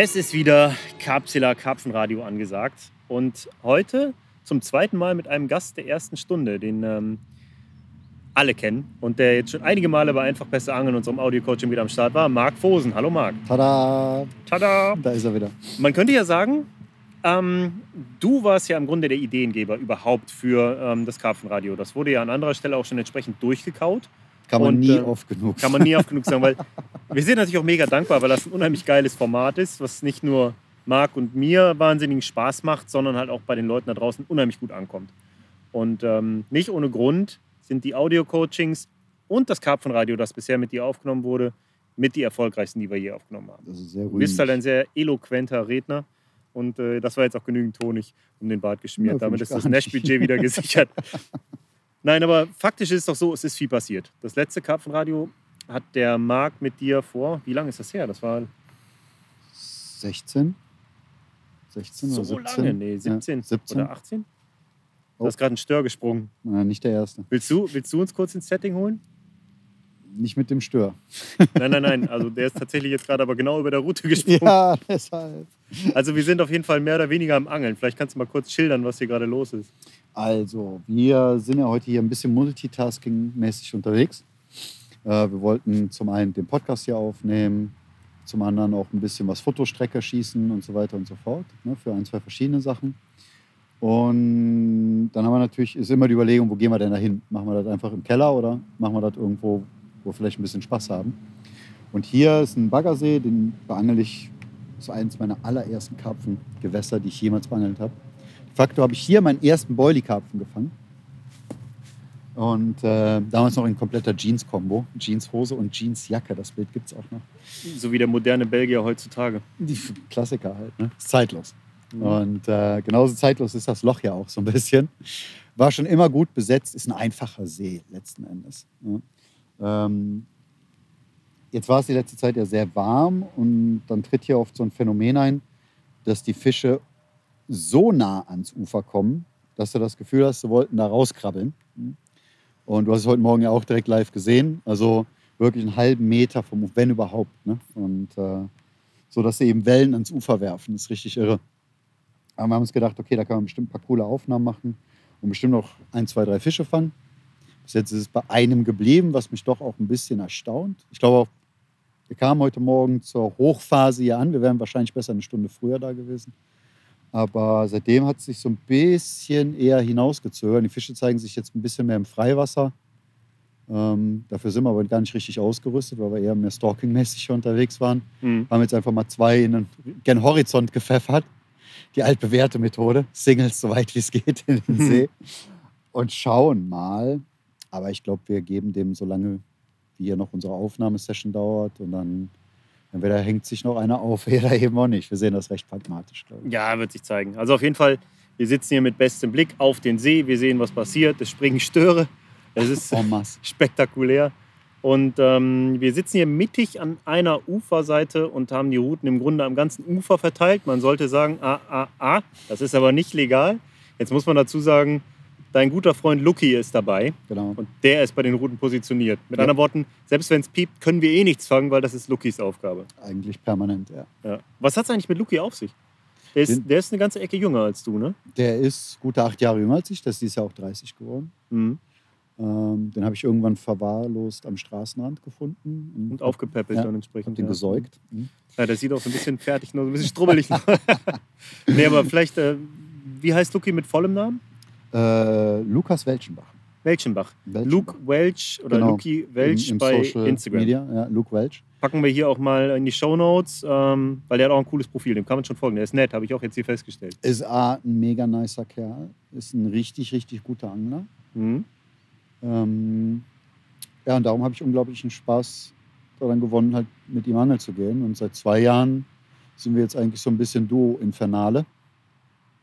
Es ist wieder Karpzilla Karpfenradio angesagt. Und heute zum zweiten Mal mit einem Gast der ersten Stunde, den ähm, alle kennen und der jetzt schon einige Male bei Einfach Besser Angeln, unserem Audio-Coaching, wieder am Start war. Marc Fosen. Hallo Marc. Tada! Tada! Da ist er wieder. Man könnte ja sagen, ähm, du warst ja im Grunde der Ideengeber überhaupt für ähm, das Karpfenradio. Das wurde ja an anderer Stelle auch schon entsprechend durchgekaut. Kann man Und, nie äh, oft genug Kann man nie oft genug sagen, weil wir sind natürlich auch mega dankbar, weil das ein unheimlich geiles Format ist, was nicht nur Marc und mir wahnsinnigen Spaß macht, sondern halt auch bei den Leuten da draußen unheimlich gut ankommt. Und ähm, nicht ohne Grund sind die Audio-Coachings und das Karpfenradio, das bisher mit dir aufgenommen wurde, mit die erfolgreichsten, die wir je aufgenommen haben. Du bist halt ein sehr eloquenter Redner und äh, das war jetzt auch genügend Tonig um den Bart geschmiert. Ja, Damit ist das. Nash-Budget wieder gesichert. Nein, aber faktisch ist es doch so, es ist viel passiert. Das letzte Karpfenradio hat der Marc mit dir vor, wie lange ist das her? Das war 16? 16 so oder 17? lange, nee, 17, Ja, 17. oder 18? Du Oh. hast gerade einen Stör gesprungen. Na, nicht der erste. Willst du, willst du uns kurz ins Setting holen? Nicht mit dem Stör. Nein, nein, nein. Also der ist tatsächlich jetzt gerade aber genau über der Route gesprungen. Ja, deshalb. Also wir sind auf jeden Fall mehr oder weniger am Angeln. Vielleicht kannst du mal kurz schildern, was hier gerade los ist. Also, wir sind ja heute hier ein bisschen multitasking-mäßig unterwegs. Äh, wir wollten zum einen den Podcast hier aufnehmen, zum anderen auch ein bisschen was Fotostrecker schießen und so weiter und so fort. Ne, für ein, zwei verschiedene Sachen. Und dann haben wir natürlich, ist immer die Überlegung, wo gehen wir denn da hin? Machen wir das einfach im Keller oder machen wir das irgendwo, wo wir vielleicht ein bisschen Spaß haben? Und hier ist ein Baggersee, den beangel ich, das ist eines meiner allerersten Karpfengewässer, die ich jemals beangelt habe. Facto habe ich hier meinen ersten Boilie-Karpfen gefangen. Und äh, damals noch in kompletter Jeans-Kombo. Jeanshose und Jeansjacke, das Bild gibt es auch noch. So wie der moderne Belgier heutzutage. Die Klassiker halt, ne? Ist zeitlos. Und äh, genauso zeitlos ist das Loch ja auch so ein bisschen. War schon immer gut besetzt, ist ein einfacher See letzten Endes. Ne? Ähm, jetzt war es die letzte Zeit ja sehr warm und dann tritt hier oft so ein Phänomen ein, dass die Fische so nah ans Ufer kommen, dass du das Gefühl hast, sie wollten da rauskrabbeln. Und du hast es heute Morgen ja auch direkt live gesehen. Also wirklich einen halben Meter vom, wenn überhaupt. Ne? Und äh, so, dass sie eben Wellen ans Ufer werfen. Das ist richtig irre. Aber wir haben uns gedacht, okay, da kann man bestimmt ein paar coole Aufnahmen machen und bestimmt noch ein, zwei, drei Fische fangen. Bis jetzt ist es bei einem geblieben, was mich doch auch ein bisschen erstaunt. Ich glaube auch, wir kamen heute Morgen zur Hochphase hier an. Wir wären wahrscheinlich besser eine Stunde früher da gewesen. Aber seitdem hat es sich so ein bisschen eher hinausgezögert. Die Fische zeigen sich jetzt ein bisschen mehr im Freiwasser. Ähm, dafür sind wir aber gar nicht richtig ausgerüstet, weil wir eher mehr stalkingmäßig unterwegs waren. Mhm. Haben jetzt einfach mal zwei in den gen Horizont gepfeffert. Die altbewährte Methode. Singles so weit wie es geht in den See. Und schauen mal. Aber ich glaube, wir geben dem so lange, wie hier noch unsere Aufnahmesession dauert. Und dann entweder hängt sich noch einer auf oder eben auch nicht. Wir sehen das recht pragmatisch, glaube ich. Ja, wird sich zeigen. Also auf jeden Fall, wir sitzen hier mit bestem Blick auf den See. Wir sehen, was passiert. Es springen Störe. Es ist spektakulär. Und ähm, wir sitzen hier mittig an einer Uferseite und haben die Routen im Grunde am ganzen Ufer verteilt. Man sollte sagen, ah, ah, ah, das ist aber nicht legal. Jetzt muss man dazu sagen, dein guter Freund Lucky ist dabei Genau. und der ist bei den Routen positioniert. Mit Ja. anderen Worten, selbst wenn es piept, können wir eh nichts fangen, weil das ist Luckys Aufgabe. Eigentlich permanent, ja. Ja. Was hat es eigentlich mit Lucky auf sich? Der ist, Den- der ist eine ganze Ecke jünger als du, ne? Der ist gute acht Jahre jünger als ich. Der ist dieses Jahr auch 30 geworden. Mhm. Ähm, den habe ich irgendwann verwahrlost am Straßenrand gefunden. Und aufgepäppelt Ja, dann entsprechend. den ja. gesäugt. Mhm. Ja, der sieht auch so ein bisschen fertig, nur so ein bisschen strubbelig. nee, aber vielleicht, äh, wie heißt Lucky mit vollem Namen? Äh, Lukas Welchenbach. Welchenbach. Welchenbach. Luke Welch oder Genau. Luki Welch Im, im bei Social Instagram. Media, ja, Luke Welch. Packen wir hier auch mal in die Shownotes, ähm, weil der hat auch ein cooles Profil, dem kann man schon folgen. Der ist nett, habe ich auch jetzt hier festgestellt. Ist A, ein mega nicer Kerl. Ist ein richtig, richtig guter Angler. Mhm. Ähm, ja, und darum habe ich unglaublichen Spaß daran gewonnen, halt mit ihm angeln zu gehen. Und seit zwei Jahren sind wir jetzt eigentlich so ein bisschen Duo Infernale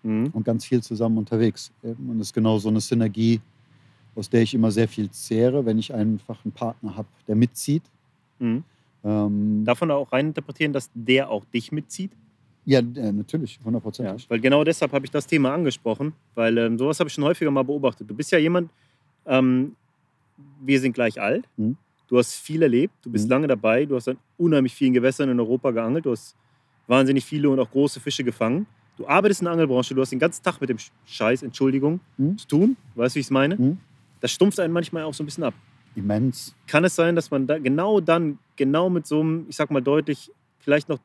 Mhm. und ganz viel zusammen unterwegs. Und das ist genau so eine Synergie, aus der ich immer sehr viel zehre, wenn ich einfach einen Partner habe, der mitzieht. Mhm. Ähm, Davon auch rein interpretieren, dass der auch dich mitzieht. ja, äh, natürlich, Ja, hundertprozentig. weil genau deshalb habe ich das Thema angesprochen, weil ähm, sowas habe ich schon häufiger mal beobachtet. Du bist ja jemand, ähm, wir sind gleich alt, Mhm. du hast viel erlebt, du bist Mhm. lange dabei, du hast an unheimlich vielen Gewässern in Europa geangelt, du hast wahnsinnig viele und auch große Fische gefangen. Du arbeitest in der Angelbranche, du hast den ganzen Tag mit dem Scheiß, Entschuldigung, Hm? zu tun. Weißt du, wie ich es meine? Hm? Das stumpft einen manchmal auch so ein bisschen ab. Immens. Kann es sein, dass man da genau dann, genau mit so einem, ich sag mal deutlich, vielleicht noch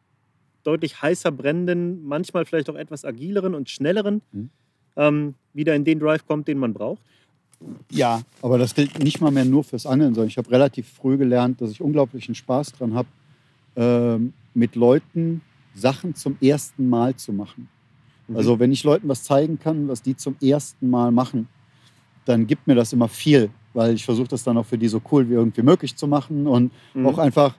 deutlich heißer brennenden, manchmal vielleicht auch etwas agileren und schnelleren, Hm. ähm, wieder in den Drive kommt, den man braucht? Ja, aber das gilt nicht mal mehr nur fürs Angeln, sondern ich habe relativ früh gelernt, dass ich unglaublichen Spaß dran habe, ähm, mit Leuten Sachen zum ersten Mal zu machen. Mhm. Also wenn ich Leuten was zeigen kann, was die zum ersten Mal machen, dann gibt mir das immer viel, weil ich versuche das dann auch für die so cool wie irgendwie möglich zu machen und Mhm. auch einfach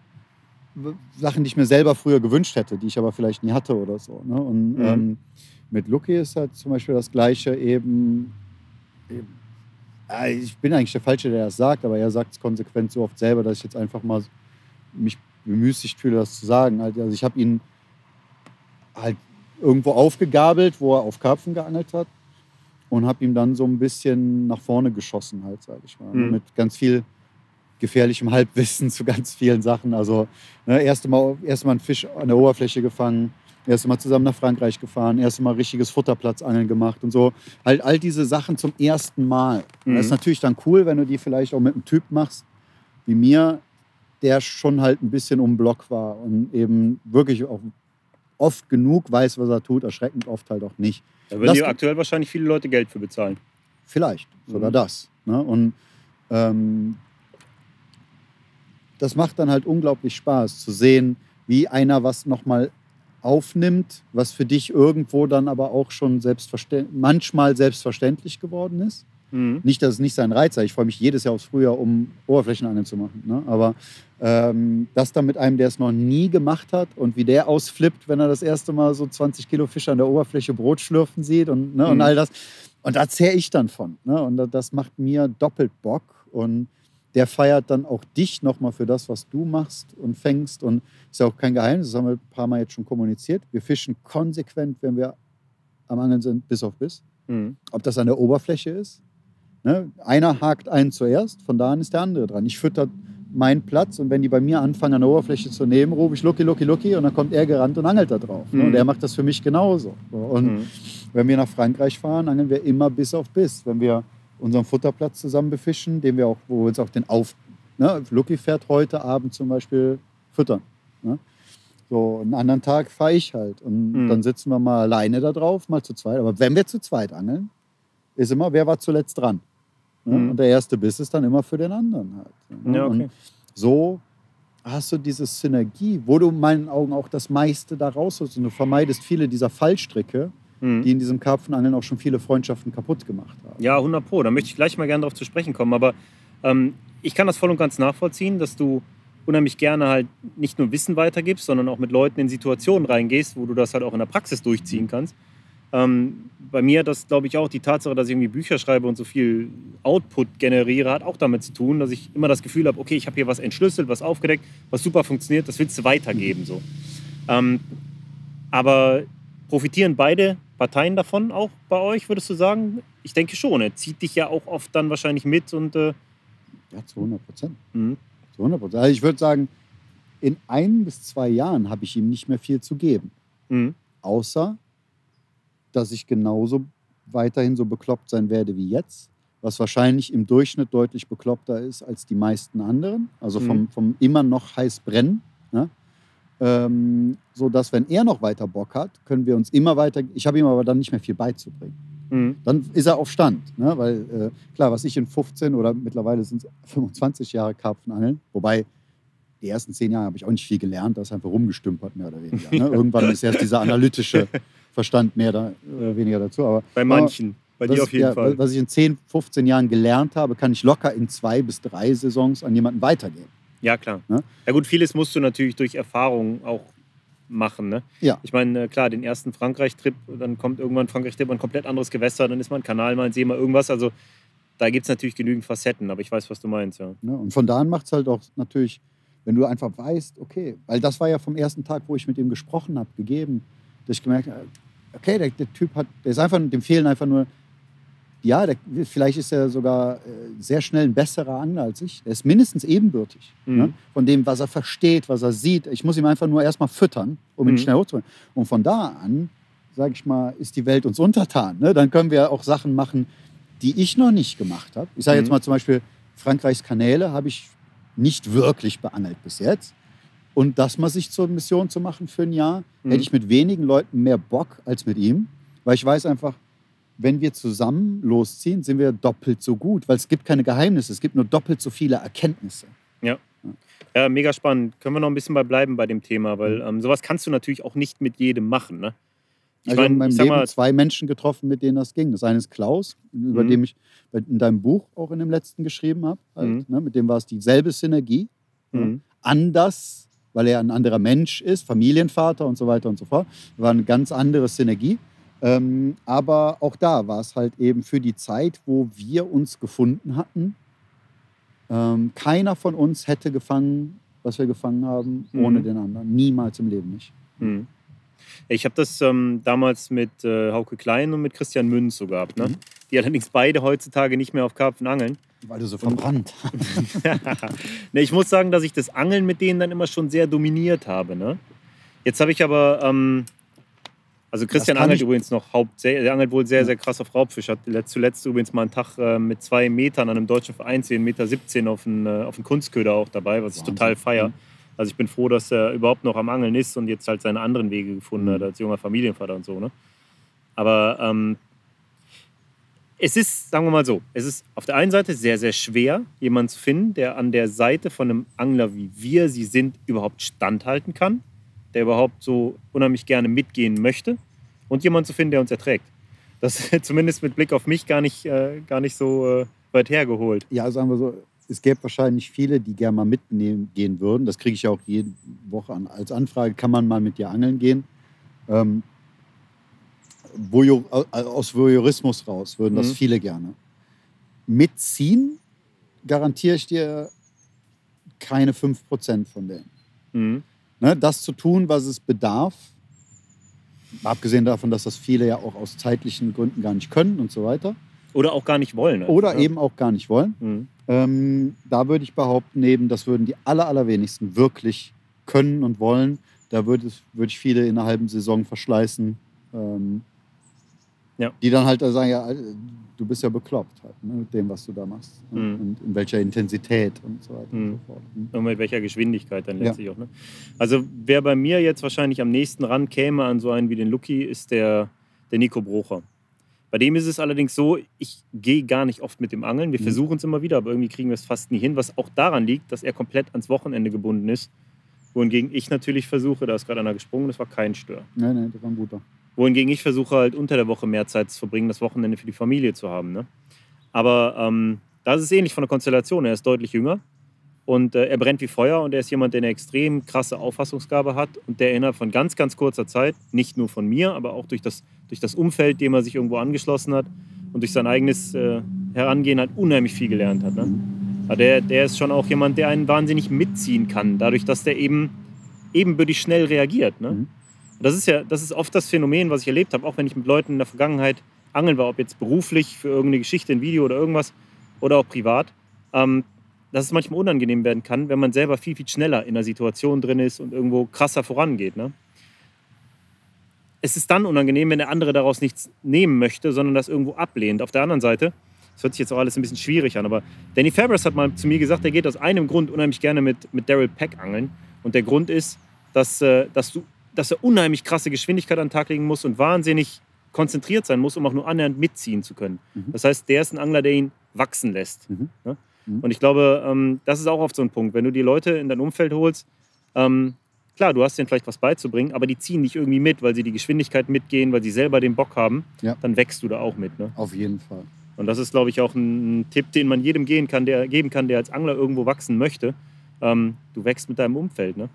Sachen, die ich mir selber früher gewünscht hätte, die ich aber vielleicht nie hatte oder so. Ne? Und Mhm. ähm, mit Lucky ist halt zum Beispiel das Gleiche eben. eben ja, ich bin eigentlich der Falsche, der das sagt, aber er sagt es konsequent so oft selber, dass ich jetzt einfach mal mich bemüßigt fühle, das zu sagen. Also ich habe ihn halt irgendwo aufgegabelt, wo er auf Karpfen geangelt hat und habe ihm dann so ein bisschen nach vorne geschossen, halt, sage ich mal. Mhm. Mit ganz viel gefährlichem Halbwissen zu ganz vielen Sachen. Also ne, erste Mal, erste Mal einen Fisch an der Oberfläche gefangen, erste Mal zusammen nach Frankreich gefahren, erste Mal richtiges Futterplatzangeln gemacht und so. Halt all diese Sachen zum ersten Mal. Und Das ist Mhm. natürlich dann cool, wenn du die vielleicht auch mit einem Typ machst, wie mir, der schon halt ein bisschen um den Block war und eben wirklich auch oft genug weiß, was er tut, erschreckend oft halt auch nicht. Da würden Das- dir aktuell wahrscheinlich viele Leute Geld für bezahlen. Vielleicht sogar Mhm. das. Ne? Und ähm, das macht dann halt unglaublich Spaß zu sehen, wie einer was nochmal aufnimmt, was für dich irgendwo dann aber auch schon selbstverständ manchmal selbstverständlich geworden ist. Mhm. Nicht, dass es nicht sein Reiz sei. Ich freue mich jedes Jahr aufs Frühjahr, um Oberflächenangeln zu machen. Ne? Aber ähm, das dann mit einem, der es noch nie gemacht hat und wie der ausflippt, wenn er das erste Mal so 20 Kilo Fisch an der Oberfläche Brot schlürfen sieht und, ne, und Mhm. all das. Und da zehre ich dann von. Ne? Und da- das macht mir doppelt Bock. Und der feiert dann auch dich nochmal für das, was du machst und fängst. Und ist ja auch kein Geheimnis, das haben wir ein paar Mal jetzt schon kommuniziert. Wir fischen konsequent, wenn wir am Angeln sind, bis auf bis Mhm. ob das an der Oberfläche ist. Ne? Einer hakt einen zuerst, von da an ist der andere dran. Ich fütter meinen Platz und wenn die bei mir anfangen, an der Oberfläche zu nehmen, rufe ich Lucky, Lucky, Lucky und dann kommt er gerannt und angelt da drauf. Ne? Mhm. Und er macht das für mich genauso. So. Und Mhm. wenn wir nach Frankreich fahren, angeln wir immer bis auf bis. Wenn wir unseren Futterplatz zusammen befischen, den wir auch, wo wir uns auch den auf. Ne? Lucky fährt heute Abend zum Beispiel füttern. Ne? So, einen anderen Tag fahre ich halt. Und Mhm. dann sitzen wir mal alleine da drauf, mal zu zweit. Aber wenn wir zu zweit angeln, ist immer, wer war zuletzt dran? Ne? Mhm. Und der erste Biss ist dann immer für den anderen halt. ne? Ja, okay. Und so hast du diese Synergie, wo du in meinen Augen auch das meiste da rausholst. Und du vermeidest viele dieser Fallstricke, Mhm. die in diesem Karpfenangeln auch schon viele Freundschaften kaputt gemacht haben. Ja, 100 Pro. Da möchte ich gleich mal gerne darauf zu sprechen kommen. Aber ähm, ich kann das voll und ganz nachvollziehen, dass du unheimlich gerne halt nicht nur Wissen weitergibst, sondern auch mit Leuten in Situationen reingehst, wo du das halt auch in der Praxis durchziehen kannst. Ähm, bei mir hat das, glaube ich, auch die Tatsache, dass ich irgendwie Bücher schreibe und so viel Output generiere, hat auch damit zu tun, dass ich immer das Gefühl habe, okay, ich habe hier was entschlüsselt, was aufgedeckt, was super funktioniert, das willst du weitergeben. So. Ähm, aber profitieren beide Parteien davon auch bei euch, würdest du sagen? Ich denke schon. Er zieht dich ja auch oft dann wahrscheinlich mit und äh, Ja, zu 100 Prozent. mhm. Zu 100 Prozent. Also ich würde sagen, in ein bis zwei Jahren habe ich ihm nicht mehr viel zu geben. Mhm. Außer, dass ich genauso weiterhin so bekloppt sein werde wie jetzt, was wahrscheinlich im Durchschnitt deutlich bekloppter ist als die meisten anderen. Also vom, Mhm. vom immer noch heiß brennen. Ne? Ähm, so dass, wenn er noch weiter Bock hat, können wir uns immer weiter. Ich habe ihm aber dann nicht mehr viel beizubringen. Mhm. Dann ist er auf Stand. Ne? Weil äh, klar, was ich in 15 oder mittlerweile sind es 25 Jahre Karpfenangeln, wobei die ersten zehn Jahre habe ich auch nicht viel gelernt, da ist einfach rumgestümpert, mehr oder weniger. Ne? Irgendwann ist erst dieser analytische Verstand mehr oder weniger dazu. Aber Bei manchen. Bei dir auf jeden ja, Fall. was ich in 10, 15 Jahren gelernt habe, kann ich locker in zwei bis drei Saisons an jemanden weitergeben. Ja, klar. Ne? Ja gut, vieles musst du natürlich durch Erfahrung auch machen. Ne? Ja. Ich meine, äh, klar, den ersten Frankreich-Trip, dann kommt irgendwann Frankreich-Trip ein komplett anderes Gewässer, dann ist mal ein Kanal, mal ein See, mal irgendwas. Also da gibt es natürlich genügend Facetten, aber ich weiß, was du meinst. Ja. Ne? Und von da an macht es halt auch natürlich, wenn du einfach weißt, okay, weil das war ja vom ersten Tag, wo ich mit ihm gesprochen habe, gegeben, dass ich gemerkt habe, okay, der, der Typ hat, der ist einfach, dem fehlen einfach nur ja, der, vielleicht ist er sogar äh, sehr schnell ein besserer Angler als ich. Er ist mindestens ebenbürtig Mhm. ne? von dem, was er versteht, was er sieht. Ich muss ihm einfach nur erstmal füttern, um ihn Mhm. schnell hochzubringen. Und von da an, sage ich mal, ist die Welt uns untertan. Ne? Dann können wir auch Sachen machen, die ich noch nicht gemacht habe. Ich sage jetzt Mhm. mal zum Beispiel, Frankreichs Kanäle habe ich nicht wirklich beangelt bis jetzt. Und das mal sich zur Mission zu machen für ein Jahr, Mhm. hätte ich mit wenigen Leuten mehr Bock als mit ihm. Weil ich weiß einfach, wenn wir zusammen losziehen, sind wir doppelt so gut. Weil es gibt keine Geheimnisse, es gibt nur doppelt so viele Erkenntnisse. Ja, mega spannend. Können wir noch ein bisschen bei bleiben bei dem Thema, weil ähm, sowas kannst du natürlich auch nicht mit jedem machen. Ne? Ich Also habe in meine, meinem Leben mal, zwei Menschen getroffen, mit denen das ging. Das eine ist Klaus, über Mhm. dem ich in deinem Buch auch in dem letzten geschrieben habe. Halt, Mhm. ne? Mit dem war es dieselbe Synergie. Mhm. Anders, weil er ein anderer Mensch ist, Familienvater und so weiter und so fort. War eine ganz andere Synergie. Ähm, aber auch da war es halt eben für die Zeit, wo wir uns gefunden hatten. Ähm, keiner von uns hätte gefangen, was wir gefangen haben, ohne Mhm. den anderen. Niemals im Leben nicht. Mhm. Ich habe das ähm, damals mit äh, Hauke Klein und mit Christian Münz so gehabt, ne? Mhm. die allerdings beide heutzutage nicht mehr auf Karpfen angeln. Weil du so verbrannt. ne, ich muss sagen, dass ich das Angeln mit denen dann immer schon sehr dominiert habe. Ne? Jetzt habe ich aber, ähm, also Christian angelt ich- übrigens noch hauptsächlich, der angelt wohl sehr, sehr krass auf Raubfisch. Hat letzt- zuletzt übrigens mal einen Tag äh, mit zwei Metern an einem deutschen Verein, 10 Meter 17 auf einen, äh, auf einen Kunstköder auch dabei, was ich Wahnsinn. total feier. Mhm. Also ich bin froh, dass er überhaupt noch am Angeln ist und jetzt halt seine anderen Wege gefunden Mhm. hat als junger Familienvater und so. Ne? Aber ähm, es ist, sagen wir mal so, es ist auf der einen Seite sehr, sehr schwer, jemanden zu finden, der an der Seite von einem Angler, wie wir sie sind, überhaupt standhalten kann, der überhaupt so unheimlich gerne mitgehen möchte und jemanden zu finden, der uns erträgt. Das ist zumindest mit Blick auf mich gar nicht, äh, gar nicht so äh, weit hergeholt. Ja, sagen wir so, es gäbe wahrscheinlich viele, die gerne mal mitnehmen gehen würden. Das kriege ich ja auch jede Woche an, als Anfrage. Kann man mal mit dir angeln gehen? Ähm, Voyeur, aus Voyeurismus raus würden das Mhm. viele gerne. Mitziehen garantiere ich dir keine 5% von denen. Mhm. Ne, das zu tun, was es bedarf, abgesehen davon, dass das viele ja auch aus zeitlichen Gründen gar nicht können und so weiter, Oder auch gar nicht wollen. oder Ja. eben auch gar nicht wollen. Mhm. Ähm, da würde ich behaupten, eben, das würden die aller, allerwenigsten wirklich können und wollen. Da würde, es- würde ich viele in einer halben Saison verschleißen. Ähm, Ja. Die dann halt sagen, ja, du bist ja bekloppt halt, ne, mit dem, was du da machst. Mhm. Und in welcher Intensität und so weiter und Mhm. so fort. Mhm. Und mit welcher Geschwindigkeit dann Ja. letztlich auch. Ne? Also wer bei mir jetzt wahrscheinlich am nächsten rankäme an so einen wie den Lucky, ist der, der Nico Brocher. Bei dem ist es allerdings so, ich gehe gar nicht oft mit dem Angeln. Wir Mhm. versuchen es immer wieder, aber irgendwie kriegen wir es fast nie hin, was auch daran liegt, dass er komplett ans Wochenende gebunden ist. Wohingegen ich natürlich versuche, da ist gerade einer gesprungen, das war kein Stör. Nee, nee, das war ein guter. Wohingegen ich versuche halt unter der Woche mehr Zeit zu verbringen, das Wochenende für die Familie zu haben. Ne? Aber ähm, da ist es ähnlich von der Konstellation. Er ist deutlich jünger und äh, er brennt wie Feuer und er ist jemand, der eine extrem krasse Auffassungsgabe hat und der innerhalb von ganz, ganz kurzer Zeit, nicht nur von mir, aber auch durch das, durch das Umfeld, dem er sich irgendwo angeschlossen hat und durch sein eigenes äh, Herangehen halt unheimlich viel gelernt hat. Ne? Aber der, der ist schon auch jemand, der einen wahnsinnig mitziehen kann, dadurch, dass der eben ebenbürtig schnell reagiert. Ne? Mhm. Das ist ja, das ist oft das Phänomen, was ich erlebt habe, auch wenn ich mit Leuten in der Vergangenheit angeln war, ob jetzt beruflich für irgendeine Geschichte, ein Video oder irgendwas oder auch privat, ähm, dass es manchmal unangenehm werden kann, wenn man selber viel, viel schneller in einer Situation drin ist und irgendwo krasser vorangeht. Ne? Es ist dann unangenehm, wenn der andere daraus nichts nehmen möchte, sondern das irgendwo ablehnt. Auf der anderen Seite, das hört sich jetzt auch alles ein bisschen schwierig an, aber Danny Fabris hat mal zu mir gesagt, er geht aus einem Grund unheimlich gerne mit, mit Daryl Peck angeln. Und der Grund ist, dass, äh, dass, du, dass er unheimlich krasse Geschwindigkeit an den Tag legen muss und wahnsinnig konzentriert sein muss, um auch nur annähernd mitziehen zu können. Mhm. Das heißt, der ist ein Angler, der ihn wachsen lässt. Mhm. Ne? Mhm. Und ich glaube, ähm, das ist auch oft so ein Punkt. Wenn du die Leute in dein Umfeld holst, ähm, klar, du hast denen vielleicht was beizubringen, aber die ziehen dich irgendwie mit, weil sie die Geschwindigkeit mitgehen, weil sie selber den Bock haben, Ja. dann wächst du da auch mit. Ne? Auf jeden Fall. Und das ist, glaube ich, auch ein Tipp, den man jedem gehen kann, der, geben kann, der als Angler irgendwo wachsen möchte. Ähm, du wächst mit deinem Umfeld. Ne?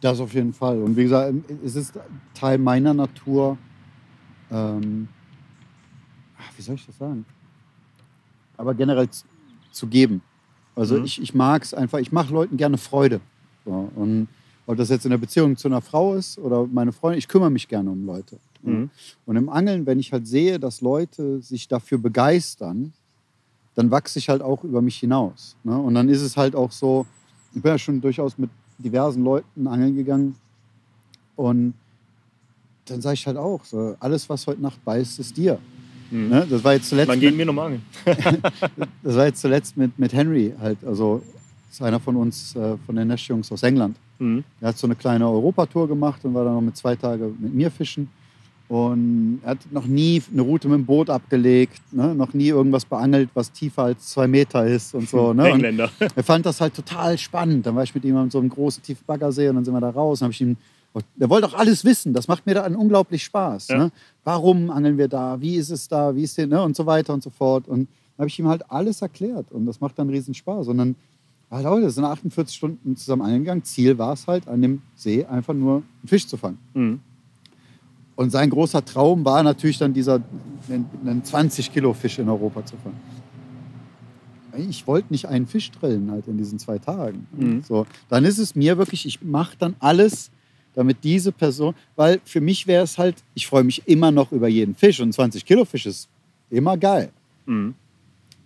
Das auf jeden Fall. Und wie gesagt, es ist Teil meiner Natur. Ähm, wie soll ich das sagen? Aber generell zu, geben. Also Mhm. ich, ich mag es einfach, ich mache Leuten gerne Freude. So, und ob das jetzt in der Beziehung zu einer Frau ist oder meine Freundin, ich kümmere mich gerne um Leute. Mhm. Und im Angeln, wenn ich halt sehe, dass Leute sich dafür begeistern, dann wachse ich halt auch über mich hinaus. Ne? Und dann ist es halt auch so, ich bin ja schon durchaus mit diversen Leuten angeln gegangen und dann sage ich halt auch, so, alles, was heute Nacht beißt, ist dir. Mhm. Ne? Das war jetzt zuletzt. Mit- gehen wir nochmal angeln? das war jetzt zuletzt mit, mit Henry halt. Also das ist einer von uns, äh, von den Nash-Jungs aus England. Mhm. Er hat so eine kleine Europatour gemacht und war dann noch mit zwei Tage mit mir fischen. Und er hat noch nie eine Route mit dem Boot abgelegt, ne? noch nie irgendwas beangelt, was tiefer als zwei Meter ist und so. Ne? Und Engländer. er fand das halt total spannend. Dann war ich mit ihm an so einem großen tiefen Baggersee und dann sind wir da raus. Und hab ich ihm, der wollte auch alles wissen. Das macht mir da unglaublich Spaß. Ja. Ne? Warum angeln wir da? Wie ist es da? Wie ist denn, ne? Und so weiter und so fort. Und dann habe ich ihm halt alles erklärt. Und das macht dann riesen Spaß. Und dann war Leute, sind 48 Stunden zusammen angeln gegangen. Ziel war es halt, an dem See einfach nur einen Fisch zu fangen. Mhm. Und sein großer Traum war natürlich dann dieser einen, einen 20 Kilo Fisch in Europa zu fangen. Ich wollte nicht einen Fisch drillen halt in diesen zwei Tagen. Mhm. So, dann ist es mir wirklich, ich mache dann alles, damit diese Person, weil für mich wäre es halt, ich freue mich immer noch über jeden Fisch und 20 Kilo Fisch ist immer geil. Mhm.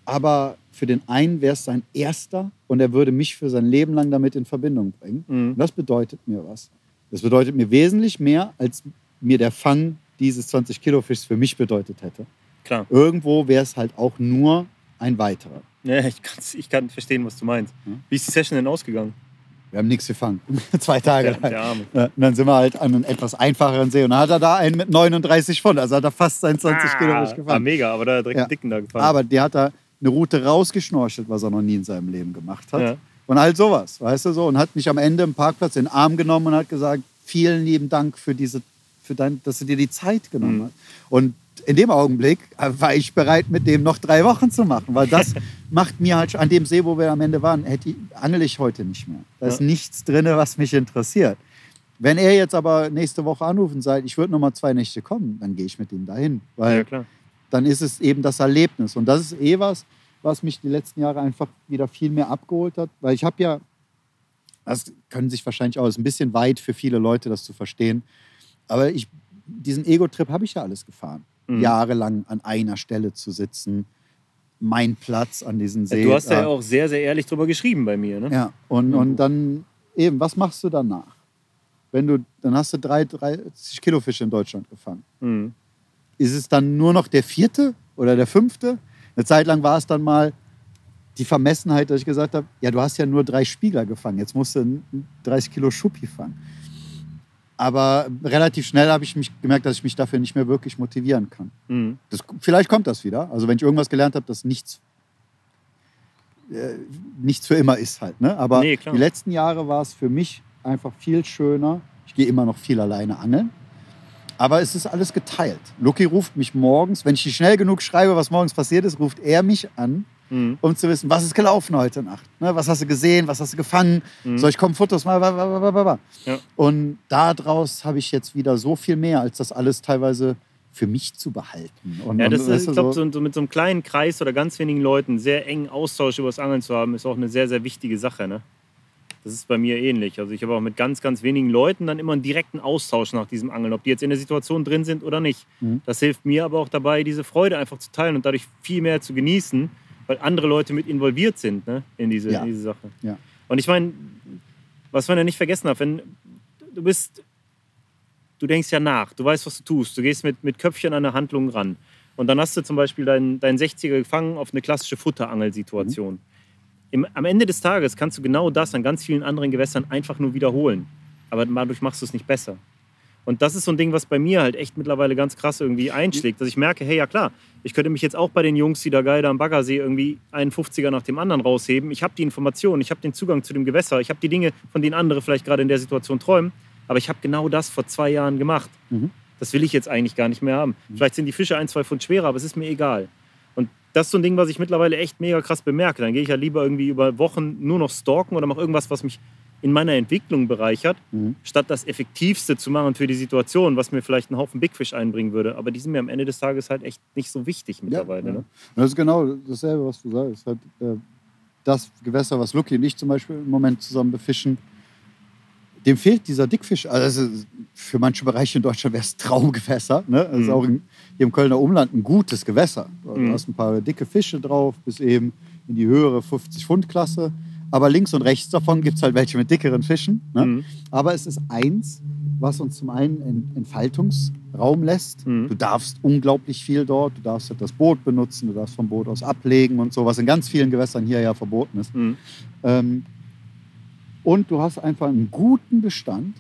Aber für den einen wäre es sein erster und er würde mich für sein Leben lang damit in Verbindung bringen. Mhm. Und das bedeutet mir was. Das bedeutet mir wesentlich mehr, als mir der Fang dieses 20 Kilo Fischs für mich bedeutet hätte. Klar. Irgendwo wäre es halt auch nur ein weiterer. Ja, ich, ich kann verstehen, was du meinst. Wie ist die Session denn ausgegangen? Wir haben nichts gefangen. Zwei Tage lang. Ja, Und dann sind wir halt an einem etwas einfacheren See. Und dann hat er da einen mit 39 Pfund. Also hat er fast seinen 20 Kilo Fisch Ah, gefangen. mega, aber da direkt Ja. einen dicken da gefangen. Aber der hat da eine Route rausgeschnorchelt, was er noch nie in seinem Leben gemacht hat. Ja. Und halt sowas, weißt du so. Und hat mich am Ende im Parkplatz in den Arm genommen und hat gesagt, vielen lieben Dank für diese, für dein, dass du dir die Zeit genommen Mhm. hast. Und in dem Augenblick war ich bereit, mit dem noch drei Wochen zu machen, weil das macht mir halt an dem See, wo wir am Ende waren, hätte, ich- angel ich heute nicht mehr. Da ist Ja. nichts drin, was mich interessiert. Wenn er jetzt aber nächste Woche anruft und sagt, ich würde noch mal zwei Nächte kommen, dann gehe ich mit ihm dahin. Weil ja, dann ist es eben das Erlebnis. Und das ist eh was, was mich die letzten Jahre einfach wieder viel mehr abgeholt hat. Weil ich habe ja, das können sich wahrscheinlich auch, ist ein bisschen weit für viele Leute, das zu verstehen. Aber ich, diesen Ego-Trip habe ich ja alles gefahren. Mhm. Jahrelang an einer Stelle zu sitzen, mein Platz an diesem See. Du hast ja äh, auch sehr, sehr ehrlich drüber geschrieben bei mir. Ne? ja, und, Ja, und dann eben, was machst du danach? Wenn du, dann hast du drei, 30 Kilo Fische in Deutschland gefangen. Mhm. ist es dann nur noch der vierte oder der fünfte? Eine Zeit lang war es dann mal die Vermessenheit, dass ich gesagt habe, ja, du hast ja nur drei Spiegler gefangen, jetzt musst du einen 30 Kilo Schuppi fangen. Aber relativ schnell habe ich mich gemerkt, dass ich mich dafür nicht mehr wirklich motivieren kann. Mhm. Das, vielleicht kommt das wieder. Also wenn ich irgendwas gelernt habe, das nichts, äh, nichts für immer ist halt. Ne? Aber Nee, die letzten Jahre war es für mich einfach viel schöner. Ich gehe immer noch viel alleine angeln. Aber es ist alles geteilt. Lucky ruft mich morgens, wenn ich schnell genug schreibe, was morgens passiert ist, ruft er mich an, Mhm. um zu wissen, was ist gelaufen heute Nacht. Ne? Was hast du gesehen, was hast du gefangen? Mhm. Soll ich kommen, Fotos mal? Ba. Ja. Und daraus habe ich jetzt wieder so viel mehr, als das alles teilweise für mich zu behalten. Und, Ja, das und, ist, weißt ich glaube, so, so mit so einem kleinen Kreis oder ganz wenigen Leuten sehr engen Austausch über das Angeln zu haben, ist auch eine sehr, sehr wichtige Sache. Ne? Das ist bei mir ähnlich. Also ich habe auch mit ganz, ganz wenigen Leuten dann immer einen direkten Austausch nach diesem Angeln, ob die jetzt in der Situation drin sind oder nicht. Mhm. Das hilft mir aber auch dabei, diese Freude einfach zu teilen und dadurch viel mehr zu genießen, weil andere Leute mit involviert sind ne? in, diese, Ja. in diese Sache. Ja. Und ich meine, was man ja nicht vergessen darf, wenn du bist, du denkst ja nach, du weißt, was du tust, du gehst mit, mit Köpfchen an eine Handlung ran. Und dann hast du zum Beispiel deinen dein 60er gefangen auf eine klassische Futterangelsituation. Im, am Ende des Tages kannst du genau das an ganz vielen anderen Gewässern einfach nur wiederholen. Aber dadurch machst du es nicht besser. Und das ist so ein Ding, was bei mir halt echt mittlerweile ganz krass irgendwie einschlägt, dass ich merke, hey, ja klar, ich könnte mich jetzt auch bei den Jungs, die da geil da am Baggersee irgendwie einen 50er nach dem anderen rausheben. Ich habe die Informationen, ich habe den Zugang zu dem Gewässer, ich habe die Dinge, von denen andere vielleicht gerade in der Situation träumen. Aber ich habe genau das vor zwei Jahren gemacht. Mhm. Das will ich jetzt eigentlich gar nicht mehr haben. Vielleicht sind die Fische ein, zwei Pfund schwerer, aber es ist mir egal. Und das ist so ein Ding, was ich mittlerweile echt mega krass bemerke. Dann gehe ich ja lieber irgendwie über Wochen nur noch stalken oder mache irgendwas, was mich in meiner Entwicklung bereichert, Mhm. statt das Effektivste zu machen für die Situation, was mir vielleicht einen Haufen Big Fish einbringen würde. Aber die sind mir am Ende des Tages halt echt nicht so wichtig mittlerweile. Ja, ja. Ne? Das ist genau dasselbe, was du sagst. Halt, äh, das Gewässer, was Lucky und ich zum Beispiel im Moment zusammen befischen, dem fehlt dieser Dickfisch. Also für manche Bereiche in Deutschland wäre es Traumgewässer. Ne? Das ist Mhm. auch in, hier im Kölner Umland ein gutes Gewässer. Du Mhm. hast ein paar dicke Fische drauf, bis eben in die höhere 50-Pfund-Klasse. Aber links und rechts davon gibt es halt welche mit dickeren Fischen. Ne? Mhm. Aber es ist eins, was uns zum einen Entfaltungsraum lässt. Mhm. Du darfst unglaublich viel dort. Du darfst halt das Boot benutzen, du darfst vom Boot aus ablegen und so, was in ganz vielen Gewässern hier ja verboten ist. Mhm. Ähm, und du hast einfach einen guten Bestand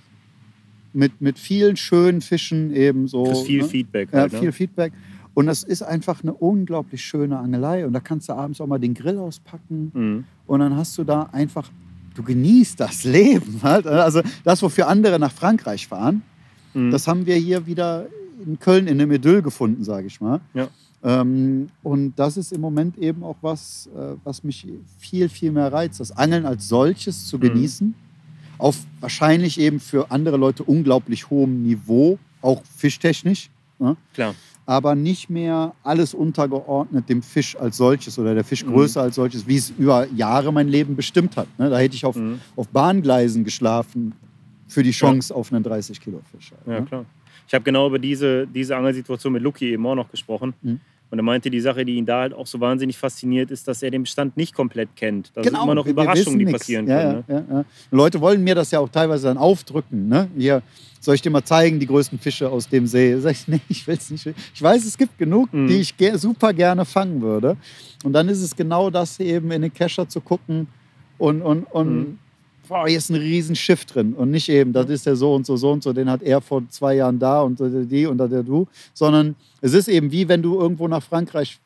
mit, mit vielen schönen Fischen eben so. Viel ne? Feedback. Ja, Halt, viel ne? Feedback. Und das ist einfach eine unglaublich schöne Angelei. Und da kannst du abends auch mal den Grill auspacken. Mhm. Und dann hast du da einfach, du genießt das Leben. Halt. Also das, wofür andere nach Frankreich fahren, Mhm. das haben wir hier wieder in Köln in einem Idyll gefunden, sage ich mal. Ja. Ähm, und das ist im Moment eben auch was, äh, was mich viel, viel mehr reizt. Das Angeln als solches zu Mhm. genießen. Auf wahrscheinlich eben für andere Leute unglaublich hohem Niveau, auch fischtechnisch. Ne? Klar. Aber nicht mehr alles untergeordnet dem Fisch als solches oder der Fischgröße als solches, wie es über Jahre mein Leben bestimmt hat. Ne? Da hätte ich auf, Mhm. auf Bahngleisen geschlafen für die Chance auf einen 30 Kilo Fisch. halt, Ja, ne? klar. Ich habe genau über diese, diese Angelsituation mit Lucky eben auch noch gesprochen. Mhm. Und er meinte, die Sache, die ihn da halt auch so wahnsinnig fasziniert, ist, dass er den Bestand nicht komplett kennt. Da Genau, sind immer noch Überraschungen, die passieren ja, können. Ne? Ja, ja, ja. Leute wollen mir das ja auch teilweise dann aufdrücken. Ne? Hier, soll ich dir mal zeigen, die größten Fische aus dem See? Sag ich, nee, ich will es nicht. Ich weiß, es gibt genug, Mhm. die ich super gerne fangen würde. Und dann ist es genau das, eben in den Kescher zu gucken und, und, und Mhm. Boah, hier ist ein riesen Schiff drin. Und nicht eben, das ist der so und so, so und so, den hat er vor zwei Jahren da und die und da der du. Sondern es ist eben wie, wenn du irgendwo nach Frankreich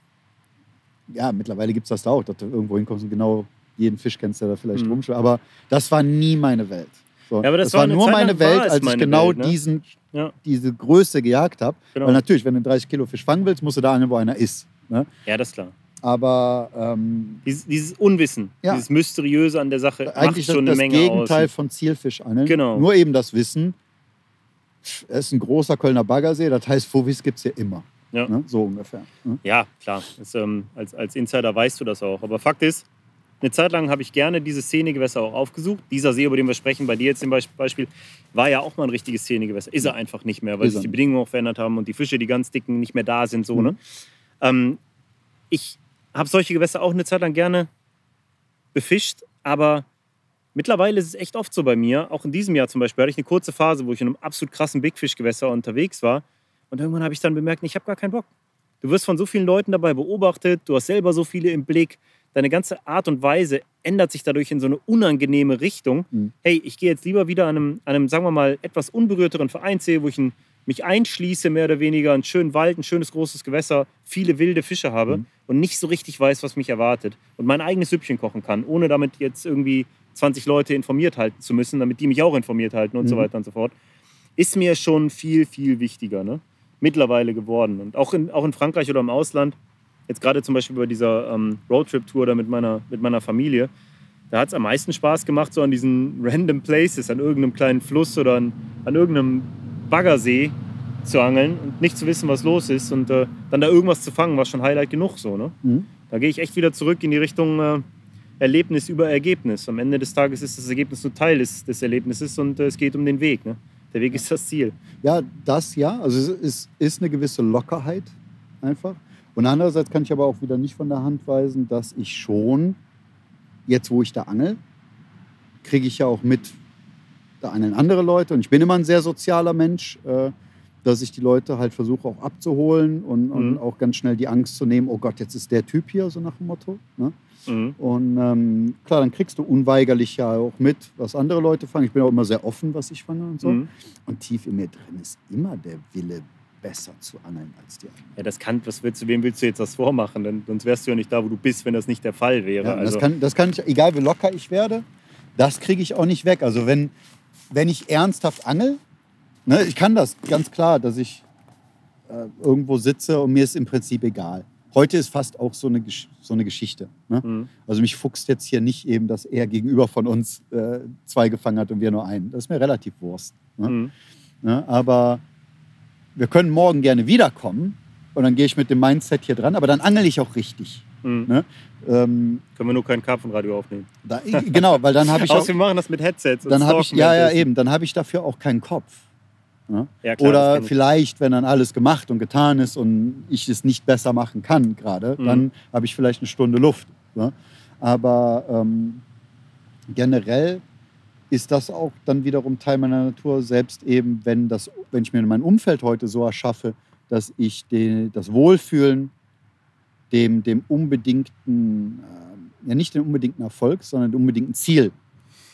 ja, mittlerweile gibt es das da auch, dass du irgendwo hinkommst und genau jeden Fisch kennst, der da vielleicht Mhm. rumschwimmt. Aber das war nie meine Welt. So. Ja, aber das das war nur Zeit meine Welt, als ich genau Welt, ne? diesen, Ja. diese Größe gejagt habe. Genau. Weil natürlich, wenn du einen 30 Kilo Fisch fangen willst, musst du da angeln, wo einer ist. Ne? ja, das ist klar. Aber ähm, Dieses, dieses Unwissen, Ja. dieses Mysteriöse an der Sache macht eigentlich das, schon eine das Menge Gegenteil aus. von Zielfischangeln. Genau. Nur eben das Wissen, es ist ein großer Kölner Baggersee, das heißt, Fovis gibt es hier immer. Ja. Ne? So ungefähr. Ne? Ja, klar. Das, ähm, als, als Insider weißt du das auch. Aber Fakt ist, eine Zeit lang habe ich gerne diese Szenegewässer auch aufgesucht. Dieser See, über den wir sprechen, bei dir jetzt zum Beisp- Beispiel, war ja auch mal ein richtiges Szenegewässer. Ist er einfach nicht mehr, weil Ist sich die. Bedingungen auch verändert haben und die Fische, die ganz dicken, nicht mehr da sind. So, Mhm. ne? ähm, ich habe solche Gewässer auch eine Zeit lang gerne befischt, aber mittlerweile ist es echt oft so bei mir. Auch in diesem Jahr zum Beispiel hatte ich eine kurze Phase, wo ich in einem absolut krassen Bigfish-Gewässer unterwegs war. Und irgendwann habe ich dann bemerkt, ich habe gar keinen Bock. Du wirst von so vielen Leuten dabei beobachtet, du hast selber so viele im Blick. Deine ganze Art und Weise ändert sich dadurch in so eine unangenehme Richtung. Mhm. Hey, ich gehe jetzt lieber wieder an einem, an einem, sagen wir mal, etwas unberührteren Vereinsee, wo ich ein, mich einschließe, mehr oder weniger, einen schönen Wald, ein schönes großes Gewässer, viele wilde Fische habe Mhm. und nicht so richtig weiß, was mich erwartet. Und mein eigenes Süppchen kochen kann, ohne damit jetzt irgendwie 20 Leute informiert halten zu müssen, damit die mich auch informiert halten und so Mhm. weiter und so fort, ist mir schon viel, viel wichtiger. Ne? Mittlerweile geworden. Und auch in, auch in Frankreich oder im Ausland, jetzt gerade zum Beispiel bei dieser ähm, Roadtrip-Tour da mit meiner, mit meiner Familie, da hat es am meisten Spaß gemacht, so an diesen random Places, an irgendeinem kleinen Fluss oder an, an irgendeinem Baggersee zu angeln und nicht zu wissen, was los ist und äh, dann da irgendwas zu fangen, war schon Highlight genug so. Ne? Mhm. Da gehe ich echt wieder zurück in die Richtung äh, Erlebnis über Ergebnis. Am Ende des Tages ist das Ergebnis nur Teil des, des Erlebnisses und äh, es geht um den Weg. Ne? Der Weg ist das Ziel. Ja, das ja. Also es ist, ist eine gewisse Lockerheit einfach. Und andererseits kann ich aber auch wieder nicht von der Hand weisen, dass ich schon, jetzt wo ich da angel, kriege ich ja auch mit, da andere Leute. Und ich bin immer ein sehr sozialer Mensch, äh, dass ich die Leute halt versuche auch abzuholen und, und Mhm. auch ganz schnell die Angst zu nehmen, oh Gott, jetzt ist der Typ hier, so nach dem Motto. Ne? Mhm. Und ähm, klar, dann kriegst du unweigerlich ja auch mit, was andere Leute fangen. Ich bin auch immer sehr offen, was ich fange und so. Mhm. Und tief in mir drin ist immer der Wille, besser zu angeln als die anderen. Ja, das kann, was willst du, wem willst du jetzt das vormachen? Denn, sonst wärst du ja nicht da, wo du bist, wenn das nicht der Fall wäre. Ja, also, das, kann, das kann ich, egal wie locker ich werde, das kriege ich auch nicht weg. Also wenn, wenn ich ernsthaft angel, ne, ich kann das ganz klar, dass ich äh, irgendwo sitze und mir ist im Prinzip egal. Heute ist fast auch so eine, so eine Geschichte. Ne? Mhm. Also mich fuchst jetzt hier nicht eben, dass er gegenüber von uns äh, zwei gefangen hat und wir nur einen. Das ist mir relativ Wurst. Ne? Mhm. Ne? Aber wir können morgen gerne wiederkommen und dann gehe ich mit dem Mindset hier dran, aber dann angel ich auch richtig. Mhm. Ne? Ähm, Können wir nur kein Karpfenradio aufnehmen. da, genau, weil dann habe ich auch, Außer wir machen das mit Headsets. und dann habe ich, ja, ja, eben, dann habe ich dafür auch keinen Kopf. Ne? Ja, klar, Oder vielleicht, wenn dann alles gemacht und getan ist und ich es nicht besser machen kann gerade, Mhm. dann habe ich vielleicht eine Stunde Luft. Ne? Aber ähm, generell ist das auch dann wiederum Teil meiner Natur, selbst eben, wenn, das, wenn ich mir mein Umfeld heute so erschaffe, dass ich den, das Wohlfühlen dem, dem unbedingten, äh, ja nicht dem unbedingten Erfolg, sondern dem unbedingten Ziel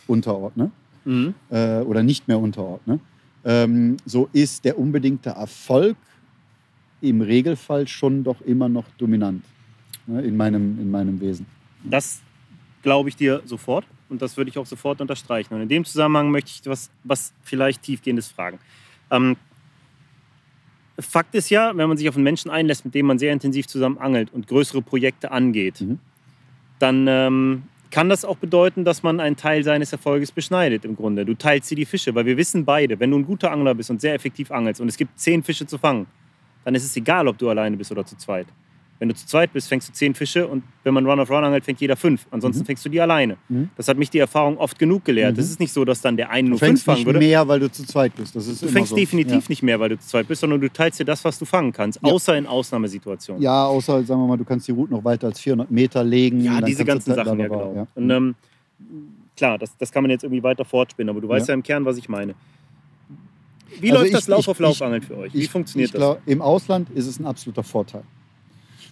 unterordne Mhm. äh, oder nicht mehr unterordne, ähm, so ist der unbedingte Erfolg im Regelfall schon doch immer noch dominant ne, in, meinem, in meinem Wesen. Das glaube ich dir sofort und das würde ich auch sofort unterstreichen. Und in dem Zusammenhang möchte ich was, was vielleicht tiefgehendes fragen. Ähm, Fakt ist ja, wenn man sich auf einen Menschen einlässt, mit dem man sehr intensiv zusammen angelt und größere Projekte angeht, Mhm. dann ähm, kann das auch bedeuten, dass man einen Teil seines Erfolges beschneidet im Grunde. Du teilst dir die Fische, weil wir wissen beide, wenn du ein guter Angler bist und sehr effektiv angelst und es gibt zehn Fische zu fangen, dann ist es egal, ob du alleine bist oder zu zweit. Wenn du zu zweit bist, fängst du zehn Fische und wenn man Run of Run angelt, fängt jeder fünf. Ansonsten Mhm. fängst du die alleine. Mhm. Das hat mich die Erfahrung oft genug gelehrt. Mhm. Es ist nicht so, dass dann der eine Du nur fünf fängst fangen nicht würde. mehr, weil du zu zweit bist. Du fängst so. definitiv nicht mehr, weil du zu zweit bist, sondern du teilst dir das, was du fangen kannst, Ja. außer in Ausnahmesituationen. Ja. ja, außer, sagen wir mal, du kannst die Route noch weiter als 400 Meter legen. Ja, diese ganzen du- Sachen, ja genau. ja. Und ähm, klar, das, das kann man jetzt irgendwie weiter fortspinnen, aber du weißt ja, Ja. im Kern, was ich meine. Wie Also läuft ich- das Lauf ich- auf Lauf ich- für euch? Wie funktioniert das? glaub, Im Ausland ist es ein absoluter Vorteil.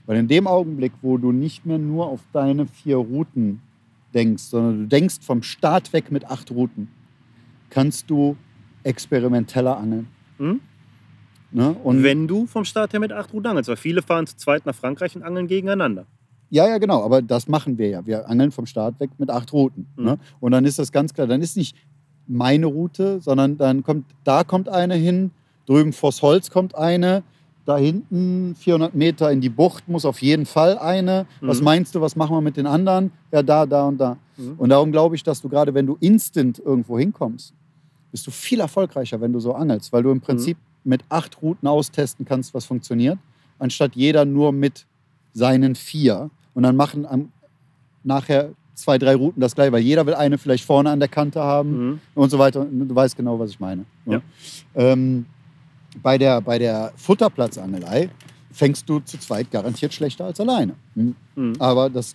Weil in dem Augenblick, wo du nicht mehr nur auf deine vier Routen denkst, sondern du denkst vom Start weg mit acht Routen, kannst du experimenteller angeln. Hm? Ne? Und Wenn du vom Start her mit acht Routen angelst, weil viele fahren zu zweit nach Frankreich und angeln gegeneinander. Ja, ja, genau. Aber das machen wir ja. Wir angeln vom Start weg mit acht Routen. Mhm. Ne? Und dann ist das ganz klar. Dann ist nicht meine Route, sondern dann kommt, da kommt eine hin, drüben vors Holz kommt eine, da hinten 400 Meter in die Bucht muss auf jeden Fall eine. Was Mhm. meinst du, was machen wir mit den anderen? Ja, da, da und da. Mhm. Und darum glaube ich, dass du gerade, wenn du instant irgendwo hinkommst, bist du viel erfolgreicher, wenn du so angelst, weil du im Prinzip mit acht Routen austesten kannst, was funktioniert, anstatt jeder nur mit seinen vier. Und dann machen am, nachher zwei, drei Routen das gleiche, weil jeder will eine vielleicht vorne an der Kante haben Mhm. und so weiter. Du weißt genau, was ich meine. Ja. Ähm, bei, der, bei der Futterplatzangelei fängst du zu zweit garantiert schlechter als alleine. Hm. Mhm. Aber das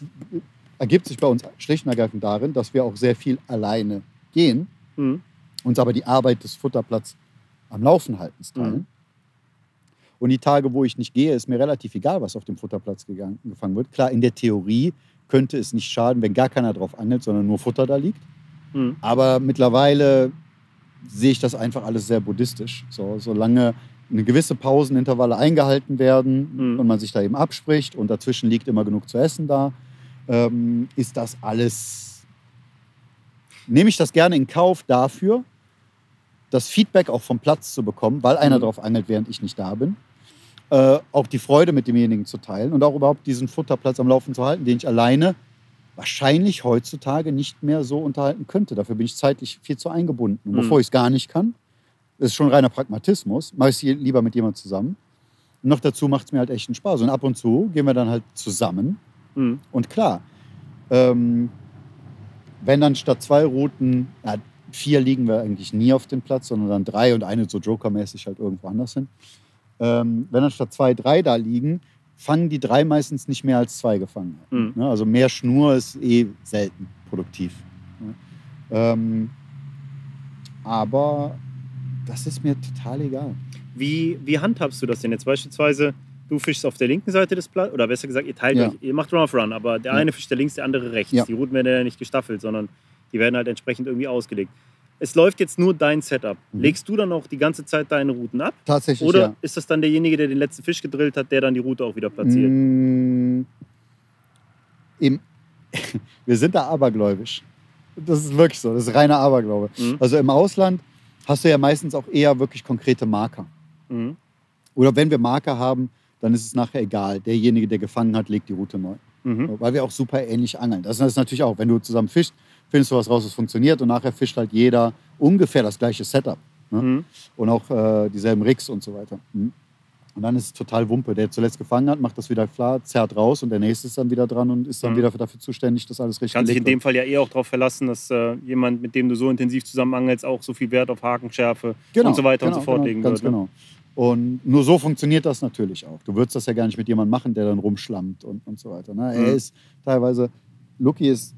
ergibt sich bei uns schlicht und ergreifend darin, dass wir auch sehr viel alleine gehen, Mhm. uns aber die Arbeit des Futterplatz am Laufen halten teilen. Mhm. Und die Tage, wo ich nicht gehe, ist mir relativ egal, was auf dem Futterplatz gegangen, gefangen wird. Klar, in der Theorie könnte es nicht schaden, wenn gar keiner drauf angelt, sondern nur Futter da liegt. Mhm. Aber mittlerweile sehe ich das einfach alles sehr buddhistisch. So, solange eine gewisse Pausenintervalle eingehalten werden Mhm. und man sich da eben abspricht und dazwischen liegt immer genug zu essen da, ähm, ist das alles. Nehme ich das gerne in Kauf dafür, das Feedback auch vom Platz zu bekommen, weil einer Mhm. drauf angelt, während ich nicht da bin. Äh, auch die Freude mit demjenigen zu teilen und auch überhaupt diesen Futterplatz am Laufen zu halten, den ich alleine wahrscheinlich heutzutage nicht mehr so unterhalten könnte. Dafür bin ich zeitlich viel zu eingebunden. Und Mhm. bevor ich es gar nicht kann, das ist schon reiner Pragmatismus, mache ich es lieber mit jemandem zusammen. Und noch dazu macht es mir halt echt einen Spaß. Und ab und zu gehen wir dann halt zusammen. Mhm. Und klar, ähm, wenn dann statt zwei Routen, ja, vier liegen wir eigentlich nie auf dem Platz, sondern dann drei und eine so jokermäßig halt irgendwo anders hin. Ähm, wenn dann statt zwei drei da liegen, fangen die drei meistens nicht mehr als zwei gefangen. Mhm. Ne? Also mehr Schnur ist eh selten produktiv. Ne? Ähm, aber das ist mir total egal. Wie, wie handhabst du das denn jetzt? Beispielsweise, du fischst auf der linken Seite des Platzes, oder besser gesagt, ihr teilt Ja. euch, ihr macht Run of Run, aber der Ja. eine fischt der links, der andere rechts. Ja. Die Routen werden ja nicht gestaffelt, sondern die werden halt entsprechend irgendwie ausgelegt. Es läuft jetzt nur dein Setup. Mhm. Legst du dann auch die ganze Zeit deine Routen ab? Tatsächlich, Oder ja. ist das dann derjenige, der den letzten Fisch gedrillt hat, der dann die Route auch wieder platziert? Im, wir sind da abergläubisch. Das ist wirklich so. Das ist reiner Aberglaube. Mhm. Also im Ausland hast du ja meistens auch eher wirklich konkrete Marker. Mhm. Oder wenn wir Marker haben, dann ist es nachher egal. Derjenige, der gefangen hat, legt die Route neu. Mhm. Weil wir auch super ähnlich angeln. Das ist natürlich auch, wenn du zusammen fischst, findest du was raus, was funktioniert. Und nachher fischt halt jeder ungefähr das gleiche Setup. Ne? Mhm. und auch äh, dieselben Rigs und so weiter. Mhm. Und dann ist es total Wumpe. Der zuletzt gefangen hat, macht das wieder klar, zerrt raus und der nächste ist dann wieder dran und ist dann Mhm. wieder dafür zuständig, dass alles richtig Kann sich in dem Fall ja eh auch darauf verlassen, dass äh, jemand, mit dem du so intensiv zusammenangelst, auch so viel Wert auf Hakenschärfe wird. und so weiter und genau, so fort genau, legen Ganz wird. Ne? genau. Und nur so funktioniert das natürlich auch. Du würdest das ja gar nicht mit jemandem machen, der dann rumschlammt und, und so weiter. Ne? Er Mhm. ist teilweise, Lucky ist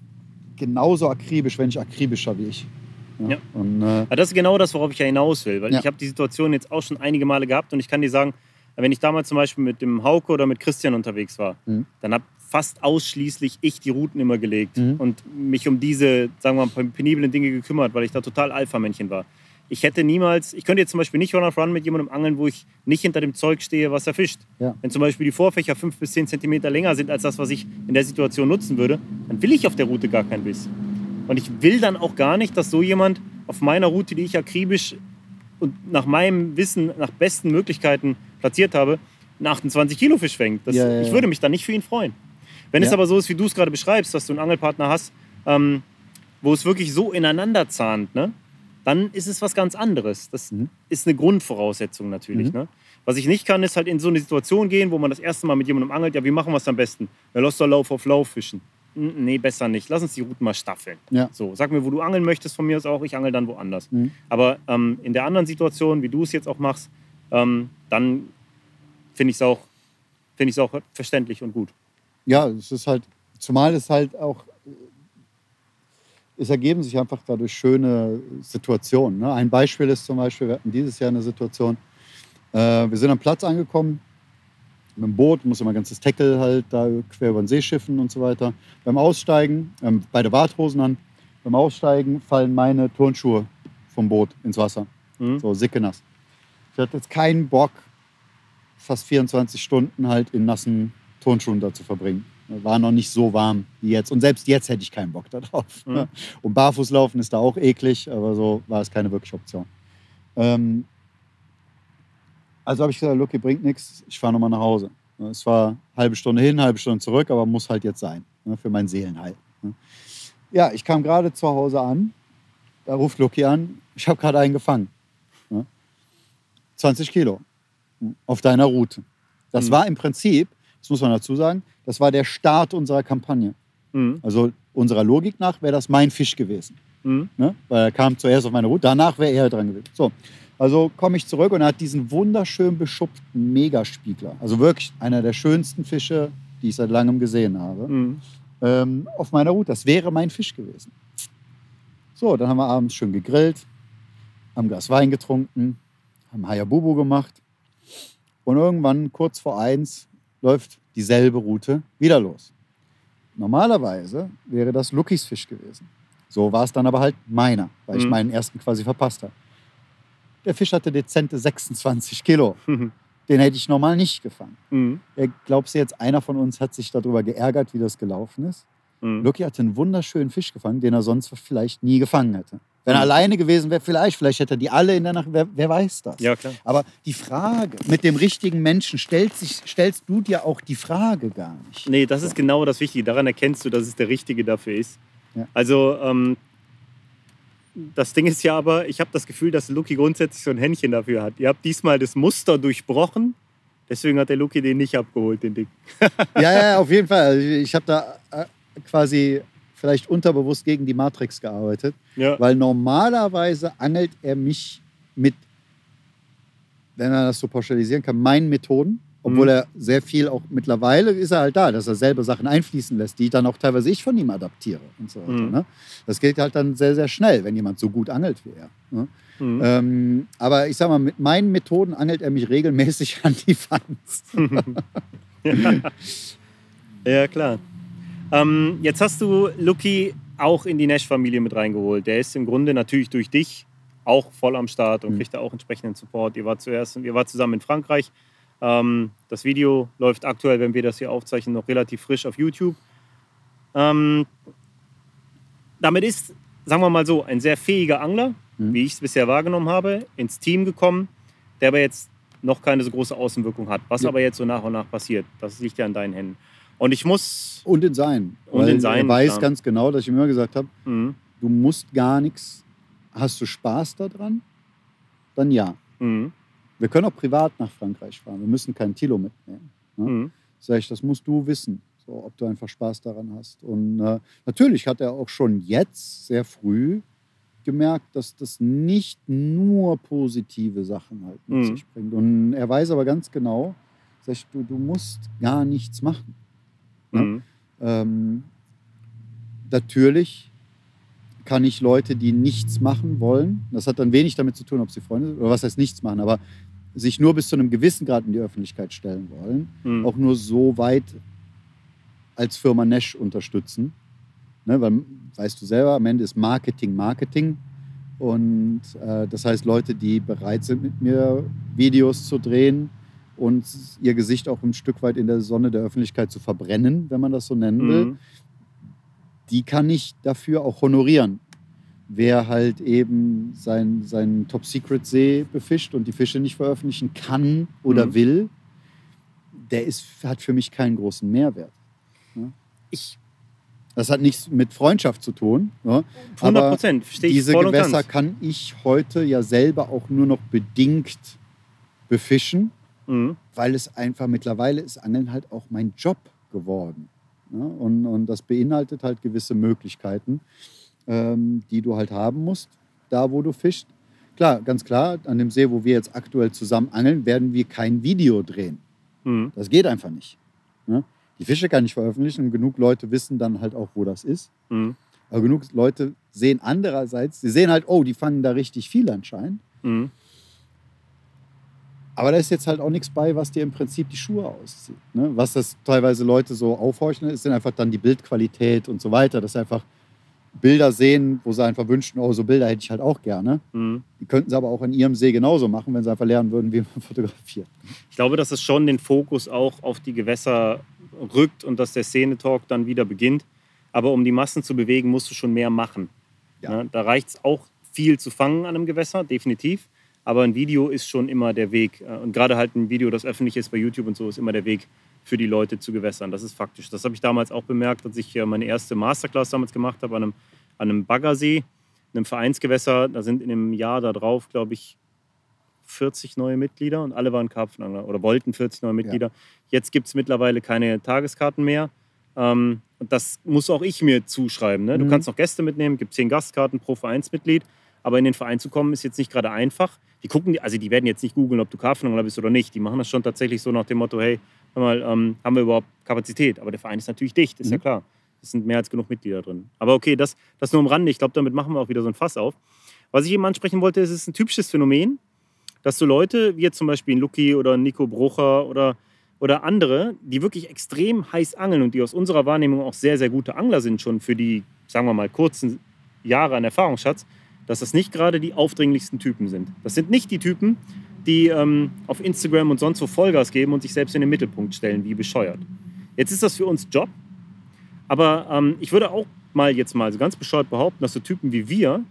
genauso akribisch, wenn nicht akribischer wie ich. Ja. Und, äh, das ist genau das, worauf ich ja hinaus will. Weil Ja. ich habe die Situation jetzt auch schon einige Male gehabt und ich kann dir sagen, wenn ich damals zum Beispiel mit dem Hauke oder mit Christian unterwegs war, Mhm. dann habe fast ausschließlich ich die Routen immer gelegt Mhm. und mich um diese, sagen wir mal, peniblen Dinge gekümmert, weil ich da total Alpha-Männchen war. Ich hätte niemals, ich könnte jetzt zum Beispiel nicht Run-of-Run mit jemandem angeln, wo ich nicht hinter dem Zeug stehe, was er fischt. Ja. Wenn zum Beispiel die Vorfächer fünf bis zehn Zentimeter länger sind als das, was ich in der Situation nutzen würde, dann will ich auf der Route gar keinen Biss. Und ich will dann auch gar nicht, dass so jemand auf meiner Route, die ich akribisch und nach meinem Wissen, nach besten Möglichkeiten platziert habe, einen 28 Kilo Fisch fängt. Das, Ja, ja, Ich würde mich dann nicht für ihn freuen. Wenn es aber so ist, wie du es gerade beschreibst, dass du einen Angelpartner hast, ähm, wo es wirklich so ineinander zahnt, ne? Dann ist es was ganz anderes. Das Mhm. ist eine Grundvoraussetzung natürlich. Mhm. Ne? Was ich nicht kann, ist halt in so eine Situation gehen, wo man das erste Mal mit jemandem angelt. Ja, wie machen wir es am besten? Ja, lass doch Lauf auf Lauf fischen. Nee, besser nicht. Lass uns die Routen mal staffeln. Ja. So, sag mir, wo du angeln möchtest von mir aus auch. Ich angel dann woanders. Mhm. Aber ähm, in der anderen Situation, wie du es jetzt auch machst, ähm, dann finde ich es auch, find auch verständlich und gut. ja, es ist halt, zumal es halt auch, es ergeben sich einfach dadurch schöne Situationen. Ne? Ein Beispiel ist zum Beispiel, wir hatten dieses Jahr eine Situation, äh, wir sind am Platz angekommen, mit dem Boot, muss immer ganzes Tackle halt da quer über den See schiffen und so weiter. Beim Aussteigen, ähm, beide Warthosen an, beim Aussteigen fallen meine Turnschuhe vom Boot ins Wasser. Mhm. So sickenass. Ich hatte jetzt keinen Bock, fast 24 Stunden halt in nassen Turnschuhen da zu verbringen. War noch nicht so warm wie jetzt. Und selbst jetzt hätte ich keinen Bock darauf. Mhm. Und Barfußlaufen ist da auch eklig, aber so war es keine wirkliche Option. Ähm, also habe ich gesagt, Lucky bringt nichts, ich fahre nochmal nach Hause. Es war eine halbe Stunde hin, halbe Stunde zurück, aber muss halt jetzt sein, ne, für mein Seelenheil. ne. Ja, ich kam gerade zu Hause an, da ruft Lucky an, ich habe gerade einen gefangen. ne. 20 Kilo ne, auf deiner Route. Das Mhm. war im Prinzip, das muss man dazu sagen, das war der Start unserer Kampagne. Mhm. Also unserer Logik nach wäre das mein Fisch gewesen. Mhm. Ne? Weil er kam zuerst auf meine Route, danach wäre er dran gewesen. So, also komme ich zurück und er hat diesen wunderschön beschuppten Megaspiegler. Also wirklich einer der schönsten Fische, die ich seit langem gesehen habe, Mhm. ähm, auf meiner Route. Das wäre mein Fisch gewesen. So, dann haben wir abends schön gegrillt, haben Glas Wein getrunken, haben Hayabubu gemacht. Und irgendwann, kurz vor eins, läuft dieselbe Route wieder los. Normalerweise wäre das Luckys Fisch gewesen. So war es dann aber halt meiner, weil ich Mhm. meinen ersten quasi verpasst habe. Der Fisch hatte dezente 26 Kilo. Mhm. Den hätte ich normal nicht gefangen. Mhm. Glaubst du jetzt, einer von uns hat sich darüber geärgert, wie das gelaufen ist? Mhm. Lucky hatte einen wunderschönen Fisch gefangen, den er sonst vielleicht nie gefangen hätte. Wenn er Mhm. alleine gewesen wäre, vielleicht, vielleicht hätte er die alle in der Nacht, wer, wer weiß das. Ja, klar. Aber die Frage mit dem richtigen Menschen stellt sich, stellst du dir auch die Frage gar nicht. Nee, das ist genau das Wichtige. Daran erkennst du, dass es der Richtige dafür ist. Ja. Also, ähm, das Ding ist ja aber, ich habe das Gefühl, dass Luki grundsätzlich so ein Händchen dafür hat. Ihr habt diesmal das Muster durchbrochen, deswegen hat der Luki den nicht abgeholt, den Ding. Ja, ja, auf jeden Fall. Ich habe da äh, quasi vielleicht unterbewusst gegen die Matrix gearbeitet, Ja. weil normalerweise angelt er mich mit, wenn man das so pauschalisieren kann, meinen Methoden. Obwohl Mhm. er sehr viel auch mittlerweile ist er halt da, dass er selber Sachen einfließen lässt, die dann auch teilweise ich von ihm adaptiere und so weiter. Mhm. Ne? Das geht halt dann sehr, sehr schnell, wenn jemand so gut angelt wie er. Ne? Mhm. Ähm, aber ich sag mal, mit meinen Methoden angelt er mich regelmäßig an die Fans. Ja, klar. Ähm, jetzt hast du Lucky auch in die Nash-Familie mit reingeholt. Der ist im Grunde natürlich durch dich auch voll am Start und Mhm. kriegt da auch entsprechenden Support. Ihr wart zuerst und ihr wart zusammen in Frankreich. Ähm, das Video läuft aktuell, wenn wir das hier aufzeichnen, noch relativ frisch auf YouTube. Ähm, damit ist, sagen wir mal so, ein sehr fähiger Angler, Mhm. wie ich es bisher wahrgenommen habe, ins Team gekommen, der aber jetzt noch keine so große Außenwirkung hat. Was Ja. aber jetzt so nach und nach passiert, das liegt ja in deinen Händen. Und ich muss. Und in sein. Und in sein, Er weiß klar. ganz genau, dass ich ihm immer gesagt habe, Mhm. du musst gar nichts. Hast du Spaß daran? Dann ja. Mhm. Wir können auch privat nach Frankreich fahren. Wir müssen kein Tilo mitnehmen. Ne? Mhm. Sag ich, das musst du wissen, so, ob du einfach Spaß daran hast. Und äh, natürlich hat er auch schon jetzt sehr früh gemerkt, dass das nicht nur positive Sachen halt mit Mhm. sich bringt. Und er weiß aber ganz genau, sag ich, du, du musst gar nichts machen. Ja. Mhm. Ähm, natürlich kann ich Leute, die nichts machen wollen, das hat dann wenig damit zu tun, ob sie Freunde sind, oder was heißt nichts machen, aber sich nur bis zu einem gewissen Grad in die Öffentlichkeit stellen wollen, Mhm. auch nur so weit als Firma Nash unterstützen. Ne, weil, weißt du selber, am Ende ist Marketing Marketing. Und äh, das heißt, Leute, die bereit sind, mit mir Videos zu drehen und ihr Gesicht auch ein Stück weit in der Sonne der Öffentlichkeit zu verbrennen, wenn man das so nennen will, Mhm. die kann ich dafür auch honorieren. Wer halt eben sein, seinen Top-Secret-See befischt und die Fische nicht veröffentlichen kann oder Mhm. will, der ist, hat für mich keinen großen Mehrwert. Ich, Das hat nichts mit Freundschaft zu tun. Ja? 100 Aber Prozent, verstehe ich diese voll Gewässer kann ich heute ja selber auch nur noch bedingt befischen, Mhm. weil es einfach mittlerweile ist Angeln halt auch mein Job geworden. Ja? Und, und das beinhaltet halt gewisse Möglichkeiten, ähm, die du halt haben musst, da wo du fischst. Klar, ganz klar, an dem See, wo wir jetzt aktuell zusammen angeln, werden wir kein Video drehen. Mhm. Das geht einfach nicht. Ne? Die Fische kann ich veröffentlichen und genug Leute wissen dann halt auch, wo das ist. Mhm. Aber genug Leute sehen andererseits, sie sehen halt, oh, die fangen da richtig viel anscheinend. Mhm. Aber da ist jetzt halt auch nichts bei, was dir im Prinzip die Schuhe auszieht. Ne? Was das teilweise Leute so aufhorchen, ist dann einfach dann die Bildqualität und so weiter. Dass sie einfach Bilder sehen, wo sie einfach wünschen, oh, so Bilder hätte ich halt auch gerne. Mhm. Die könnten sie aber auch in ihrem See genauso machen, wenn sie einfach lernen würden, wie man fotografiert. Ich glaube, dass es schon den Fokus auch auf die Gewässer rückt und dass der Szene-Talk dann wieder beginnt. Aber um die Massen zu bewegen, musst du schon mehr machen. Ja. Ne? Da reicht es auch viel zu fangen an einem Gewässer, definitiv. Aber ein Video ist schon immer der Weg. Äh, Und gerade halt ein Video, das öffentlich ist bei YouTube und so, ist immer der Weg für die Leute zu Gewässern. Das ist faktisch. Das habe ich damals auch bemerkt, als ich äh, meine erste Masterclass damals gemacht habe an einem, an einem Baggersee, einem Vereinsgewässer. Da sind in dem Jahr da drauf, glaube ich, 40 neue Mitglieder und alle waren Karpfenangler oder wollten 40 neue Mitglieder. Jetzt gibt es mittlerweile keine Tageskarten mehr. Ähm, und das muss auch ich mir zuschreiben. Ne? Du Mhm. kannst noch Gäste mitnehmen, gibt 10 Gastkarten pro Vereinsmitglied. Aber in den Verein zu kommen, ist jetzt nicht gerade einfach. Die gucken, also die werden jetzt nicht googeln, ob du Karpfenangler bist oder nicht. Die machen das schon tatsächlich so nach dem Motto, hey, mal, ähm, haben wir überhaupt Kapazität? Aber der Verein ist natürlich dicht, ist ja Mhm. klar. Es sind mehr als genug Mitglieder drin. Aber okay, das, das nur am Rande. Ich glaube, damit machen wir auch wieder so ein Fass auf. Was ich eben ansprechen wollte, ist, es ist ein typisches Phänomen, dass so Leute, wie jetzt zum Beispiel Lucky oder Nico Brucher oder, oder andere, die wirklich extrem heiß angeln und die aus unserer Wahrnehmung auch sehr, sehr gute Angler sind, schon für die, sagen wir mal, kurzen Jahre an Erfahrungsschatz, dass das nicht gerade die aufdringlichsten Typen sind. Das sind nicht die Typen, die ähm, auf Instagram und sonst wo Vollgas geben und sich selbst in den Mittelpunkt stellen, wie bescheuert. Jetzt ist das für uns Job, aber ähm, ich würde auch mal jetzt mal so ganz bescheuert behaupten, dass so Typen wie wir,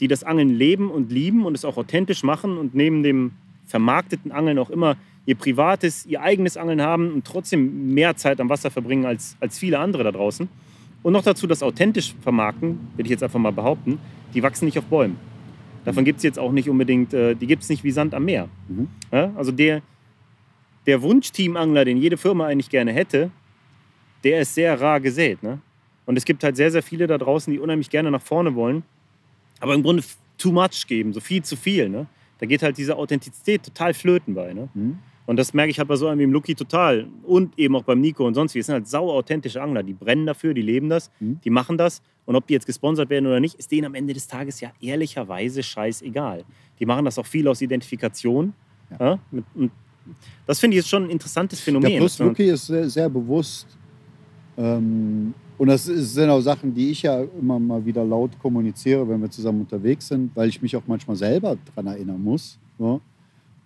die das Angeln leben und lieben und es auch authentisch machen und neben dem vermarkteten Angeln auch immer ihr privates, ihr eigenes Angeln haben und trotzdem mehr Zeit am Wasser verbringen als, als viele andere da draußen. Und noch dazu das authentisch vermarkten, würde ich jetzt einfach mal behaupten, die wachsen nicht auf Bäumen. Davon gibt es jetzt auch nicht unbedingt, äh, die gibt es nicht wie Sand am Meer. Mhm. Ja, also der, der Wunschteamangler, den jede Firma eigentlich gerne hätte, der ist sehr rar gesät. Ne? Und es gibt halt sehr, sehr viele da draußen, die unheimlich gerne nach vorne wollen, aber im Grunde too much geben, so viel zu viel. Ne? Da geht halt diese Authentizität total flöten bei. Ne? Mhm. Und das merke ich halt bei so einem wie dem Lucky total. Und eben auch beim Nico und sonst wie. Es sind halt sau authentische Angler. Die brennen dafür, die leben das, Mhm. die machen das. Und ob die jetzt gesponsert werden oder nicht, ist denen am Ende des Tages ja ehrlicherweise scheißegal. Die machen das auch viel aus Identifikation. Ja. Ja? Mit- das finde ich jetzt schon ein interessantes Phänomen. Der Plus Lucky ist sehr, sehr bewusst. Ähm, und das sind auch Sachen, die ich ja immer mal wieder laut kommuniziere, wenn wir zusammen unterwegs sind, weil ich mich auch manchmal selber daran erinnern muss. So.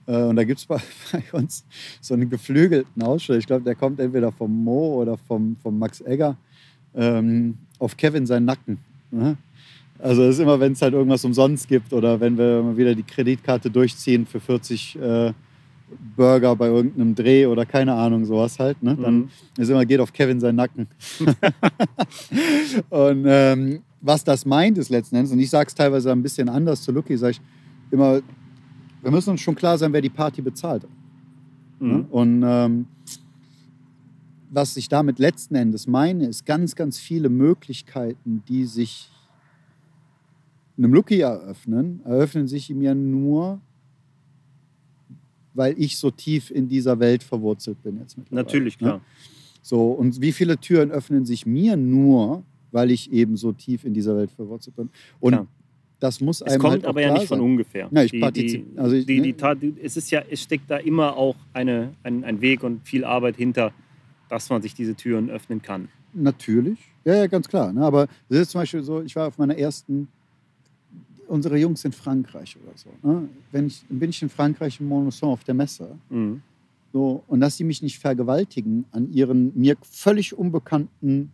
Äh, und da gibt es bei, bei uns so einen geflügelten Ausschnitt. Ich glaube, der kommt entweder vom Mo oder vom, vom Max Egger ähm, auf Kevin seinen Nacken. Ne? Also das ist immer, wenn es halt irgendwas umsonst gibt oder wenn wir mal wieder die Kreditkarte durchziehen für 40 äh, Burger bei irgendeinem Dreh oder keine Ahnung, sowas halt. Ne? Dann Mhm. ist immer, geht auf Kevin seinen Nacken. und ähm, was das meint, ist letzten Endes, und ich sage es teilweise ein bisschen anders zu Lucky, sage ich immer, wir müssen uns schon klar sein, wer die Party bezahlt. Mhm. Ne? Und ähm, was ich damit letzten Endes meine, ist ganz, ganz viele Möglichkeiten, die sich einem Lucky eröffnen, eröffnen sich ihm ja nur, weil ich so tief in dieser Welt verwurzelt bin jetzt mittlerweile. Natürlich, ne? klar. So, und wie viele Türen öffnen sich mir nur, weil ich eben so tief in dieser Welt verwurzelt bin. Und Klar. Das muss Es einem kommt halt aber ja nicht von sein. ungefähr. Ja, ich die, die, also ich- die, ne? die es ist ja, es steckt da immer auch eine, ein, ein Weg und viel Arbeit hinter, dass man sich diese Türen öffnen kann. Natürlich, ja, ja, ganz klar. Ne? Aber es ist zum Beispiel so, ich war auf meiner ersten, unsere Jungs in Frankreich oder so. Ne? Wenn ich, bin ich in Frankreich in Montluçon auf der Messe. Mhm. So, und dass sie mich nicht vergewaltigen, an ihren mir völlig unbekannten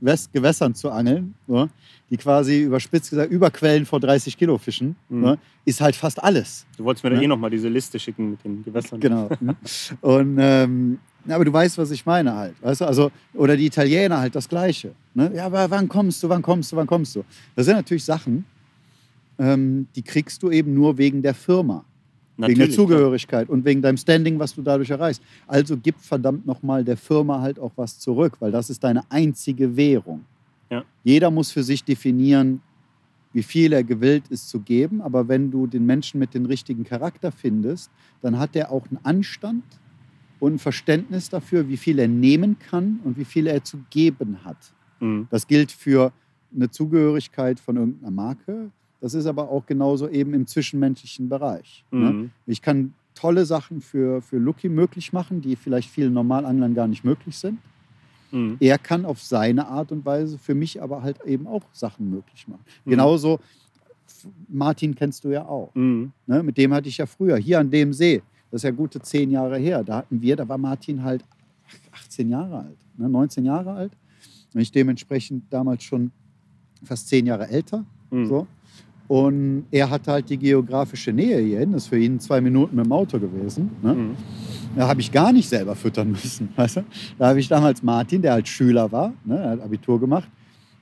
West Gewässern zu angeln, so, die quasi überspitzt gesagt überquellen vor 30 Kilo fischen, Mhm. ne, ist halt fast alles. Du wolltest mir da Ja. eh nochmal diese Liste schicken mit den Gewässern. Genau. ne? Und ähm, aber du weißt, was ich meine halt. Weißt du? also, oder die Italiener halt das Gleiche. Ne? Ja, aber wann kommst du, wann kommst du, wann kommst du? Das sind natürlich Sachen, ähm, die kriegst du eben nur wegen der Firma. Wegen der Natürlich, Zugehörigkeit und wegen deinem Standing, was du dadurch erreichst. Also gib verdammt nochmal der Firma halt auch was zurück, weil das ist deine einzige Währung. Ja. Jeder muss für sich definieren, wie viel er gewillt ist zu geben, aber wenn du den Menschen mit dem richtigen Charakter findest, dann hat er auch einen Anstand und ein Verständnis dafür, wie viel er nehmen kann und wie viel er zu geben hat. Mhm. Das gilt für eine Zugehörigkeit von irgendeiner Marke. Das ist aber auch genauso eben im zwischenmenschlichen Bereich. Ne? Mhm. Ich kann tolle Sachen für, für Lucky möglich machen, die vielleicht vielen Normalanglern gar nicht möglich sind. Mhm. Er kann auf seine Art und Weise für mich aber halt eben auch Sachen möglich machen. Mhm. Genauso, Martin kennst du ja auch. Mhm. Ne? Mit dem hatte ich ja früher, hier an dem See, das ist ja gute zehn Jahre her, da hatten wir, da war Martin halt 18 Jahre alt, ne? 19 Jahre alt. Und ich dementsprechend damals schon fast zehn Jahre älter. Mhm. So. Und er hatte halt die geografische Nähe hierhin. Das ist für ihn zwei Minuten mit dem Auto gewesen. Ne? Mhm. Da habe ich gar nicht selber füttern müssen. Weißt du? Da habe ich damals Martin, der halt Schüler war, ne? er hat Abitur gemacht,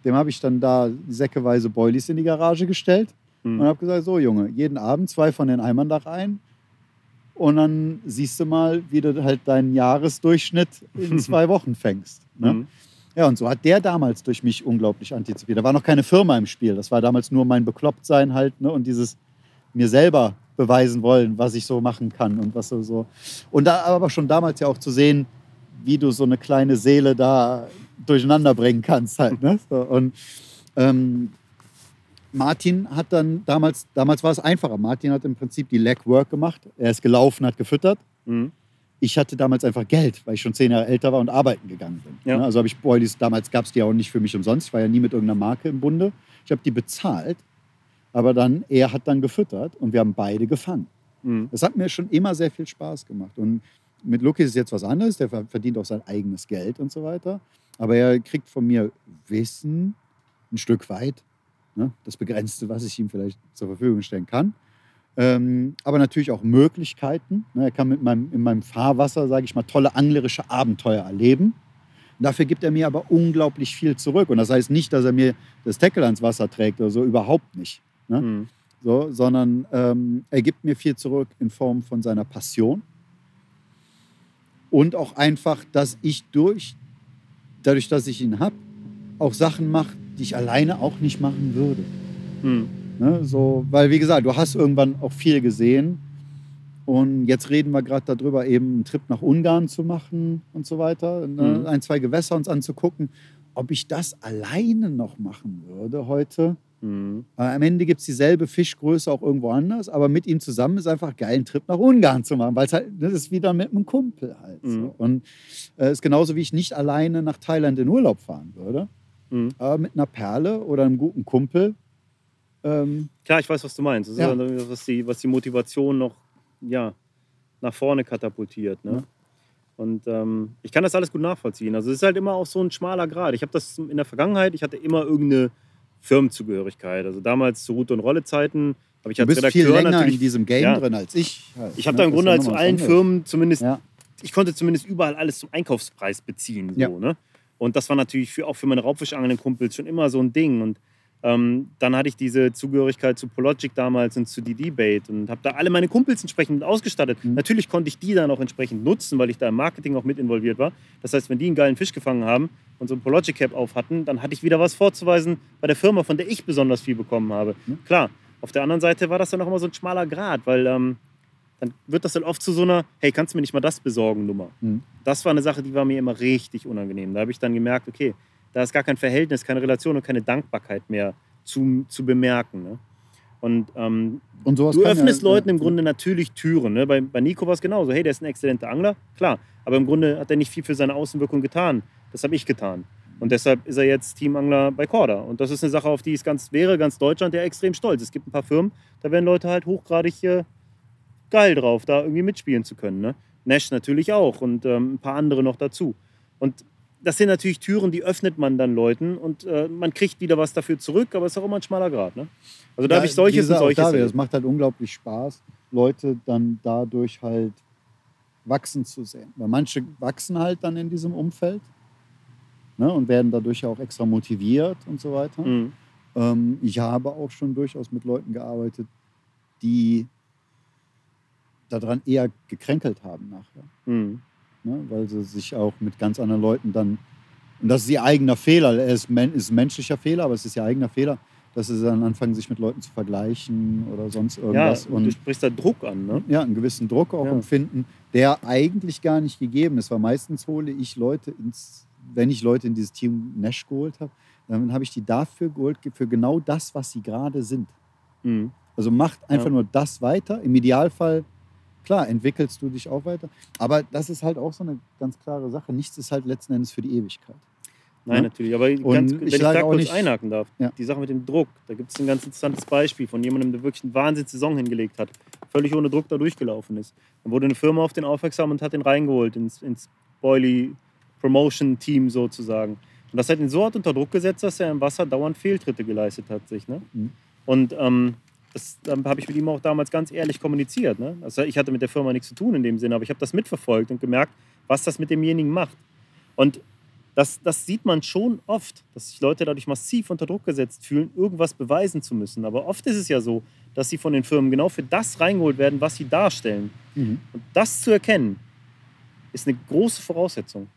dem habe ich dann da säckeweise Boilies in die Garage gestellt Mhm. und habe gesagt, so Junge, jeden Abend zwei von den Eimern da rein und dann siehst du mal, wie du halt deinen Jahresdurchschnitt in zwei Wochen fängst. Ne? Mhm. Ja, und so hat der damals durch mich unglaublich antizipiert. Da war noch keine Firma im Spiel. Das war damals nur mein Beklopptsein halt ne? und dieses mir selber beweisen wollen, was ich so machen kann und was so. Und da aber schon damals ja auch zu sehen, wie du so eine kleine Seele da durcheinander bringen kannst halt. Ne? So, und ähm, Martin hat dann damals, damals war es einfacher. Martin hat im Prinzip die Legwork gemacht. Er ist gelaufen, hat gefüttert Mhm. Ich hatte damals einfach Geld, weil ich schon zehn Jahre älter war und arbeiten gegangen bin. Ja. Ne, Also habe ich Boilies, damals gab es die auch nicht für mich umsonst. Ich war ja nie mit irgendeiner Marke im Bunde. Ich habe die bezahlt, aber dann, er hat dann gefüttert und wir haben beide gefangen. Mhm. Das hat mir schon immer sehr viel Spaß gemacht. Und mit Lucky ist es jetzt was anderes. Der verdient auch sein eigenes Geld und so weiter. Aber er kriegt von mir Wissen ein Stück weit. Ne? Das Begrenzte, was ich ihm vielleicht zur Verfügung stellen kann. Ähm, aber natürlich auch Möglichkeiten. Ne? Er kann mit meinem, in meinem Fahrwasser, sage ich mal, tolle anglerische Abenteuer erleben. Dafür gibt er mir aber unglaublich viel zurück. Und das heißt nicht, dass er mir das Tackle ans Wasser trägt oder so, überhaupt nicht. Ne? Mhm. So, sondern ähm, er gibt mir viel zurück in Form von seiner Passion. Und auch einfach, dass ich durch, dadurch, dass ich ihn habe, auch Sachen mache, die ich alleine auch nicht machen würde. Mhm. Ne? So, weil, wie gesagt, du hast irgendwann auch viel gesehen. Und jetzt reden wir gerade darüber, eben einen Trip nach Ungarn zu machen und so weiter. Ne? Mhm. Ein, zwei Gewässer uns anzugucken. Ob ich das alleine noch machen würde heute, Mhm. am Ende gibt es dieselbe Fischgröße auch irgendwo anders, aber mit ihm zusammen ist einfach geil, einen Trip nach Ungarn zu machen, weil es halt, das ist wieder mit einem Kumpel halt. Mhm. So. Und es äh, ist genauso, wie ich nicht alleine nach Thailand in Urlaub fahren würde, Mhm. aber mit einer Perle oder einem guten Kumpel. Ähm, Klar, ich weiß, was du meinst. Das Ja. ist ja. was, die, was die Motivation noch ja, nach vorne katapultiert. Ne? Ja. Und ähm, ich kann das alles gut nachvollziehen. Also es ist halt immer auch so ein schmaler Grad. Ich habe das in der Vergangenheit, ich hatte immer irgendeine Firmenzugehörigkeit. Also damals zu Route- und Rollezeiten habe ich als bist viel Redakteur länger natürlich... in diesem Game Ja. drin als ich. halt, Ich habe ne? da im Grunde halt ja zu allen anderes. Firmen zumindest Ja. ich konnte zumindest überall alles zum Einkaufspreis beziehen. So, Ja. ne? Und das war natürlich für, auch für meine raubfischangelnden Kumpels schon immer so ein Ding. Und Ähm, dann hatte ich diese Zugehörigkeit zu Pologic damals und zu die Debate und habe da alle meine Kumpels entsprechend ausgestattet. Mhm. Natürlich konnte ich die dann auch entsprechend nutzen, weil ich da im Marketing auch mit involviert war. Das heißt, wenn die einen geilen Fisch gefangen haben und so ein Pologic Cap auf hatten, dann hatte ich wieder was vorzuweisen bei der Firma, von der ich besonders viel bekommen habe. Mhm. Klar, auf der anderen Seite war das dann auch immer so ein schmaler Grad, weil ähm, dann wird das dann oft zu so einer, hey, kannst du mir nicht mal das besorgen, Nummer. Mhm. Das war eine Sache, die war mir immer richtig unangenehm. Da habe ich dann gemerkt, okay, da ist gar kein Verhältnis, keine Relation und keine Dankbarkeit mehr zu, zu bemerken. Ne? Und ähm, Und du öffnest ja, Leuten im ja, Grunde natürlich Türen. Ne? Bei, bei Nico war es genauso. Hey, der ist ein exzellenter Angler, klar. Aber im Grunde hat er nicht viel für seine Außenwirkung getan. Das habe ich getan. Und deshalb ist er jetzt Teamangler bei Corda. Und das ist eine Sache, auf die es ganz, wäre ganz Deutschland ja extrem stolz. Es gibt ein paar Firmen, da werden Leute halt hochgradig äh, geil drauf, da irgendwie mitspielen zu können. Ne? Nash natürlich auch und ähm, ein paar andere noch dazu. Und das sind natürlich Türen, die öffnet man dann Leuten und äh, man kriegt wieder was dafür zurück, aber es ist auch immer ein schmaler Grad. Ne? Also da Ja, habe ich solches gesagt, und solches. da. Es macht halt unglaublich Spaß, Leute dann dadurch halt wachsen zu sehen. Weil manche wachsen halt dann in diesem Umfeld ne, und werden dadurch auch extra motiviert und so weiter. Mhm. Ähm, ich habe auch schon durchaus mit Leuten gearbeitet, die daran eher gekränkelt haben nachher. Mhm. Ne? Weil sie sich auch mit ganz anderen Leuten dann. Und das ist ihr eigener Fehler. Es ist, ist ein menschlicher Fehler, aber es ist ihr eigener Fehler, dass sie dann anfangen, sich mit Leuten zu vergleichen oder sonst Ja, irgendwas. und du sprichst da Druck an. Ne? ja, einen gewissen Druck auch Ja. empfinden, der eigentlich gar nicht gegeben ist. Weil meistens hole ich Leute ins, wenn ich Leute in dieses Team Nash geholt habe, dann habe ich die dafür geholt, für genau das, was sie gerade sind. Mhm. Also macht einfach Ja. nur das weiter. Im Idealfall, klar, entwickelst du dich auch weiter. Aber das ist halt auch so eine ganz klare Sache. Nichts ist halt letzten Endes für die Ewigkeit. Nein, Ja. natürlich. Aber ganz, ich wenn ich sage da auch kurz nicht- einhaken darf, Ja. die Sache mit dem Druck, da gibt es ein ganz interessantes Beispiel von jemandem, der wirklich eine Wahnsinnssaison hingelegt hat, völlig ohne Druck da durchgelaufen ist. Dann wurde eine Firma auf den aufmerksam und hat den reingeholt ins, ins Boily Promotion Team sozusagen. Und das hat ihn so hart unter Druck gesetzt, dass er im Wasser dauernd Fehltritte geleistet hat sich. Ne? Mhm. Und ähm, das habe ich mit ihm auch damals ganz ehrlich kommuniziert. Ne? Also ich hatte mit der Firma nichts zu tun in dem Sinne, aber ich habe das mitverfolgt und gemerkt, was das mit demjenigen macht. Und das, das sieht man schon oft, dass sich Leute dadurch massiv unter Druck gesetzt fühlen, irgendwas beweisen zu müssen. Aber oft ist es ja so, dass sie von den Firmen genau für das reingeholt werden, was sie darstellen. Mhm. Und das zu erkennen, ist eine große Voraussetzung.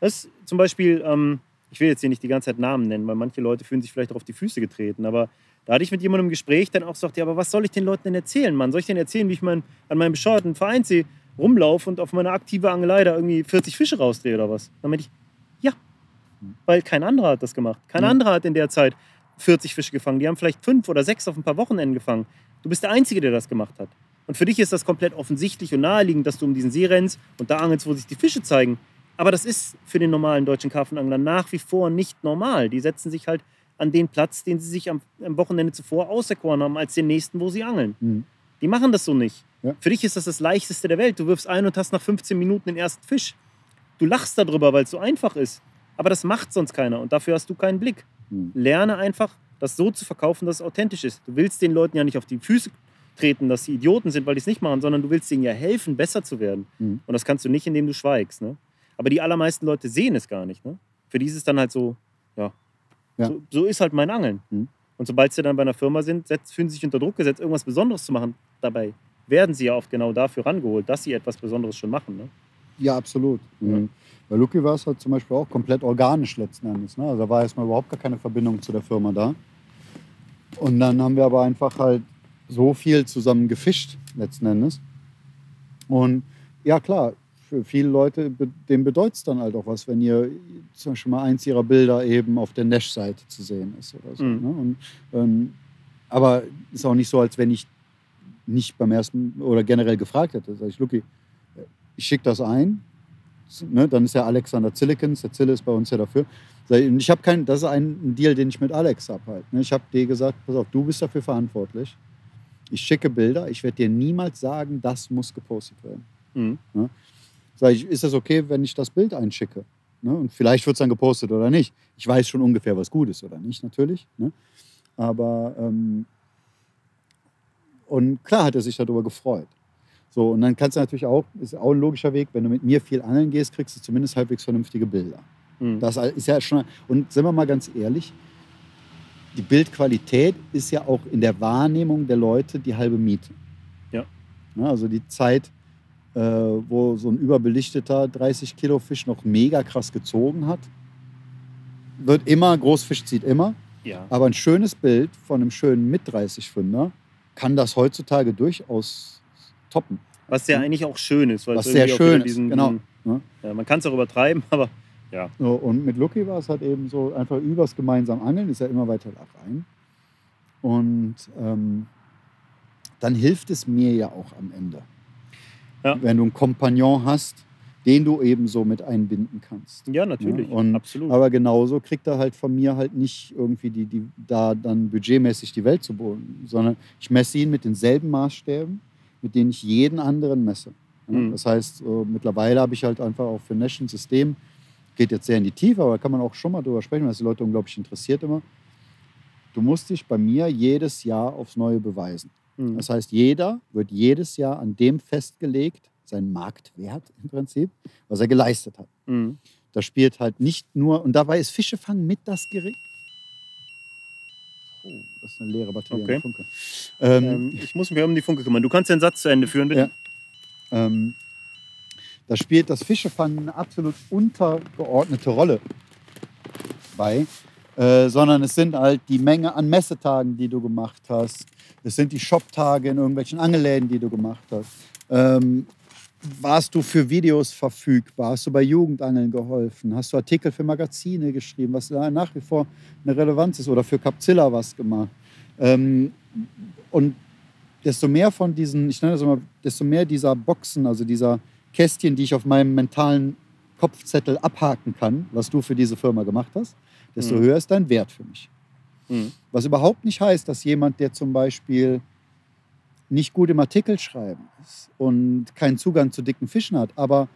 Das ist zum Beispiel, ähm, ich will jetzt hier nicht die ganze Zeit Namen nennen, weil manche Leute fühlen sich vielleicht auch auf die Füße getreten, aber da hatte ich mit jemandem ein Gespräch, dann auch sagt, ja, aber was soll ich den Leuten denn erzählen, Mann? Soll ich denen erzählen, wie ich mein, an meinem bescheuerten Vereinssee rumlaufe und auf meiner aktive Angelei da irgendwie 40 Fische rausdrehe oder was? Dann meinte ich, ja, weil kein anderer hat das gemacht. Kein Mhm. anderer hat in der Zeit 40 Fische gefangen. Die haben vielleicht fünf oder sechs auf ein paar Wochenenden gefangen. Du bist der Einzige, der das gemacht hat. Und für dich ist das komplett offensichtlich und naheliegend, dass du um diesen See rennst und da angelst, wo sich die Fische zeigen. Aber das ist für den normalen deutschen Karpfenangler nach wie vor nicht normal. Die setzen sich halt an den Platz, den sie sich am, am Wochenende zuvor auserkoren haben, als den nächsten, wo sie angeln. Mhm. Die machen das so nicht. Ja. Für dich ist das das Leichteste der Welt. Du wirfst ein und hast nach 15 Minuten den ersten Fisch. Du lachst darüber, weil es so einfach ist. Aber das macht sonst keiner und dafür hast du keinen Blick. Mhm. Lerne einfach, das so zu verkaufen, dass es authentisch ist. Du willst den Leuten ja nicht auf die Füße treten, dass sie Idioten sind, weil die es nicht machen, sondern du willst ihnen ja helfen, besser zu werden. Mhm. Und das kannst du nicht, indem du schweigst. Ne? Aber die allermeisten Leute sehen es gar nicht. Ne? Für die ist es dann halt so, ja, Ja. So, so ist halt mein Angeln. Mhm. Und sobald sie dann bei einer Firma sind, setz, fühlen sie sich unter Druck gesetzt, irgendwas Besonderes zu machen. Dabei werden sie ja oft genau dafür rangeholt, dass sie etwas Besonderes schon machen. Ne? Ja, absolut. Mhm. Bei Lucky war es halt zum Beispiel auch komplett organisch letzten Endes. Ne? Also da war erstmal überhaupt gar keine Verbindung zu der Firma da. Und dann haben wir aber einfach halt so viel zusammen gefischt letzten Endes. Und ja, klar, für viele Leute, dem bedeutet es dann halt auch was, wenn ihr zum Beispiel mal eins ihrer Bilder eben auf der Nash-Seite zu sehen ist oder so. Mhm. Ne? Und, ähm, aber ist auch nicht so, als wenn ich nicht beim ersten oder generell gefragt hätte. Sag ich, Lucky, ich schicke das ein, ne, dann ist ja Alexander Zillikens, der Zille ist bei uns ja dafür. Ich, und Ich habe keinen, das ist ein, Deal, den ich mit Alex habe halt. Ne. Ich habe dir gesagt, pass auf, du bist dafür verantwortlich. Ich schicke Bilder, ich werde dir niemals sagen, das muss gepostet werden. Mhm. Sag ich, ist das okay, wenn ich das Bild einschicke? Ne? Und vielleicht wird es dann gepostet oder nicht. Ich weiß schon ungefähr, was gut ist oder nicht, natürlich. Ne? Aber ähm, und klar hat er sich darüber gefreut. So, und dann kannst du natürlich auch, ist auch ein logischer Weg, wenn du mit mir viel angeln gehst, kriegst du zumindest halbwegs vernünftige Bilder. Mhm. Das ist ja schon. Und sind wir mal ganz ehrlich, die Bildqualität ist ja auch in der Wahrnehmung der Leute die halbe Miete. Ja. Ja, also die Zeit, äh, wo so ein überbelichteter 30 Kilo Fisch noch mega krass gezogen hat, wird immer, Großfisch zieht immer. Ja. Aber ein schönes Bild von einem schönen mit 30 Fünder kann das heutzutage durchaus toppen. Was ja eigentlich auch schön ist. Weil Was es sehr schön ist, genau. Ja. ja, man kann es auch übertreiben, aber ja. So, und mit Lucky war es halt eben so einfach übers gemeinsam Angeln, ist ja immer weiter da rein. Und ähm, dann hilft es mir ja auch am Ende. Ja. Wenn du einen Kompagnon hast, den du eben so mit einbinden kannst. Ja, natürlich. Ja, und- Absolut. Aber genauso kriegt er halt von mir halt nicht irgendwie die, die, da dann budgetmäßig die Welt zu boden, sondern ich messe ihn mit denselben Maßstäben, mit denen ich jeden anderen messe. Ja, Mhm. Das heißt, äh, mittlerweile habe ich halt einfach auch für Nash ein System, geht jetzt sehr in die Tiefe, aber da kann man auch schon mal drüber sprechen, weil es die Leute unglaublich interessiert immer. Du musst dich bei mir jedes Jahr aufs Neue beweisen. Mhm. Das heißt, jeder wird jedes Jahr an dem festgelegt, sein Marktwert im Prinzip, was er geleistet hat. Mhm. Da spielt halt nicht nur, und dabei ist Fischefangen mit das Gering. Oh, das ist eine leere Batterie. Okay. Funke. Ähm, Ähm, ich muss mich um die Funke kümmern. Du kannst den Satz zu Ende führen, bitte. Ja. ähm, da spielt das Fischefangen eine absolut untergeordnete Rolle bei, äh, sondern es sind halt die Menge an Messetagen, die du gemacht hast. Es sind die Shoptage in irgendwelchen Angelläden, die du gemacht hast. Ähm, warst du für Videos verfügbar? Hast du bei Jugendangeln geholfen? Hast du Artikel für Magazine geschrieben, was nach wie vor eine Relevanz ist? Oder für Capzilla was gemacht? Ähm, und desto mehr von diesen, ich nenne das immer, desto mehr dieser Boxen, also dieser Kästchen, die ich auf meinem mentalen Kopfzettel abhaken kann, was du für diese Firma gemacht hast, desto Mhm. höher ist dein Wert für mich. Mhm. Was überhaupt nicht heißt, dass jemand, der zum Beispiel nicht gut im Artikel schreiben ist und keinen Zugang zu dicken Fischen hat, aber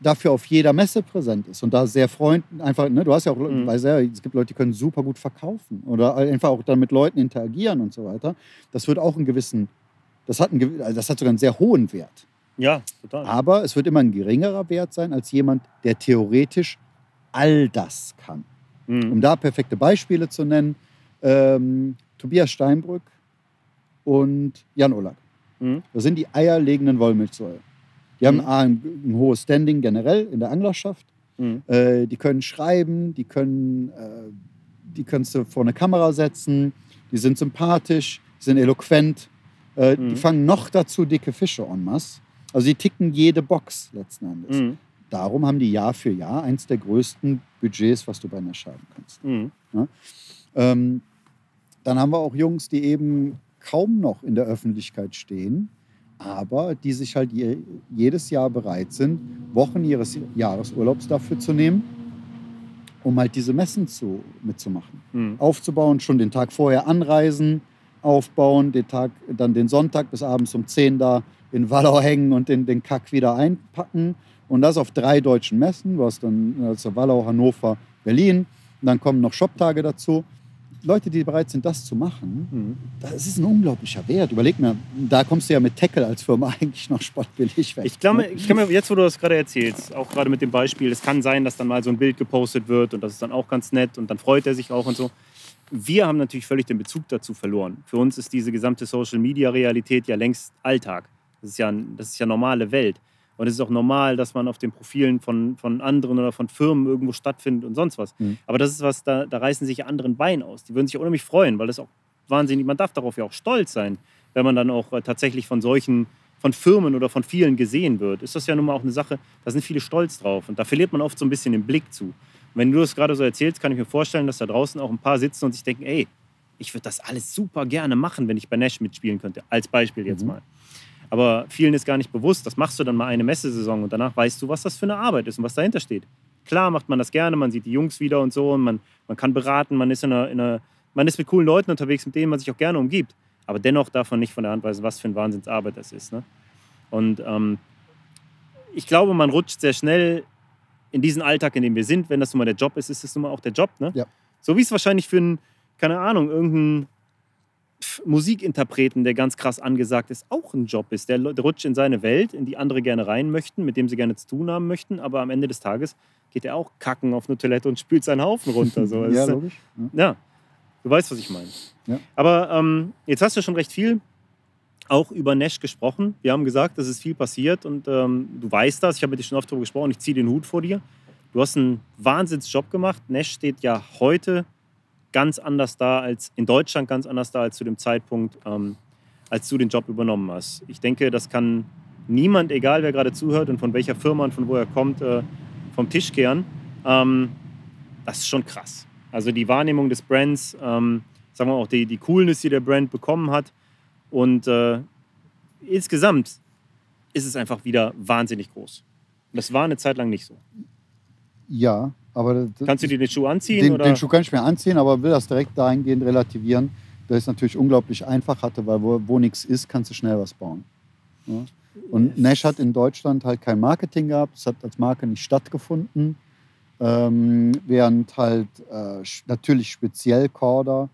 dafür auf jeder Messe präsent ist und da sehr freundlich, einfach, ne, du hast ja auch, Mhm. weißt ja, es gibt Leute, die können super gut verkaufen oder einfach auch dann mit Leuten interagieren und so weiter. Das wird auch einen gewissen, das hat, einen, also das hat sogar einen sehr hohen Wert. Ja, total. Aber es wird immer ein geringerer Wert sein als jemand, der theoretisch all das kann. Mhm. Um da perfekte Beispiele zu nennen, ähm, Tobias Steinbrück und Jan Ollack. Mhm. Das sind die eierlegenden Wollmilchsäue. Die haben Mhm. A, ein, ein hohes Standing generell in der Anglerschaft. Mhm. Äh, die können schreiben, die können, äh, die kannst du vor eine Kamera setzen, die sind sympathisch, die sind eloquent, äh, die Mhm. fangen noch dazu dicke Fische en masse. Also die ticken jede Box letzten Endes. Mhm. Darum haben die Jahr für Jahr eins der größten Budgets, was du bei einer haben kannst. Mhm. Ähm, dann haben wir auch Jungs, die eben kaum noch in der Öffentlichkeit stehen, aber die sich halt je, jedes Jahr bereit sind, Wochen ihres Jahresurlaubs dafür zu nehmen, um halt diese Messen zu, mitzumachen. Mhm. Aufzubauen, schon den Tag vorher anreisen, aufbauen, den Tag, dann den Sonntag bis abends um 10 da in Wallau hängen und den, den Kack wieder einpacken. Und das auf drei deutschen Messen. Du hast dann also Wallau, Hannover, Berlin. Und dann kommen noch Shoptage dazu. Leute, die bereit sind, das zu machen, Mhm. das ist ein unglaublicher Wert. Überleg mir, da kommst du ja mit Tackle als Firma eigentlich noch spottbillig weg. Ich glaube, ich kann mir jetzt, wo du das gerade erzählst, auch gerade mit dem Beispiel, es kann sein, dass dann mal so ein Bild gepostet wird und das ist dann auch ganz nett und dann freut er sich auch und so. Wir haben natürlich völlig den Bezug dazu verloren. Für uns ist diese gesamte Social-Media-Realität ja längst Alltag. Das ist ja, das ist ja normale Welt. Und es ist auch normal, dass man auf den Profilen von, von anderen oder von Firmen irgendwo stattfindet und sonst was. Mhm. Aber das ist was, da, da reißen sich anderen Bein aus. Die würden sich unheimlich freuen, weil das auch wahnsinnig, man darf darauf ja auch stolz sein, wenn man dann auch äh, tatsächlich von solchen, von Firmen oder von vielen gesehen wird. Ist das ja nun mal auch eine Sache, da sind viele stolz drauf. Und da verliert man oft so ein bisschen den Blick zu. Und wenn du das gerade so erzählst, kann ich mir vorstellen, dass da draußen auch ein paar sitzen und sich denken, ey, ich würde das alles super gerne machen, wenn ich bei Nash mitspielen könnte. Als Beispiel jetzt Mhm. mal. Aber vielen ist gar nicht bewusst, das machst du dann mal eine Messesaison und danach weißt du, was das für eine Arbeit ist und was dahinter steht. Klar macht man das gerne, man sieht die Jungs wieder und so und man, man kann beraten, man ist, in einer, in einer, man ist mit coolen Leuten unterwegs, mit denen man sich auch gerne umgibt. Aber dennoch darf man nicht von der Hand weisen, was für eine Wahnsinnsarbeit das ist. Ne? Und ähm, ich glaube, man rutscht sehr schnell in diesen Alltag, in dem wir sind. Wenn das nun mal der Job ist, ist es nun mal auch der Job. Ne? Ja. So wie es wahrscheinlich für einen, keine Ahnung, irgendeinen Musikinterpreten, der ganz krass angesagt ist, auch ein Job ist. Der, der rutscht in seine Welt, in die andere gerne rein möchten, mit dem sie gerne zu tun haben möchten. Aber am Ende des Tages geht er auch kacken auf eine Toilette und spült seinen Haufen runter. So. Ja, ist, logisch. Ja. ja. Du weißt, was ich meine. Ja. Aber ähm, jetzt hast du schon recht viel auch über Nash gesprochen. Wir haben gesagt, es ist viel passiert und ähm, du weißt das. Ich habe mit dir schon oft darüber gesprochen. Ich ziehe den Hut vor dir. Du hast einen Wahnsinnsjob gemacht. Nash steht ja heute ganz anders da als in Deutschland, ganz anders da als zu dem Zeitpunkt, ähm, als du den Job übernommen hast. Ich denke, das kann niemand, egal wer gerade zuhört und von welcher Firma und von wo er kommt, äh, vom Tisch kehren. Ähm, das ist schon krass. Also die Wahrnehmung des Brands, ähm, sagen wir auch die, die Coolness, die der Brand bekommen hat. Und äh, insgesamt ist es einfach wieder wahnsinnig groß. Das war eine Zeit lang nicht so. Ja, aber. Kannst du dir den Schuh anziehen? den, oder? den Schuh kann ich mir anziehen, aber will das direkt dahingehend relativieren, dass ich es natürlich unglaublich einfach hatte, weil wo, wo nichts ist, kannst du schnell was bauen. Ja? Und Nash hat in Deutschland halt kein Marketing gehabt, es hat als Marke nicht stattgefunden, ähm, während halt äh, natürlich speziell Corda,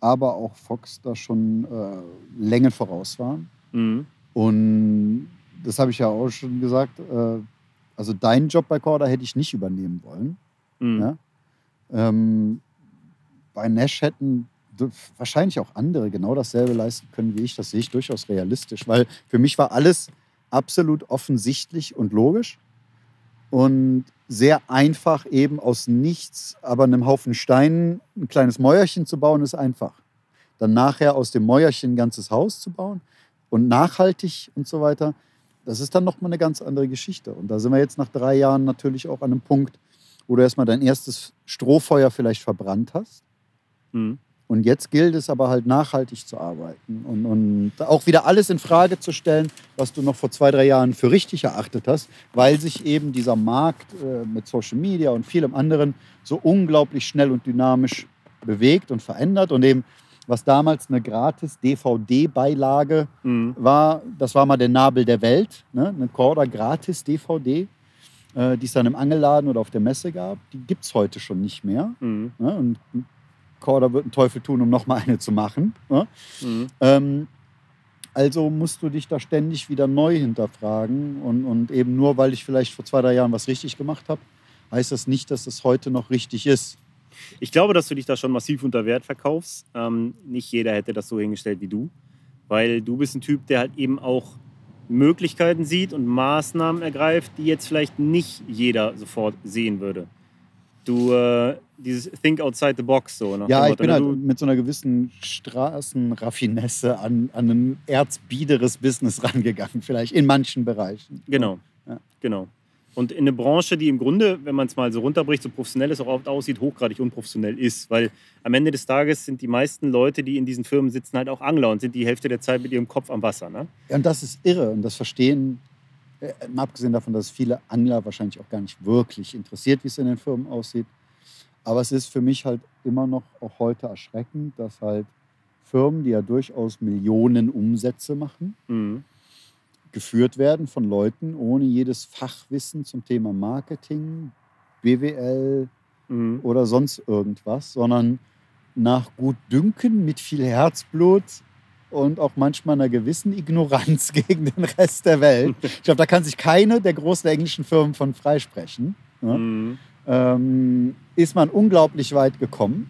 aber auch Fox da schon äh, Längen voraus waren. Mhm. Und das habe ich ja auch schon gesagt, äh, also deinen Job bei Corda hätte ich nicht übernehmen wollen. Mhm. Ja? Ähm, bei Nash hätten wahrscheinlich auch andere genau dasselbe leisten können wie ich. Das sehe ich durchaus realistisch, weil für mich war alles absolut offensichtlich und logisch und sehr einfach eben aus nichts, aber einem Haufen Steinen ein kleines Mäuerchen zu bauen, ist einfach. Dann nachher aus dem Mäuerchen ein ganzes Haus zu bauen und nachhaltig und so weiter, das ist dann nochmal eine ganz andere Geschichte. Und da sind wir jetzt nach drei Jahren natürlich auch an einem Punkt, wo du erstmal dein erstes Strohfeuer vielleicht verbrannt hast. Mhm. Und jetzt gilt es aber halt nachhaltig zu arbeiten und, und auch wieder alles in Frage zu stellen, was du noch vor zwei, drei Jahren für richtig erachtet hast, weil sich eben dieser Markt äh, mit Social Media und vielem anderen so unglaublich schnell und dynamisch bewegt und verändert. Und eben, was damals eine gratis DVD-Beilage Mhm. war, das war mal der Nabel der Welt, ne? eine Corda gratis DVD, die es dann im Angelladen oder auf der Messe gab. Die gibt es heute schon nicht mehr. Mhm. Ne? Und Corda wird einen Teufel tun, um nochmal eine zu machen. Ne? Mhm. Ähm, also musst du dich da ständig wieder neu hinterfragen. Und, und eben nur, weil ich vielleicht vor zwei, drei Jahren was richtig gemacht habe, heißt das nicht, dass es heute noch richtig ist. Ich glaube, dass du dich da schon massiv unter Wert verkaufst. Ähm, nicht jeder hätte das so hingestellt wie du, weil du bist ein Typ, der halt eben auch Möglichkeiten sieht und Maßnahmen ergreift, die jetzt vielleicht nicht jeder sofort sehen würde. Du, äh, dieses Think outside the box so. Ja, dem ich Motto, bin ne? halt du, mit so einer gewissen Straßenraffinesse an, an ein erzbiederes Business rangegangen, vielleicht in manchen Bereichen. Genau, Ja. genau. Und in eine Branche, die im Grunde, wenn man es mal so runterbricht, so professionell es auch oft aussieht, hochgradig unprofessionell ist. Weil am Ende des Tages sind die meisten Leute, die in diesen Firmen sitzen, halt auch Angler und sind die Hälfte der Zeit mit ihrem Kopf am Wasser. Ne? Ja, und das ist irre und das verstehen, äh, mal abgesehen davon, dass viele Angler wahrscheinlich auch gar nicht wirklich interessiert, wie es in den Firmen aussieht. Aber es ist für mich halt immer noch auch heute erschreckend, dass halt Firmen, die ja durchaus Millionen Umsätze machen, Mhm. Geführt werden von Leuten ohne jedes Fachwissen zum Thema Marketing, BWL Mhm. oder sonst irgendwas, sondern nach Gutdünken mit viel Herzblut und auch manchmal einer gewissen Ignoranz gegen den Rest der Welt. Ich glaube, da kann sich keine der großen englischen Firmen von freisprechen. Ja? Mhm. ähm, ist man unglaublich weit gekommen.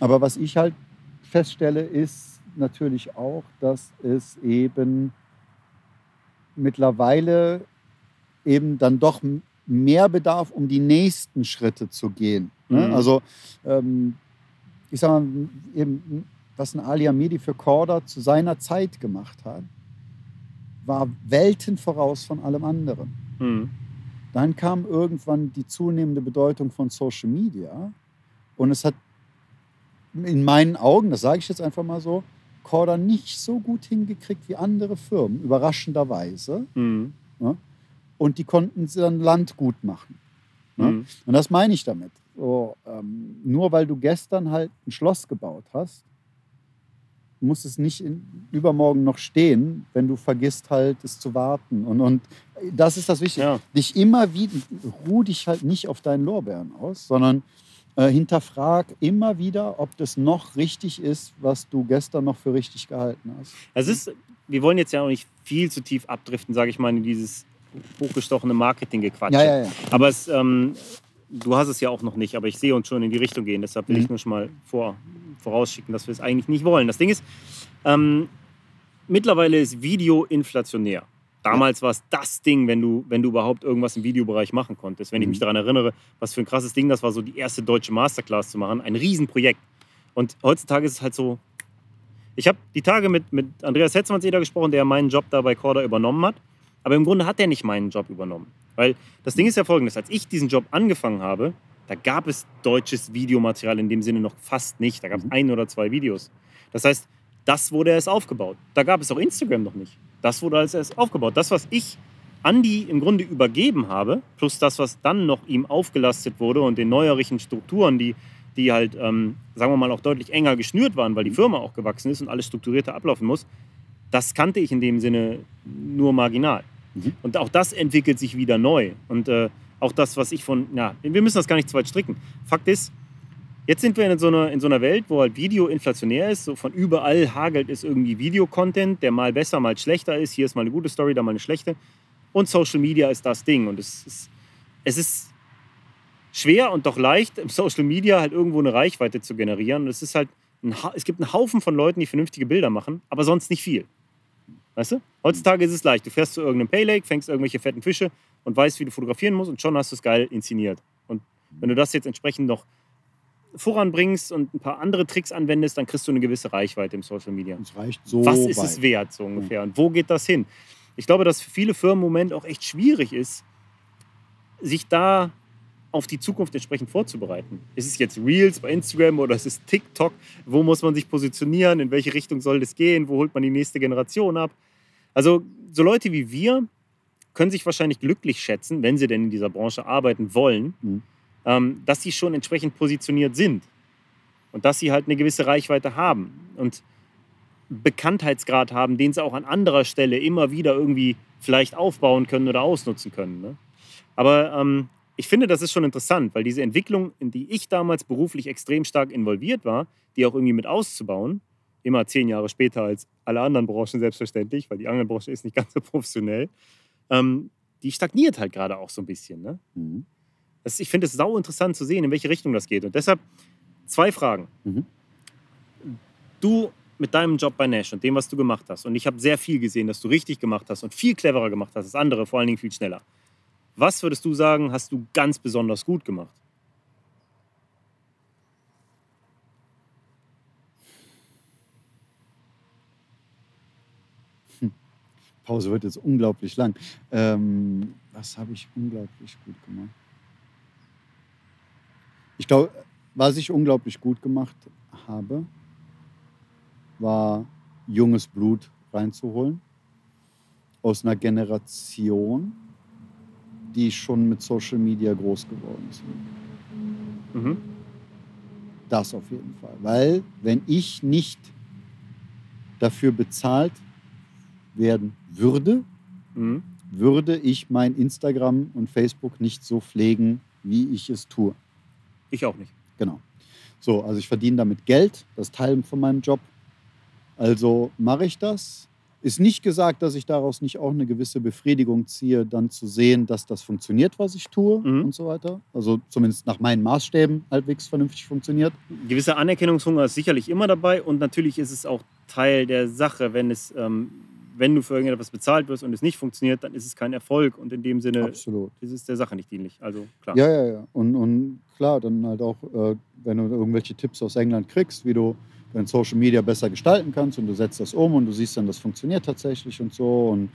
Aber was ich halt feststelle, ist natürlich auch, dass es eben mittlerweile eben dann doch mehr bedarf, um die nächsten Schritte zu gehen. Ne? Mhm. Also ähm, ich sag mal, eben, was ein Ali Amidi für Korda zu seiner Zeit gemacht hat, war Welten voraus von allem anderen. Mhm. Dann kam irgendwann die zunehmende Bedeutung von Social Media und es hat in meinen Augen, das sage ich jetzt einfach mal so, Corda nicht so gut hingekriegt wie andere Firmen, überraschenderweise. Mhm. Und die konnten sie dann Land gut machen. Mhm. Und das meine ich damit. So, ähm, nur weil du gestern halt ein Schloss gebaut hast, muss es nicht in, übermorgen noch stehen, wenn du vergisst halt es zu warten. Und, und das ist das Wichtige. Ja. Dich immer wieder, ruh dich halt nicht auf deinen Lorbeeren aus, sondern äh, hinterfrag immer wieder, ob das noch richtig ist, was du gestern noch für richtig gehalten hast. Es ist, wir wollen jetzt ja auch nicht viel zu tief abdriften, sage ich mal, in dieses hochgestochene Marketing-Gequatsche. Ja, ja, ja. Aber es, ähm, du hast es ja auch noch nicht, aber ich sehe uns schon in die Richtung gehen. Deshalb will Mhm. ich nur schon mal vor, vorausschicken, dass wir es eigentlich nicht wollen. Das Ding ist, ähm, mittlerweile ist Video inflationär. Damals war es das Ding, wenn du, wenn du überhaupt irgendwas im Videobereich machen konntest. Wenn ich Mhm. mich daran erinnere, was für ein krasses Ding das war, so die erste deutsche Masterclass zu machen. Ein Riesenprojekt. Und heutzutage ist es halt so. Ich habe die Tage mit, mit Andreas Hetzmannseder gesprochen, der meinen Job da bei Corda übernommen hat. Aber im Grunde hat er nicht meinen Job übernommen. Weil das Ding ist ja folgendes: Als ich diesen Job angefangen habe, da gab es deutsches Videomaterial in dem Sinne noch fast nicht. Da gab es Mhm. ein oder zwei Videos. Das heißt, das wurde erst aufgebaut. Da gab es auch Instagram noch nicht. Das wurde als erst aufgebaut. Das, was ich Andi im Grunde übergeben habe, plus das, was dann noch ihm aufgelastet wurde und den neuerlichen Strukturen, die, die halt, ähm, sagen wir mal, auch deutlich enger geschnürt waren, weil die Firma auch gewachsen ist und alles strukturierter ablaufen muss, das kannte ich in dem Sinne nur marginal. Mhm. Und auch das entwickelt sich wieder neu. Und äh, auch das, was ich von, ja, wir müssen das gar nicht zu weit stricken. Fakt ist, jetzt sind wir in so, einer, in so einer Welt, wo halt Video inflationär ist. So von überall hagelt es irgendwie Videocontent, der mal besser, mal schlechter ist. Hier ist mal eine gute Story, da mal eine schlechte. Und Social Media ist das Ding. Und es ist, es ist schwer und doch leicht, im Social Media halt irgendwo eine Reichweite zu generieren. Und es ist halt, ein, es gibt einen Haufen von Leuten, die vernünftige Bilder machen, aber sonst nicht viel. Weißt du? Heutzutage ist es leicht. Du fährst zu irgendeinem Paylake, fängst irgendwelche fetten Fische und weißt, wie du fotografieren musst und schon hast du es geil inszeniert. Und wenn du das jetzt entsprechend noch voranbringst und ein paar andere Tricks anwendest, dann kriegst du eine gewisse Reichweite im Social Media. Es reicht so Was ist weit. es wert, so ungefähr? Und wo geht das hin? Ich glaube, dass für viele Firmen im Moment auch echt schwierig ist, sich da auf die Zukunft entsprechend vorzubereiten. Ist es jetzt Reels bei Instagram oder ist es TikTok? Wo muss man sich positionieren? In welche Richtung soll das gehen? Wo holt man die nächste Generation ab? Also so Leute wie wir können sich wahrscheinlich glücklich schätzen, wenn sie denn in dieser Branche arbeiten wollen, Mhm. Ähm, dass sie schon entsprechend positioniert sind und dass sie halt eine gewisse Reichweite haben und Bekanntheitsgrad haben, den sie auch an anderer Stelle immer wieder irgendwie vielleicht aufbauen können oder ausnutzen können. Ne? Aber ähm, ich finde, das ist schon interessant, weil diese Entwicklung, in die ich damals beruflich extrem stark involviert war, die auch irgendwie mit auszubauen, immer zehn Jahre später als alle anderen Branchen selbstverständlich, weil die Angelbranche ist nicht ganz so professionell, ähm, die stagniert halt gerade auch so ein bisschen. Ne? Mhm. Das, ich finde es sau interessant zu sehen, in welche Richtung das geht. Und deshalb zwei Fragen. Mhm. Du mit deinem Job bei Nash und dem, was du gemacht hast, und ich habe sehr viel gesehen, dass du richtig gemacht hast und viel cleverer gemacht hast als andere, vor allen Dingen viel schneller. Was würdest du sagen, hast du ganz besonders gut gemacht? Pause wird jetzt unglaublich lang. Ähm, was habe ich unglaublich gut gemacht? Ich glaube, was ich unglaublich gut gemacht habe, war junges Blut reinzuholen aus einer Generation, die schon mit Social Media groß geworden sind. Mhm. Das auf jeden Fall. Weil wenn ich nicht dafür bezahlt werden würde, Mhm. würde ich mein Instagram und Facebook nicht so pflegen, wie ich es tue. Ich auch nicht. Genau. So, also ich verdiene damit Geld, das Teil von meinem Job. Also mache ich das. Ist nicht gesagt, dass ich daraus nicht auch eine gewisse Befriedigung ziehe, dann zu sehen, dass das funktioniert, was ich tue Mhm. und so weiter. Also zumindest nach meinen Maßstäben halbwegs vernünftig funktioniert. Gewisser Anerkennungshunger ist sicherlich immer dabei und natürlich ist es auch Teil der Sache, wenn es, ähm, wenn du für irgendetwas bezahlt wirst und es nicht funktioniert, dann ist es kein Erfolg und in dem Sinne Absolut. ist es der Sache nicht dienlich. Also klar. Ja, ja, ja. Und, und klar, dann halt auch, äh, wenn du irgendwelche Tipps aus England kriegst, wie du dein Social Media besser gestalten kannst und du setzt das um und du siehst dann, das funktioniert tatsächlich und so. Und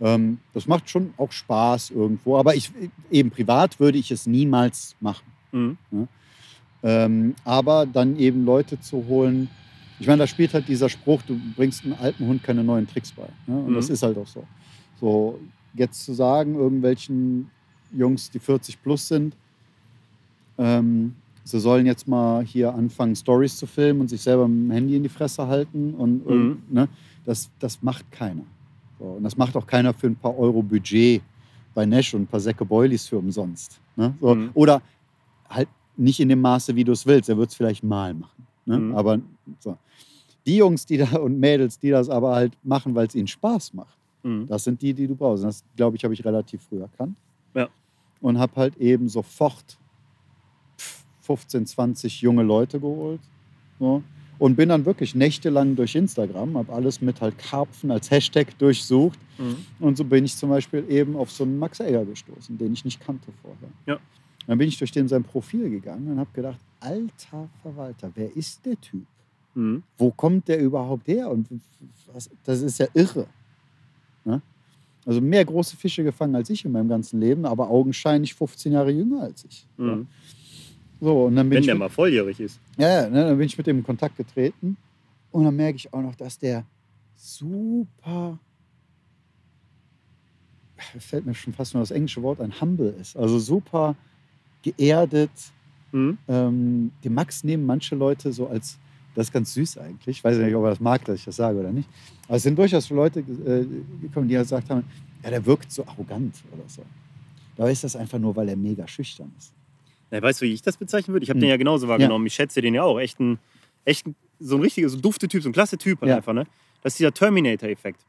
ähm, das macht schon auch Spaß irgendwo. Aber ich, eben privat würde ich es niemals machen. Mhm. Ähm, aber dann eben Leute zu holen, ich meine, da spielt halt dieser Spruch, du bringst einem alten Hund keine neuen Tricks bei. Ne? Und Mhm. das ist halt auch so. So, jetzt zu sagen, irgendwelchen Jungs, die 40 plus sind, ähm, sie sollen jetzt mal hier anfangen, Stories zu filmen und sich selber mit dem Handy in die Fresse halten. Und, Mhm. und ne, das, das macht keiner. So, und das macht auch keiner für ein paar Euro Budget bei Nash und ein paar Säcke Boilies für umsonst. Ne? So, Mhm. Oder halt nicht in dem Maße, wie du es willst. Er wird es vielleicht mal machen. Ne? Mhm. Aber so. die Jungs die da und Mädels, die das aber halt machen, weil es ihnen Spaß macht, Mhm. das sind die, die du brauchst. Das, glaube ich, habe ich relativ früh erkannt. Ja. Und habe halt eben sofort 15, 20 junge Leute geholt. So. Und bin dann wirklich nächtelang durch Instagram, habe alles mit halt Karpfen als Hashtag durchsucht. Mhm. Und so bin ich zum Beispiel eben auf so einen Max Egger gestoßen, den ich nicht kannte vorher. Ja. Dann bin ich durch den sein Profil gegangen und habe gedacht, alter Verwalter, wer ist der Typ? Mhm. Wo kommt der überhaupt her? Und was, das ist ja irre. Ne? Also mehr große Fische gefangen als ich in meinem ganzen Leben, aber augenscheinlich 15 Jahre jünger als ich. Mhm. So, und dann bin Wenn ich der mit- mal volljährig ist. ja, ja, ne, dann bin ich mit dem in Kontakt getreten und dann merke ich auch noch, dass der super, fällt mir schon fast nur das englische Wort ein, humble ist. Also super geerdet. Mhm. Ähm, den Max nehmen manche Leute so als, das ist ganz süß eigentlich, ich weiß nicht, ob er das mag, dass ich das sage oder nicht, aber es sind durchaus Leute äh, gekommen, die gesagt haben, ja, der wirkt so arrogant oder so. Da ist das einfach nur, weil er mega schüchtern ist. Ja, weißt du, wie ich das bezeichnen würde? Ich habe Hm. den ja genauso wahrgenommen. Ich schätze den ja auch. Echt ein, echt ein, so ein richtiger, so ein dufte Typ, so ein klasse Typ halt Ja. einfach. Ne? Das ist dieser Terminator-Effekt.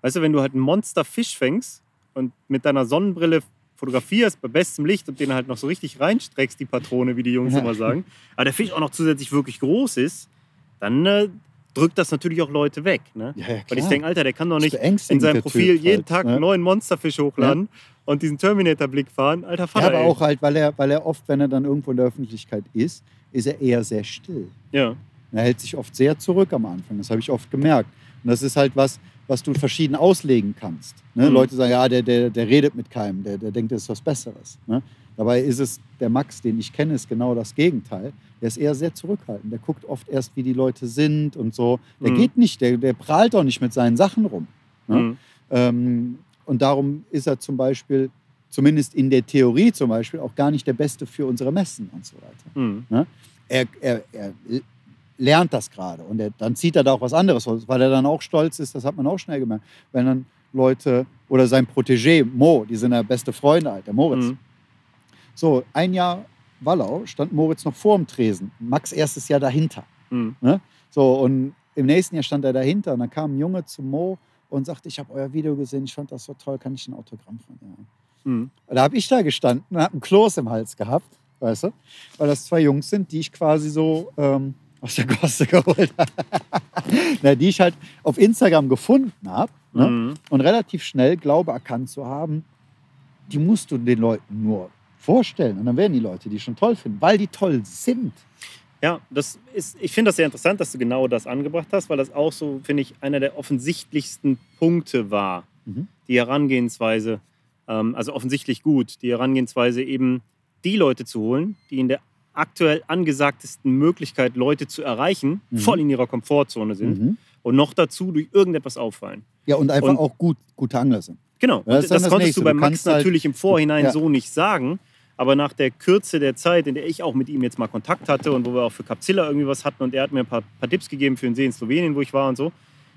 Weißt du, wenn du halt einen Monsterfisch fängst und mit deiner Sonnenbrille fotografierst bei bestem Licht und den halt noch so richtig reinstreckst, die Patrone, wie die Jungs Ja. immer sagen, aber der Fisch auch noch zusätzlich wirklich groß ist, dann äh, drückt das natürlich auch Leute weg. Ne? Ja, ja, Weil ich denke, Alter, der kann doch nicht in seinem Profil Typ jeden halt, Tag ne? einen neuen Monsterfisch hochladen und diesen Terminator-Blick fahren. Alter Ja, Vater, aber ey. auch halt, weil er, weil er oft, wenn er dann irgendwo in der Öffentlichkeit ist, ist er eher sehr still. Ja. Er hält sich oft sehr zurück am Anfang. Das habe ich oft gemerkt. Und das ist halt was, was du verschieden auslegen kannst. Ne? Mhm. Leute sagen, ja, der, der, der redet mit keinem, der, der denkt, das ist was Besseres. Ne? Dabei ist es, der Max, den ich kenne, ist genau das Gegenteil. Der ist eher sehr zurückhaltend. Der guckt oft erst, wie die Leute sind und so. Der Mhm. geht nicht, der, der prahlt auch nicht mit seinen Sachen rum. Ne? Mhm. Ähm, und darum ist er zum Beispiel, zumindest in der Theorie zum Beispiel, auch gar nicht der Beste für unsere Messen und so weiter. Mhm. Er, er, er lernt das gerade und er, dann zieht er da auch was anderes weil er dann auch stolz ist, das hat man auch schnell gemerkt, wenn dann Leute oder sein Protégé Mo, die sind ja beste Freunde halt, der Moritz. Mhm. So, ein Jahr Wallau stand Moritz noch vor dem Tresen, Max erstes Jahr dahinter. Mhm. So, und im nächsten Jahr stand er dahinter und dann kam ein Junge zu Mo und sagte, ich habe euer Video gesehen, ich fand das so toll, kann ich ein Autogramm von dir haben? Mhm. Da habe ich da gestanden und habe einen Kloß im Hals gehabt, weißt du? Weil das zwei Jungs sind, die ich quasi so ähm, aus der Koste geholt habe. Na, die ich halt auf Instagram gefunden habe ne? Mhm. und relativ schnell glaube erkannt zu haben, die musst du den Leuten nur vorstellen und dann werden die Leute die schon toll finden, weil die toll sind. Ja, das ist, ich finde das sehr interessant, dass du genau das angebracht hast, weil das auch so, finde ich, einer der offensichtlichsten Punkte war. Mhm. Die Herangehensweise, ähm, also offensichtlich gut, die Herangehensweise eben die Leute zu holen, die in der aktuell angesagtesten Möglichkeit, Leute zu erreichen, Mhm. voll in ihrer Komfortzone sind Mhm. und noch dazu durch irgendetwas auffallen. Ja, und einfach Und- auch gut, gute sind. Genau, das das, das konntest Nächste. du bei Du Max halt- natürlich im Vorhinein Ja. so nicht sagen. Aber nach der Kürze der Zeit, in der ich auch mit ihm jetzt mal Kontakt hatte und wo wir auch für Capzilla irgendwie was hatten und er hat mir ein paar, paar Tipps gegeben für den See in Slowenien, wo ich war und so,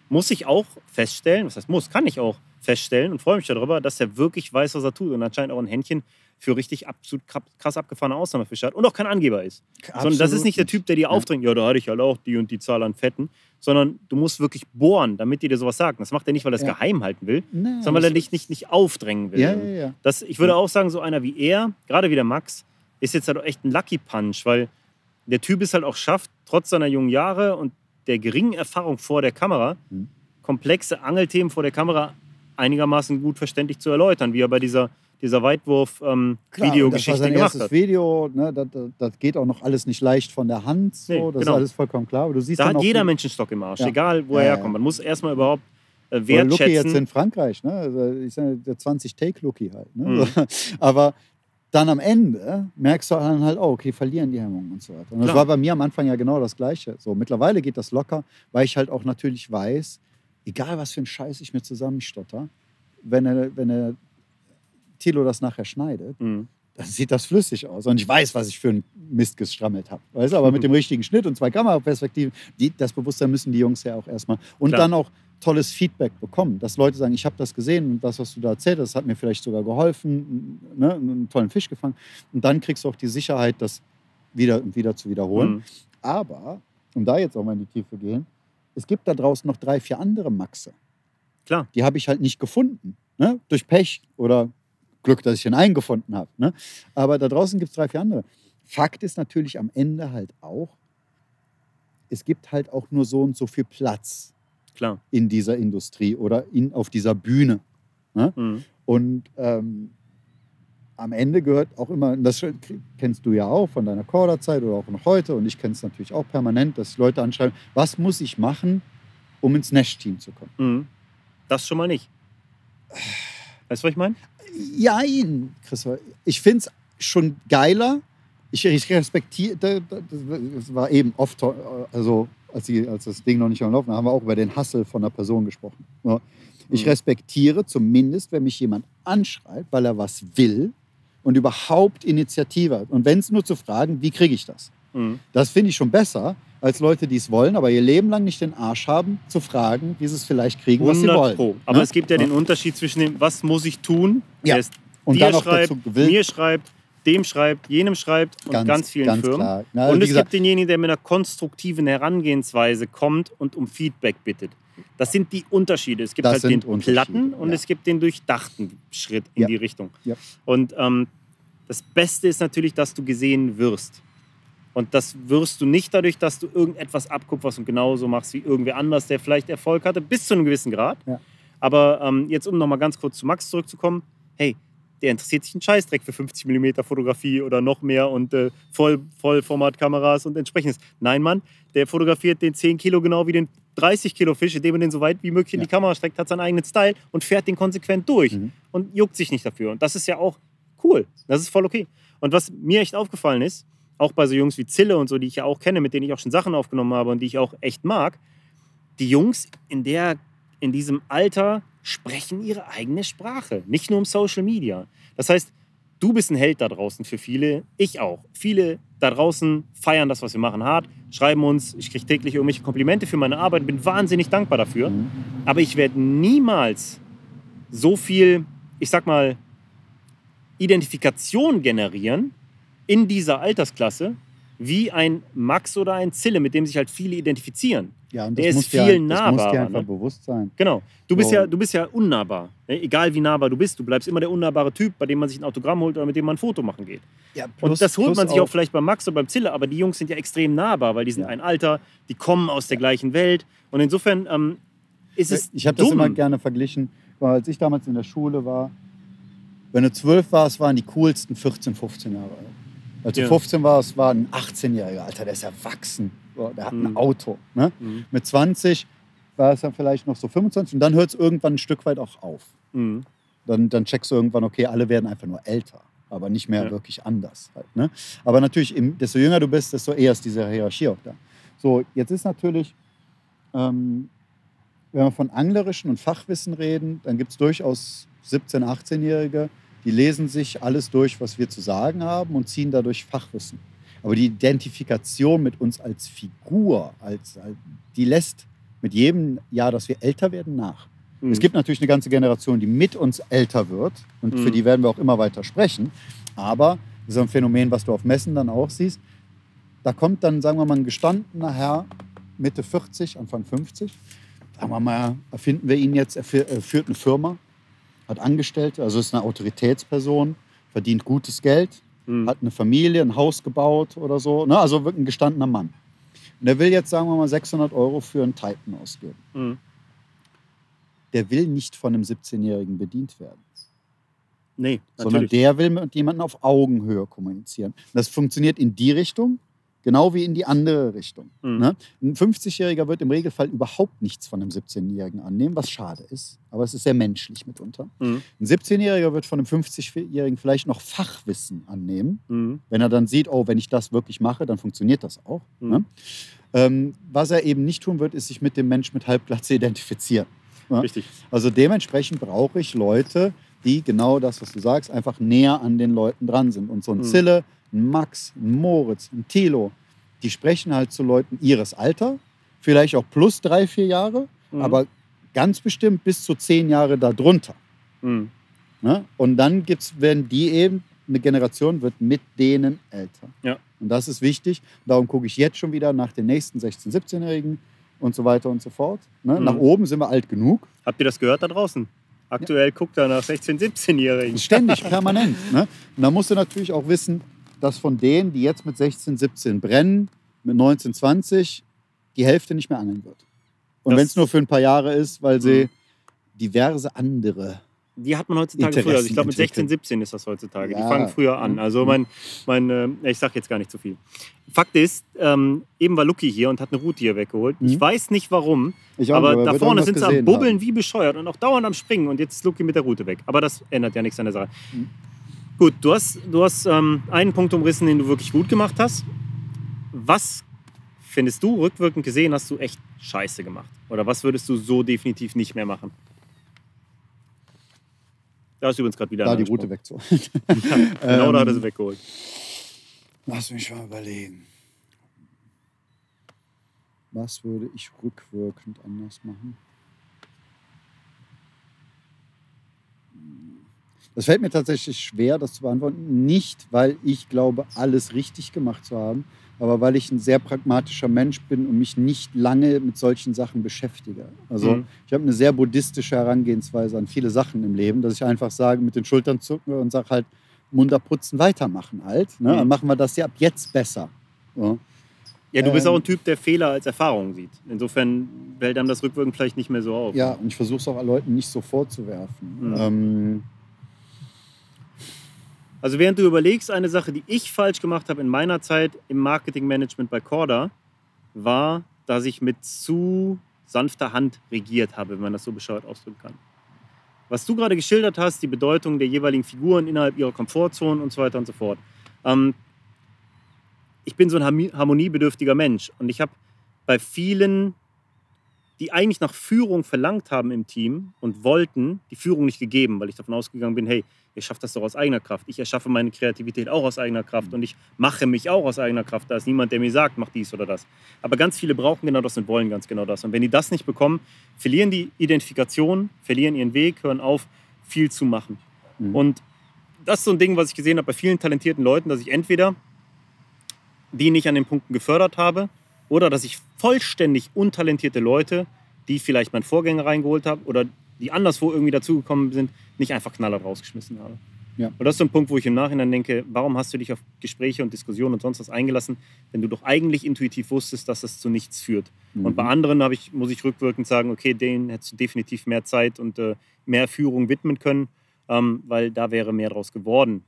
muss ich auch feststellen, was heißt muss, kann ich auch feststellen und freue mich darüber, dass er wirklich weiß, was er tut und anscheinend auch ein Händchen für richtig absolut krass abgefahrene Ausnahmefische hat und auch kein Angeber ist. Sondern das ist nicht der Typ, der dir aufdrängt, ja, da hatte ich halt auch die und die Zahl an Fetten, sondern du musst wirklich bohren, damit die dir sowas sagen. Das macht er nicht, weil er es Ja. geheim halten will, Nee, sondern weil er dich nicht, nicht aufdrängen will. Ja, ja, ja. Das, ich würde auch sagen, so einer wie er, gerade wie der Max, ist jetzt halt auch echt ein Lucky Punch, weil der Typ es halt auch schafft, trotz seiner jungen Jahre und der geringen Erfahrung vor der Kamera, Mhm. komplexe Angelthemen vor der Kamera einigermaßen gut verständlich zu erläutern, wie er bei dieser, dieser das Weitwurf-Videogeschichte sein gemacht hat. Video. Ne, das, das, das geht auch noch alles nicht leicht von der Hand. So. Nee, das genau. ist alles vollkommen klar. Aber du siehst Da dann hat jeder Mensch einen Stock im Arsch, Ja. egal wo Ja, er ja, herkommt. Man muss erstmal überhaupt äh, Oder Lucky jetzt wertschätzen. in Frankreich. Ne? Also ich sage, der 20-Take-Lucky halt. Ne? Mhm. Aber dann am Ende merkst du dann halt, oh, okay, verlieren die Hemmungen und so weiter. Und das Klar. war bei mir am Anfang ja genau das Gleiche. So, mittlerweile geht das locker, weil ich halt auch natürlich weiß, egal was für ein Scheiß ich mir zusammenstotter, wenn er, wenn er Tilo das nachher schneidet, Mhm. dann sieht das flüssig aus. Und ich weiß, was ich für einen Mist gestrammelt habe. Weißt du, aber Mhm. mit dem richtigen Schnitt und zwei Kameraperspektiven, die, das Bewusstsein müssen die Jungs ja auch erstmal. Und Klar. dann auch tolles Feedback bekommen, dass Leute sagen, ich habe das gesehen und das, was du da erzählt hast, hat mir vielleicht sogar geholfen, ne, einen tollen Fisch gefangen. Und dann kriegst du auch die Sicherheit, das wieder und wieder zu wiederholen. Mhm. Aber, um da jetzt auch mal in die Tiefe gehen, es gibt da draußen noch drei, vier andere Maxe. Klar. Die habe ich halt nicht gefunden. Ne? Durch Pech oder Glück, dass ich den einen gefunden habe. Ne? Aber da draußen gibt es drei, vier andere. Fakt ist natürlich am Ende halt auch, es gibt halt auch nur so und so viel Platz Klar. in dieser Industrie oder in, auf dieser Bühne. Ne? Mhm. Und ähm, am Ende gehört auch immer, das kennst du ja auch von deiner Corda-Zeit oder auch noch heute und ich kenne es natürlich auch permanent, dass Leute anschreiben, was muss ich machen, um ins Nash-Team zu kommen? Mhm. Das schon mal nicht. Weißt du, was ich meine? Jein, Christopher. Ich finde es schon geiler. Ich, ich respektiere, das war eben oft, also als, die, als das Ding noch nicht am Laufen war, haben wir auch über den Hassel von einer Person gesprochen. Ja. Ich Mhm. respektiere zumindest, wenn mich jemand anschreibt, weil er was will und überhaupt Initiative hat. Und wenn es nur zu fragen, wie kriege ich das? Mhm. Das finde ich schon besser, als Leute, die es wollen, aber ihr Leben lang nicht den Arsch haben, zu fragen, wie sie es vielleicht kriegen, was sie 100 wollen. Pro. Aber Ne? es gibt ja den Unterschied zwischen dem, was muss ich tun, Ja. der Und dir schreibt, mir schreibt, dem schreibt, jenem schreibt und ganz, vielen ganz Firmen. Na, und es gesagt, gibt denjenigen, der mit einer konstruktiven Herangehensweise kommt und um Feedback bittet. Das sind die Unterschiede. Es gibt halt den platten und ja. es gibt den durchdachten Schritt in Ja. die Richtung. Ja. Und ähm, das Beste ist natürlich, dass du gesehen wirst. Und das wirst du nicht dadurch, dass du irgendetwas abkupferst und genauso machst wie irgendwer anders, der vielleicht Erfolg hatte, bis zu einem gewissen Grad. Ja. Aber ähm, jetzt, um nochmal ganz kurz zu Max zurückzukommen, hey, der interessiert sich einen Scheißdreck für 50 mm Fotografie oder noch mehr und äh, Voll, Vollformatkameras und entsprechendes. Nein, Mann, der fotografiert den 10 Kilo genau wie den 30 Kilo Fisch, indem er den so weit wie möglich in Ja. die Kamera streckt, hat seinen eigenen Style und fährt den konsequent durch Mhm. und juckt sich nicht dafür. Und das ist ja auch cool. Das ist voll okay. Und was mir echt aufgefallen ist, auch bei so Jungs wie Zille und so, die ich ja auch kenne, mit denen ich auch schon Sachen aufgenommen habe und die ich auch echt mag, die Jungs in, der, in diesem Alter sprechen ihre eigene Sprache, nicht nur im Social Media. Das heißt, du bist ein Held da draußen für viele, ich auch. Viele da draußen feiern das, was wir machen, hart, schreiben uns, ich kriege täglich irgendwelche Komplimente für meine Arbeit, bin wahnsinnig dankbar dafür. Mhm. Aber ich werde niemals so viel, ich sag mal, Identifikation generieren in dieser Altersklasse wie ein Max oder ein Zille, mit dem sich halt viele identifizieren. Ja, und Der das ist muss dir, viel das muss nahbarer, dir einfach ne? bewusst sein. Genau. Du bist, So. ja, du bist ja unnahbar. Ne? Egal wie nahbar du bist, du bleibst immer der unnahbare Typ, bei dem man sich ein Autogramm holt oder mit dem man ein Foto machen geht. Ja, Und das holt man sich auch vielleicht beim Max oder beim Zille, aber die Jungs sind ja extrem nahbar, weil die sind Ja. ein Alter, die kommen aus der gleichen Welt. Und insofern ähm, ist es Ich habe das immer gerne verglichen, weil als ich damals in der Schule war, wenn du zwölf warst, waren die coolsten 14, 15 Jahre alt. Als du Ja. 15 warst, war ein 18-Jähriger, Alter, der ist erwachsen. Der hat ein Mhm. Auto. Ne? Mhm. Mit 20 war es dann vielleicht noch so 25 und dann hört es irgendwann ein Stück weit auch auf. Mhm. Dann, dann checkst du irgendwann, okay, alle werden einfach nur älter, aber nicht mehr Ja. wirklich anders. Halt, ne? Aber natürlich, desto jünger du bist, desto eher ist diese Hierarchie auch da. So, jetzt ist natürlich, ähm, wenn wir von anglerischen und Fachwissen reden, dann gibt es durchaus 17-, 18-Jährige, die lesen sich alles durch, was wir zu sagen haben und ziehen dadurch Fachwissen. Aber die Identifikation mit uns als Figur, als, die lässt mit jedem Jahr, dass wir älter werden, nach. Mhm. Es gibt natürlich eine ganze Generation, die mit uns älter wird und für Mhm. die werden wir auch immer weiter sprechen. Aber das ist ein Phänomen, was du auf Messen dann auch siehst. Da kommt dann, sagen wir mal, ein gestandener Herr, Mitte 40, Anfang 50. Sagen wir mal, erfinden wir ihn jetzt, er führt eine Firma, hat Angestellte, also ist eine Autoritätsperson, verdient gutes Geld, Mhm. hat eine Familie, ein Haus gebaut oder so. Ne? Also wirklich ein gestandener Mann. Und der will jetzt, sagen wir mal, 600 Euro für einen Titan ausgeben. Mhm. Der will nicht von einem 17-Jährigen bedient werden. Nee, sondern natürlich. der will mit jemandem auf Augenhöhe kommunizieren. Das funktioniert in die Richtung, genau wie in die andere Richtung. Mhm. Ne? Ein 50-Jähriger wird im Regelfall überhaupt nichts von einem 17-Jährigen annehmen, was schade ist. Aber es ist sehr menschlich mitunter. Mhm. Ein 17-Jähriger wird von einem 50-Jährigen vielleicht noch Fachwissen annehmen, Mhm. wenn er dann sieht, oh, wenn ich das wirklich mache, dann funktioniert das auch. Mhm. Ne? Ähm, was er eben nicht tun wird, ist sich mit dem Mensch mit Halbglatze identifizieren. Ja? Richtig. Also dementsprechend brauche ich Leute, die genau das, was du sagst, einfach näher an den Leuten dran sind. Und so ein Mhm. Zille, ein Max, ein Moritz, ein Thilo, die sprechen halt zu Leuten ihres Alter, vielleicht auch plus drei, vier Jahre, Mhm. aber ganz bestimmt bis zu zehn Jahre darunter. Mhm. Ne? Und dann gibt's, werden die eben, eine Generation wird mit denen älter. Ja. Und das ist wichtig. Darum gucke ich jetzt schon wieder nach den nächsten 16-, 17-Jährigen und so weiter und so fort. Ne? Mhm. Nach oben sind wir alt genug. Habt ihr das gehört da draußen? Aktuell guckt er nach 16-, 17-Jährigen. Ständig, permanent. Ne? Und da musst du natürlich auch wissen, dass von denen, die jetzt mit 16, 17 brennen, mit 19, 20, die Hälfte nicht mehr angeln wird. Und wenn es nur für ein paar Jahre ist, weil sie Mhm. diverse andere. Die hat man heutzutage früher. Also ich glaube, mit 16, 17 ist das heutzutage. Die Ja. fangen früher an. Also mein, mein äh, ich sage jetzt gar nicht zu viel. Fakt ist, ähm, eben war Lucky hier und hat eine Route hier weggeholt. Ich Mhm. weiß nicht warum, Ich auch aber nicht, er da vorne sind sie am Bubbeln haben. wie bescheuert und auch dauernd am Springen. Und jetzt ist Lucky mit der Route weg. Aber das ändert ja nichts an der Sache. Mhm. Gut, du hast, du hast ähm, einen Punkt umrissen, den du wirklich gut gemacht hast. Was findest du, rückwirkend gesehen, hast du echt scheiße gemacht? Oder was würdest du so definitiv nicht mehr machen? Da ist übrigens gerade wieder Da die Route wegzuholen. Genau, da hat er Ähm, sie weggeholt. Lass mich mal überlegen. Was würde ich rückwirkend anders machen? Das fällt mir tatsächlich schwer, das zu beantworten. Nicht, weil ich glaube, alles richtig gemacht zu haben, aber weil ich ein sehr pragmatischer Mensch bin und mich nicht lange mit solchen Sachen beschäftige. Also Mhm. ich habe eine sehr buddhistische Herangehensweise an viele Sachen im Leben, dass ich einfach sage, mit den Schultern zucken und sage halt, munter putzen, weitermachen halt. Ne? Mhm. Dann machen wir das ja ab jetzt besser. Ja. Ja, du bist ähm, auch ein Typ, der Fehler als Erfahrung sieht. Insofern fällt einem das rückwirkend vielleicht nicht mehr so auf. Ja, und ich versuche es auch Leuten nicht so vorzuwerfen. Mhm. Ähm, Also während du überlegst, eine Sache, die ich falsch gemacht habe in meiner Zeit im Marketingmanagement bei Corda, war, dass ich mit zu sanfter Hand regiert habe, wenn man das so bescheuert ausdrücken kann. Was du gerade geschildert hast, die Bedeutung der jeweiligen Figuren innerhalb ihrer Komfortzone und so weiter und so fort. Ähm, ich bin so ein harmoniebedürftiger Mensch und ich habe bei vielen, die eigentlich nach Führung verlangt haben im Team und wollten, die Führung nicht gegeben, weil ich davon ausgegangen bin, hey, ihr schafft das doch aus eigener Kraft. Ich erschaffe meine Kreativität auch aus eigener Kraft und ich mache mich auch aus eigener Kraft. Da ist niemand, der mir sagt, mach dies oder das. Aber ganz viele brauchen genau das und wollen ganz genau das. Und wenn die das nicht bekommen, verlieren die Identifikation, verlieren ihren Weg, hören auf, viel zu machen. Mhm. Und das ist so ein Ding, was ich gesehen habe bei vielen talentierten Leuten, dass ich entweder die nicht an den Punkten gefördert habe oder dass ich vollständig untalentierte Leute, die vielleicht mein Vorgänger reingeholt habe oder die anderswo irgendwie dazugekommen sind, nicht einfach knallhart rausgeschmissen habe. Ja. Und das ist so ein Punkt, wo ich im Nachhinein denke, warum hast du dich auf Gespräche und Diskussionen und sonst was eingelassen, wenn du doch eigentlich intuitiv wusstest, dass das zu nichts führt. Und bei anderen habe ich, muss ich rückwirkend sagen, okay, denen hättest du definitiv mehr Zeit und äh, mehr Führung widmen können, ähm, weil da wäre mehr draus geworden,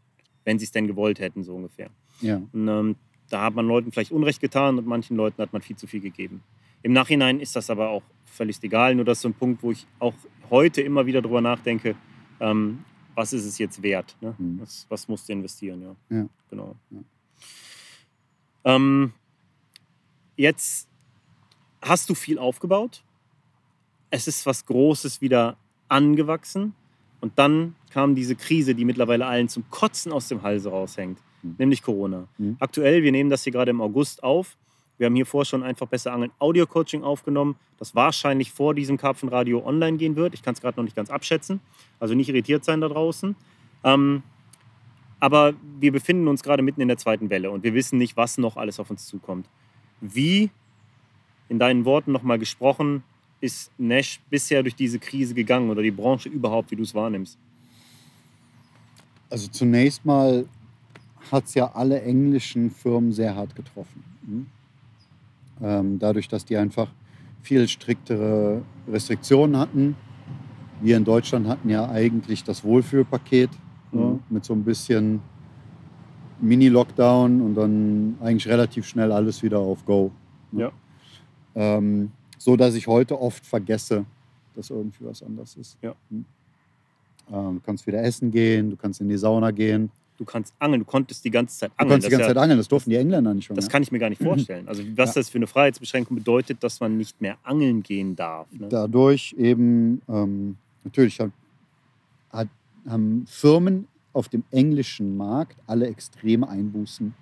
wenn sie es denn gewollt hätten, so ungefähr. ja. Und ähm, da hat man Leuten vielleicht Unrecht getan und manchen Leuten hat man viel zu viel gegeben. Im Nachhinein ist das aber auch völlig egal. Nur das ist so ein Punkt, wo ich auch heute immer wieder drüber nachdenke, ähm, was ist es jetzt wert? Ne? Mhm. Was, was musst du investieren? Ja, Ja. genau. Ja. Ähm, jetzt hast du viel aufgebaut. Es ist was Großes wieder angewachsen. Und dann kam diese Krise, die mittlerweile allen zum Kotzen aus dem Halse raushängt, Mhm. nämlich Corona. Mhm. Aktuell, wir nehmen das hier gerade im August auf. Wir haben hier vor schon einfach besser Angeln Audio-Coaching aufgenommen, das wahrscheinlich vor diesem Karpfenradio online gehen wird. Ich kann es gerade noch nicht ganz abschätzen. Also nicht irritiert sein da draußen. Ähm, aber wir befinden uns gerade mitten in der zweiten Welle und wir wissen nicht, was noch alles auf uns zukommt. Wie, in deinen Worten nochmal gesprochen, ist Nash bisher durch diese Krise gegangen oder die Branche überhaupt, wie du es wahrnimmst? Also zunächst mal hat es ja alle englischen Firmen sehr hart getroffen. Ähm, dadurch, dass die einfach viel striktere Restriktionen hatten. Wir in Deutschland hatten ja eigentlich das Wohlfühlpaket Mhm. ja, mit so ein bisschen Mini-Lockdown und dann eigentlich relativ schnell alles wieder auf Go. ne? Ja. Ähm, so dass ich heute oft vergesse, dass irgendwie was anders ist. Ja. Mhm. Ähm, du kannst wieder essen gehen, du kannst in die Sauna gehen. Du kannst angeln, du konntest die ganze Zeit Du angeln. konntest die Das ganze ist ja- Zeit angeln, das durften die Engländer nicht schon. Das mehr. kann ich mir gar nicht vorstellen. Also was Ja. das für eine Freiheitsbeschränkung bedeutet, dass man nicht mehr angeln gehen darf. Ne? Dadurch eben, ähm, natürlich hat, hat, haben Firmen auf dem englischen Markt alle extreme Einbußen.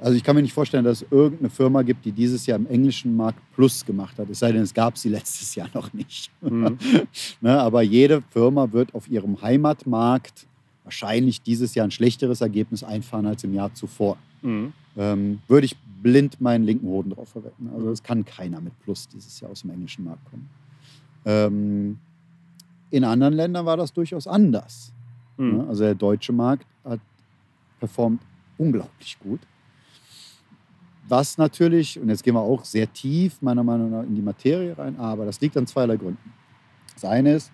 Also ich kann mir nicht vorstellen, dass es irgendeine Firma gibt, die dieses Jahr im englischen Markt Plus gemacht hat. Es sei denn, es gab sie letztes Jahr noch nicht. Mhm. Ne, aber jede Firma wird auf ihrem Heimatmarkt wahrscheinlich dieses Jahr ein schlechteres Ergebnis einfahren als im Jahr zuvor. Mhm. Ähm, würde ich blind meinen linken Hoden drauf verwetten. Also es kann keiner mit Plus dieses Jahr aus dem englischen Markt kommen. Ähm, in anderen Ländern war das durchaus anders. Mhm. Also der deutsche Markt hat performt unglaublich gut. Was natürlich, und jetzt gehen wir auch sehr tief meiner Meinung nach in die Materie rein, aber das liegt an zweierlei Gründen. Das eine ist,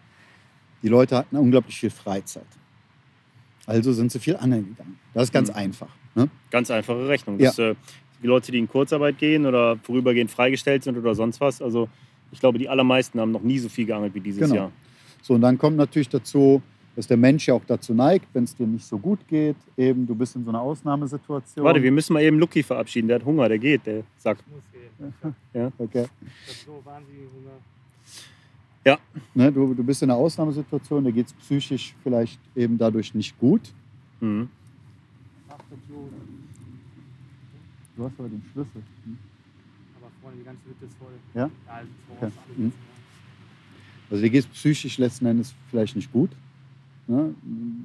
die Leute hatten unglaublich viel Freizeit. Also sind sie viel angeln gegangen. Das ist ganz Mhm. einfach. Ne? Ganz einfache Rechnung. Das, äh, die Leute, die in Kurzarbeit gehen oder vorübergehend freigestellt sind oder sonst was, also ich glaube, die allermeisten haben noch nie so viel geangelt wie dieses Genau. Jahr. So, und dann kommt natürlich dazu, dass der Mensch ja auch dazu neigt, wenn es dir nicht so gut geht, eben du bist in so einer Ausnahmesituation. Warte, wir müssen mal eben Lucky verabschieden. Der hat Hunger, der geht, der sagt. muss gehen. okay. Ich habe so wahnsinnig Hunger. Ne, du, du bist in einer Ausnahmesituation, dir geht es psychisch vielleicht eben dadurch nicht gut. Mhm. Du hast aber den Schlüssel. Aber vorne die ganze Hütte ist voll. Ja? Ja, also Okay. Mhm. Also dir geht es psychisch letzten Endes vielleicht nicht gut. Ne?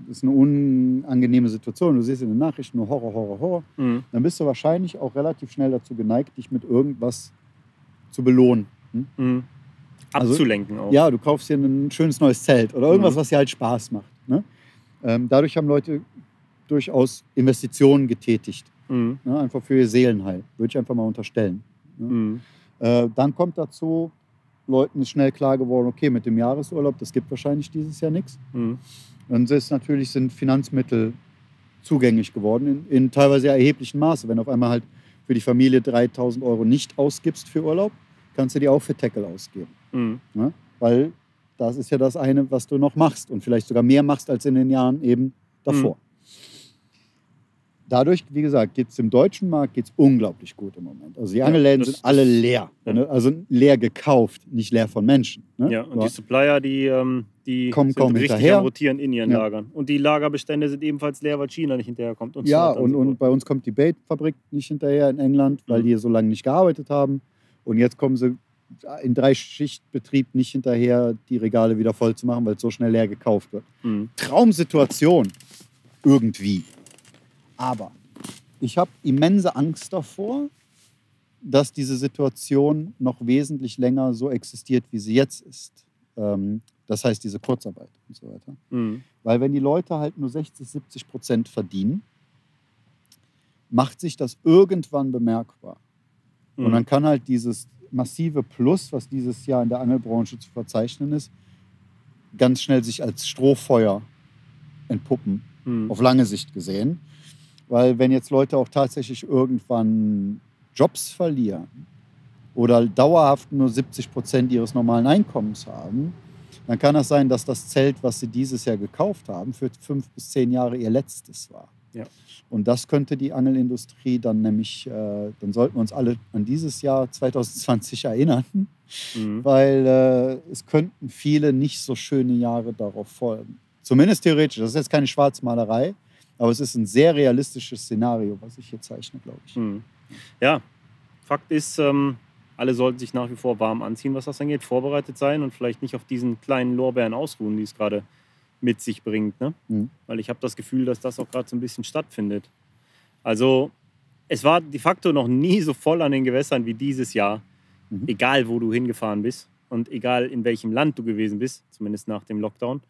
Das ist eine unangenehme Situation. Du siehst in den Nachrichten nur Horror, Horror, Horror. Mhm. Dann bist du wahrscheinlich auch relativ schnell dazu geneigt, dich mit irgendwas zu belohnen. Hm? Mhm. Also- Abzulenken auch. Ja, du kaufst dir ein schönes neues Zelt oder irgendwas, Mhm. was dir halt Spaß macht. Ne? Ähm, dadurch haben Leute durchaus Investitionen getätigt. Mhm. Ne? Einfach für ihr Seelenheil. Würde ich einfach mal unterstellen. Mhm. Äh, dann kommt dazu, Leuten ist schnell klar geworden, okay, mit dem Jahresurlaub, das gibt wahrscheinlich dieses Jahr nichts. Mhm. Dann ist natürlich sind Finanzmittel zugänglich geworden, in, in teilweise erheblichem Maße. Wenn du auf einmal halt für die Familie 3000 Euro nicht ausgibst für Urlaub, kannst du die auch für Tackle ausgeben. Mhm. Weil das ist ja das eine, was du noch machst und vielleicht sogar mehr machst als in den Jahren eben davor. Dadurch, wie gesagt, geht es im deutschen Markt geht's unglaublich gut im Moment. Also die Ja, Angelläden das- sind alle leer. ja. Ne? Also leer gekauft, nicht leer von Menschen. Ne? Ja, und Aber- die Supplier, die, ähm, die Kommen sind kaum richtig hinterher. am Rotieren in ihren Ja. Lagern. Und die Lagerbestände sind ebenfalls leer, weil China nicht hinterherkommt. Und so ja, und, so und fort. bei uns kommt die Bait-Fabrik nicht hinterher in England, weil Mhm. die so lange nicht gearbeitet haben. Und jetzt kommen sie in Drei-Schicht-Betrieb nicht hinterher, die Regale wieder voll zu machen, weil es so schnell leer gekauft wird. Mhm. Traumsituation. Irgendwie. Aber ich habe immense Angst davor, dass diese Situation noch wesentlich länger so existiert, wie sie jetzt ist. Ähm, das heißt, diese Kurzarbeit und so weiter. Mhm. Weil wenn die Leute halt nur 60, 70 Prozent verdienen, macht sich das irgendwann bemerkbar. Und Mhm. dann kann halt dieses massive Plus, was dieses Jahr in der Angelbranche zu verzeichnen ist, ganz schnell sich als Strohfeuer entpuppen, Mhm. auf lange Sicht gesehen. Weil wenn jetzt Leute auch tatsächlich irgendwann Jobs verlieren oder dauerhaft nur 70 Prozent ihres normalen Einkommens haben, dann kann das sein, dass das Zelt, was sie dieses Jahr gekauft haben, für fünf bis zehn Jahre ihr letztes war. Ja. Und das könnte die Angelindustrie dann nämlich, äh, dann sollten wir uns alle an dieses Jahr 2020 erinnern, Mhm. weil äh, es könnten viele nicht so schöne Jahre darauf folgen. Zumindest theoretisch. Das ist jetzt keine Schwarzmalerei, aber es ist ein sehr realistisches Szenario, was ich hier zeichne, glaube ich. Mhm. Ja, Fakt ist, ähm, alle sollten sich nach wie vor warm anziehen, was das angeht, vorbereitet sein und vielleicht nicht auf diesen kleinen Lorbeeren ausruhen, die es gerade mit sich bringt. Ne? Mhm. Weil ich habe das Gefühl, dass das auch gerade so ein bisschen stattfindet. Also es war de facto noch nie so voll an den Gewässern wie dieses Jahr, Mhm. egal wo du hingefahren bist und egal in welchem Land du gewesen bist, zumindest nach dem Lockdown.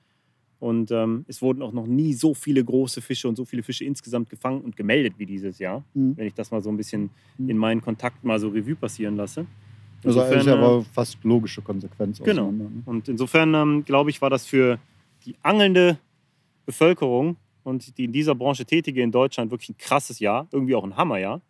Und ähm, es wurden auch noch nie so viele große Fische und so viele Fische insgesamt gefangen und gemeldet wie dieses Jahr, Mhm. wenn ich das mal so ein bisschen Mhm. in meinen Kontakten mal so Revue passieren lasse. Also Insofern, ist ja äh, aber fast logische Konsequenz. Genau. ne? Und insofern, ähm, glaube ich, war das für die angelnde Bevölkerung und die in dieser Branche Tätige in Deutschland wirklich ein krasses Jahr, irgendwie auch ein Hammerjahr.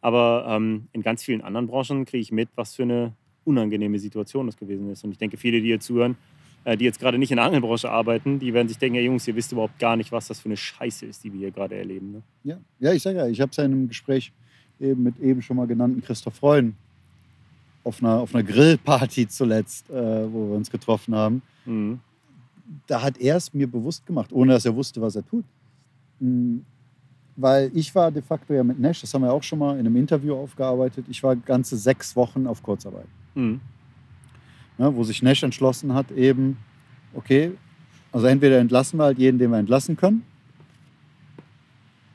Aber ähm, in ganz vielen anderen Branchen kriege ich mit, was für eine unangenehme Situation das gewesen ist. Und ich denke, viele, die hier zuhören, äh, die jetzt gerade nicht in der Angelbranche arbeiten, die werden sich denken, ja Jungs, ihr wisst überhaupt gar nicht, was das für eine Scheiße ist, die wir hier gerade erleben. Ne? Ja. ja, ich sage ja, ich habe es ja in einem Gespräch eben mit eben schon mal genannten Christoph Freund auf einer, auf einer Grillparty zuletzt, äh, wo wir uns getroffen haben. Mhm. Da hat er es mir bewusst gemacht, ohne dass er wusste, was er tut. Mm, Weil ich war de facto ja mit Nash, das haben wir auch schon mal in einem Interview aufgearbeitet, ich war ganze sechs Wochen auf Kurzarbeit. Mhm. Ne, wo sich Nash entschlossen hat, eben, okay, also entweder entlassen wir halt jeden, den wir entlassen können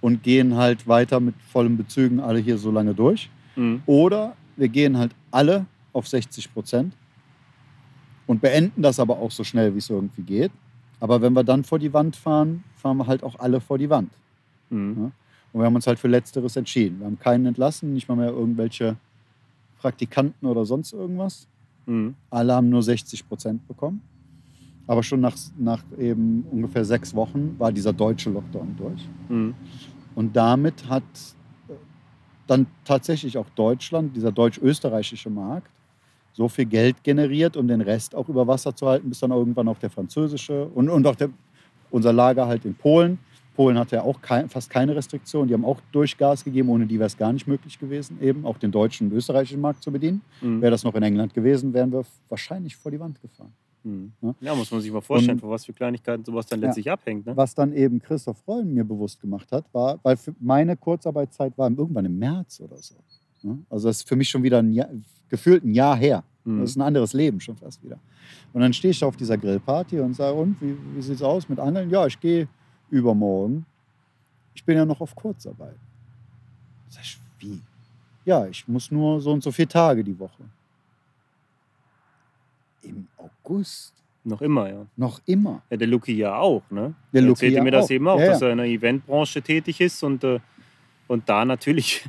und gehen halt weiter mit vollen Bezügen alle hier so lange durch. Mhm. Oder wir gehen halt alle auf 60 Prozent und beenden das aber auch so schnell, wie es irgendwie geht. Aber wenn wir dann vor die Wand fahren, fahren wir halt auch alle vor die Wand. Mhm. Und wir haben uns halt für Letzteres entschieden. Wir haben keinen entlassen, nicht mal mehr irgendwelche Praktikanten oder sonst irgendwas. Mhm. Alle haben nur 60 Prozent bekommen. Aber schon nach, nach eben ungefähr sechs Wochen war dieser deutsche Lockdown durch. Mhm. Und damit hat äh, dann tatsächlich auch Deutschland, dieser deutsch-österreichische Markt, so viel Geld generiert, um den Rest auch über Wasser zu halten, bis dann irgendwann auch der französische und, und auch der, unser Lager halt in Polen. Polen hatte ja auch kein, fast keine Restriktion. Die haben auch Durchgas gegeben, ohne die wäre es gar nicht möglich gewesen, eben auch den deutschen und österreichischen Markt zu bedienen. Mhm. Wäre das noch in England gewesen, wären wir wahrscheinlich vor die Wand gefahren. Mhm. Ja. Ja, muss man sich mal vorstellen, Und- von was für Kleinigkeiten sowas dann Ja. letztlich abhängt. Ne? Was dann eben Christoph Freund mir bewusst gemacht hat, war, weil für meine Kurzarbeitszeit war irgendwann im März oder so. Ja? Also das ist für mich schon wieder ein Jahr, gefühlt ein Jahr her. Mhm. Das ist ein anderes Leben schon fast wieder. Und dann stehe ich auf dieser Grillparty und sage, und wie, wie sieht es aus mit Angeln? Ja, ich gehe übermorgen. Ich bin ja noch auf Kurzarbeit. Sag ich, wie? Ja, ich muss nur so und so viele Tage die Woche. Im August. Noch immer, ja. Noch immer. ja. Der Lucky ja auch, ne? Der Er Lucky erzählte ja mir das auch. eben auch, Ja, dass er in der Eventbranche tätig ist und, äh, und da natürlich,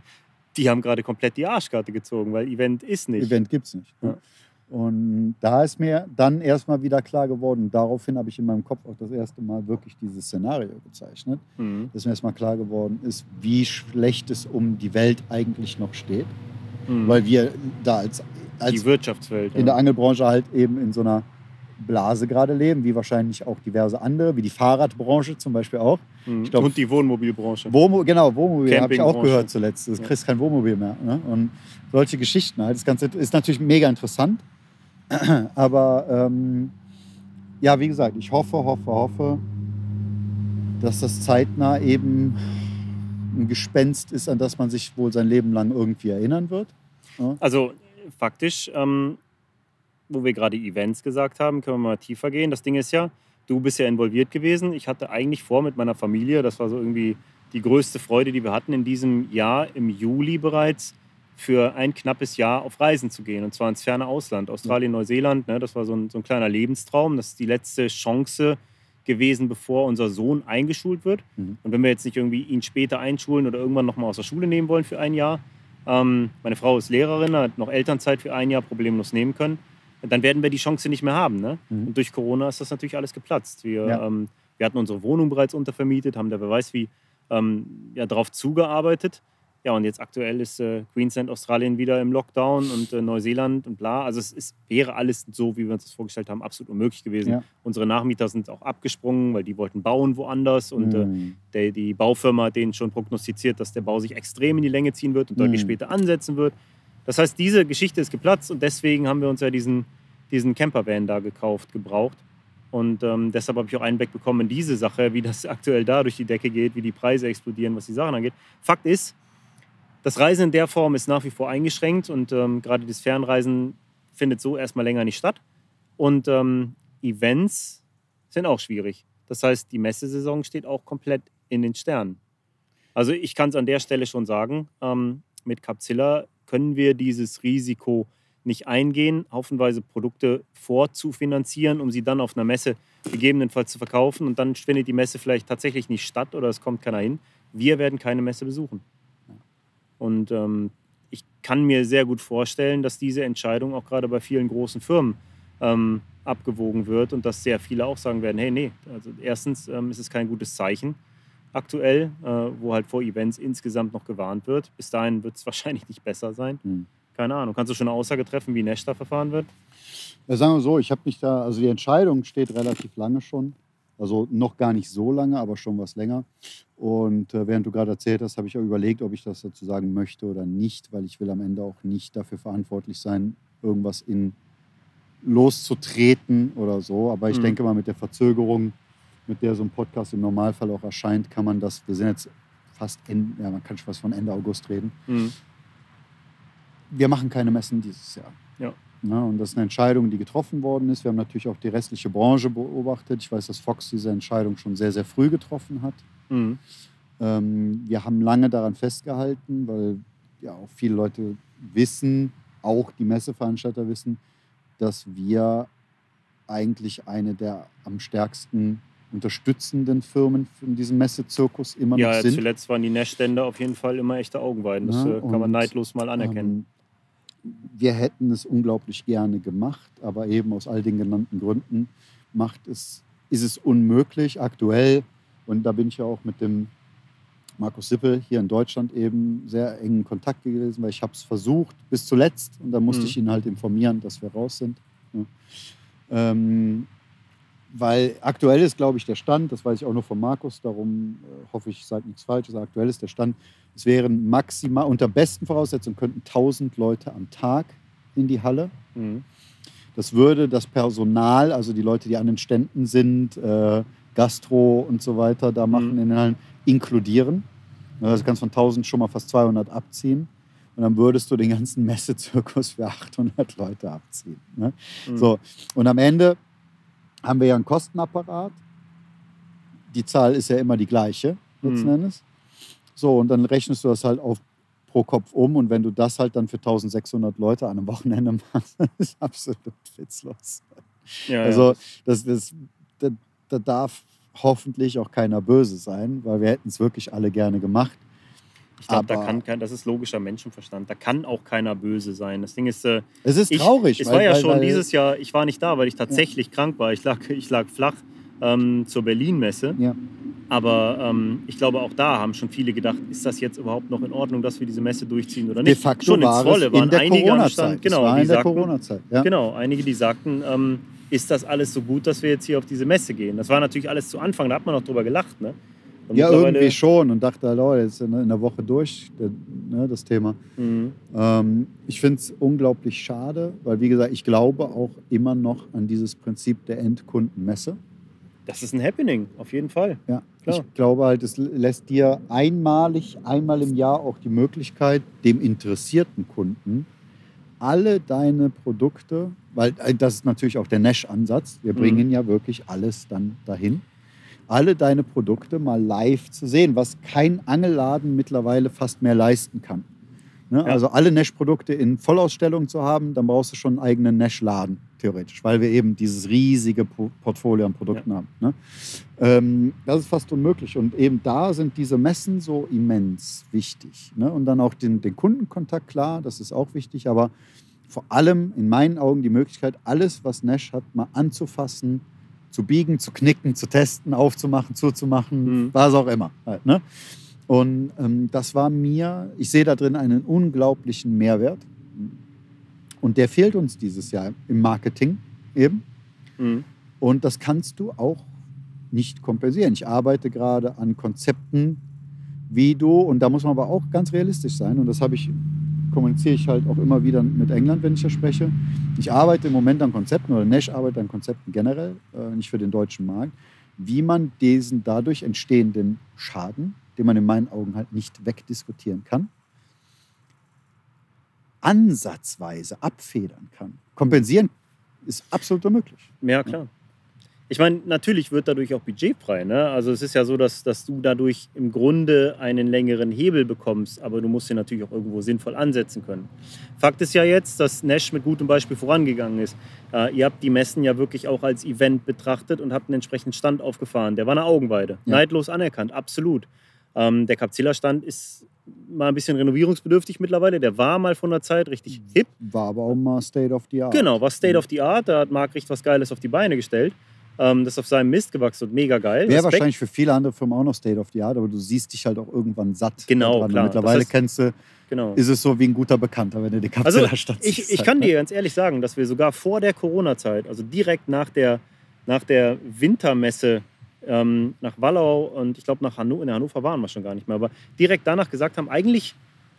die haben gerade komplett die Arschkarte gezogen, weil Event ist nicht. Event gibt es nicht. Ja. Und da ist mir dann erstmal wieder klar geworden, daraufhin habe ich in meinem Kopf auch das erste Mal wirklich dieses Szenario gezeichnet, Mhm. dass mir erstmal klar geworden ist, wie schlecht es um die Welt eigentlich noch steht, Mhm. weil wir da als, die als Wirtschaftswelt. in der ja. Angelbranche halt eben in so einer Blase gerade leben, wie wahrscheinlich auch diverse andere, wie die Fahrradbranche zum Beispiel auch. Mhm. ich glaub- und die Wohnmobilbranche. Wohnmo genau, Wohnmobil habe ich auch gehört zuletzt. Du Ja. kriegst kein Wohnmobil mehr. Ne? Und solche Geschichten halt. Das Ganze ist natürlich mega interessant. Aber ähm, ja, wie gesagt, ich hoffe, hoffe, hoffe, dass das zeitnah eben ein Gespenst ist, an das man sich wohl sein Leben lang irgendwie erinnern wird. Also faktisch, ähm, wo wir gerade Events gesagt haben, können wir mal tiefer gehen. Das Ding ist ja, du bist ja involviert gewesen. Ich hatte eigentlich vor mit meiner Familie, das war so irgendwie die größte Freude, die wir hatten in diesem Jahr, im Juli bereits, für ein knappes Jahr auf Reisen zu gehen. Und zwar ins ferne Ausland, Australien, Neuseeland. Ne? Das war so ein, so ein kleiner Lebenstraum. Das ist die letzte Chance gewesen, bevor unser Sohn eingeschult wird. Mhm. Und wenn wir jetzt nicht irgendwie ihn später einschulen oder irgendwann nochmal aus der Schule nehmen wollen für ein Jahr, ähm, meine Frau ist Lehrerin, hat noch Elternzeit für ein Jahr problemlos nehmen können, dann werden wir die Chance nicht mehr haben. Ne? Mhm. Und durch Corona ist das natürlich alles geplatzt. Wir, Ja. ähm, wir hatten unsere Wohnung bereits untervermietet, haben da wer weiß wie ähm, ja, darauf zugearbeitet. Ja, und jetzt aktuell ist äh, Queensland, Australien wieder im Lockdown und äh, Neuseeland und bla. Also es ist, wäre alles so, wie wir uns das vorgestellt haben, absolut unmöglich gewesen. Ja. Unsere Nachmieter sind auch abgesprungen, weil die wollten bauen woanders und äh, Mhm. der, die Baufirma hat denen schon prognostiziert, dass der Bau sich extrem in die Länge ziehen wird und deutlich Mhm. später ansetzen wird. Das heißt, diese Geschichte ist geplatzt und deswegen haben wir uns ja diesen, diesen Campervan da gekauft, gebraucht. Und ähm, deshalb habe ich auch Einblick bekommen in diese Sache, wie das aktuell da durch die Decke geht, wie die Preise explodieren, was die Sachen angeht. Fakt ist, das Reisen in der Form ist nach wie vor eingeschränkt und ähm, gerade das Fernreisen findet so erstmal länger nicht statt. Und ähm, Events sind auch schwierig. Das heißt, die Messesaison steht auch komplett in den Sternen. Also ich kann es an der Stelle schon sagen, ähm, mit Capzilla können wir dieses Risiko nicht eingehen, haufenweise Produkte vorzufinanzieren, um sie dann auf einer Messe gegebenenfalls zu verkaufen und dann findet die Messe vielleicht tatsächlich nicht statt oder es kommt keiner hin. Wir werden keine Messe besuchen. Und ähm, ich kann mir sehr gut vorstellen, dass diese Entscheidung auch gerade bei vielen großen Firmen ähm, abgewogen wird und dass sehr viele auch sagen werden, hey, nee, also erstens ähm, ist es kein gutes Zeichen aktuell, äh, wo halt vor Events insgesamt noch gewarnt wird. Bis dahin wird es wahrscheinlich nicht besser sein. Mhm. Keine Ahnung. Kannst du schon eine Aussage treffen, wie Nesch da verfahren wird? Ja, sagen wir so, ich habe mich da, also die Entscheidung steht relativ lange schon. Also noch gar nicht so lange, aber schon was länger. Und äh, während du gerade erzählt hast, habe ich auch überlegt, ob ich das dazu sagen möchte oder nicht, weil ich will am Ende auch nicht dafür verantwortlich sein, irgendwas in loszutreten oder so. Aber ich Mhm. denke mal, mit der Verzögerung, mit der so ein Podcast im Normalfall auch erscheint, kann man das, wir sind jetzt fast, Ende, ja, man kann schon fast von Ende August reden. Mhm. Wir machen keine Messen dieses Jahr. Ja. Ja, und das ist eine Entscheidung, die getroffen worden ist. Wir haben natürlich auch die restliche Branche beobachtet. Ich weiß, dass Fox diese Entscheidung schon sehr, sehr früh getroffen hat. Mhm. Ähm, wir haben lange daran festgehalten, weil ja auch viele Leute wissen, auch die Messeveranstalter wissen, dass wir eigentlich eine der am stärksten unterstützenden Firmen in diesem Messezirkus immer Ja, noch ja, sind. zuletzt waren die Nashstände auf jeden Fall immer echte Augenweiden. Das Ja, äh, kann man und, neidlos mal anerkennen. Ähm, wir hätten es unglaublich gerne gemacht, aber eben aus all den genannten Gründen macht es, ist es unmöglich aktuell. Und da bin ich ja auch mit dem Markus Sippel hier in Deutschland eben sehr engen Kontakt gewesen, weil ich habe es versucht bis zuletzt und dann musste Mhm. ich ihn halt informieren, dass wir raus sind. Ja. Ähm, weil aktuell ist, glaube ich, der Stand, das weiß ich auch nur von Markus, darum äh, hoffe ich, ich sage nichts Falsches, aktuell ist der Stand, es wären maximal, unter besten Voraussetzungen könnten 1000 Leute am Tag in die Halle. Mhm. Das würde das Personal, also die Leute, die an den Ständen sind, äh, Gastro und so weiter, da machen Mhm. in den Hallen, inkludieren. Also du kannst von 1000 schon mal fast 200 abziehen. Und dann würdest du den ganzen Messezirkus für 800 Leute abziehen. Ne? Mhm. So, und am Ende haben wir ja einen Kostenapparat. Die Zahl ist ja immer die gleiche, letzten Mhm. Endes. So, und dann rechnest du das halt auf pro Kopf um. Und wenn du das halt dann für 1600 Leute an einem Wochenende machst, dann ist absolut witzlos. Ja, ja. Also, das, das, da, da darf hoffentlich auch keiner böse sein, weil wir hätten es wirklich alle gerne gemacht. Ich glaube, da kann kein, das ist logischer Menschenverstand. Da kann auch keiner böse sein. Das Ding ist, äh, Es ist ich, traurig. Es weil- war ja weil- schon weil- dieses Jahr, ich war nicht da, weil ich tatsächlich krank war. Ich lag, ich lag flach ähm, zur Berlin-Messe. Ja. Aber ähm, ich glaube, auch da haben schon viele gedacht, ist das jetzt überhaupt noch in Ordnung, dass wir diese Messe durchziehen oder De nicht? facto schon war es waren in der einige Corona-Zeit. Genau, war in der sagten, Corona-Zeit. Ja. Genau, einige, die sagten, ähm, ist das alles so gut, dass wir jetzt hier auf diese Messe gehen? Das war natürlich alles zu Anfang, da hat man noch drüber gelacht. Ne? Und Ja, irgendwie schon und dachte, halt, Leute, jetzt in in der Woche durch, ne, das Thema. Mhm. Ähm, ich finde es unglaublich schade, weil, wie gesagt, ich glaube auch immer noch an dieses Prinzip der Endkundenmesse. Das ist ein Happening, auf jeden Fall. Ja, Klar. ich glaube halt, es lässt dir einmalig, einmal im Jahr auch die Möglichkeit, dem interessierten Kunden alle deine Produkte, weil äh, das ist natürlich auch der Nash-Ansatz, wir Mhm. bringen ja wirklich alles dann dahin, alle deine Produkte mal live zu sehen, was kein Angelladen mittlerweile fast mehr leisten kann. Ne? Ja. Also alle Nash-Produkte in Vollausstellung zu haben, dann brauchst du schon einen eigenen Nash-Laden, theoretisch, weil wir eben dieses riesige Po- Portfolio an Produkten haben. Ne? Ähm, das ist fast unmöglich. Und eben da sind diese Messen so immens wichtig. Ne? Und dann auch den, den Kundenkontakt, klar, das ist auch wichtig, aber vor allem in meinen Augen die Möglichkeit, alles, was Nash hat, mal anzufassen, zu biegen, zu knicken, zu testen, aufzumachen, zuzumachen, Mhm. was auch immer. Halt, ne? Und ähm, das war mir, ich sehe da drin einen unglaublichen Mehrwert. Und der fehlt uns dieses Jahr im Marketing eben. Mhm. Und das kannst du auch nicht kompensieren. Ich arbeite gerade an Konzepten, wie du, und da muss man aber auch ganz realistisch sein, und das habe ich, kommuniziere ich halt auch immer wieder mit England, wenn ich da spreche. Ich arbeite im Moment an Konzepten, oder Nash arbeitet an Konzepten generell, äh, nicht für den deutschen Markt, wie man diesen dadurch entstehenden Schaden, den man in meinen Augen halt nicht wegdiskutieren kann, ansatzweise abfedern kann. Kompensieren ist absolut unmöglich. Ja, klar. Ich meine, natürlich wird dadurch auch Budget frei. Ne? Also es ist ja so, dass, dass du dadurch im Grunde einen längeren Hebel bekommst, aber du musst ihn natürlich auch irgendwo sinnvoll ansetzen können. Fakt ist ja jetzt, dass Nash mit gutem Beispiel vorangegangen ist. Äh, ihr habt die Messen ja wirklich auch als Event betrachtet und habt einen entsprechenden Stand aufgefahren. Der war eine Augenweide. Ja. Neidlos anerkannt, absolut. Ähm, der Capzilla-Stand ist mal ein bisschen renovierungsbedürftig mittlerweile. Der war mal von der Zeit richtig hip. War aber auch mal State of the Art. Genau, war State of the Art. Da hat Marc richtig was Geiles auf die Beine gestellt. Ähm, das ist auf seinem Mist gewachsen und mega geil. Wäre wahrscheinlich für viele andere Firmen auch noch State of the Art, aber du siehst dich halt auch irgendwann satt. Genau, klar. Mittlerweile Das heißt- kennst du, Genau. ist es so wie ein guter Bekannter, wenn du die Also Kapselstadt ich, ich kann dir ganz ehrlich sagen, dass wir sogar vor der Corona-Zeit, also direkt nach der, nach der Wintermesse ähm, nach Wallau und ich glaube nach Hannover, in Hannover waren wir schon gar nicht mehr, aber direkt danach gesagt haben, eigentlich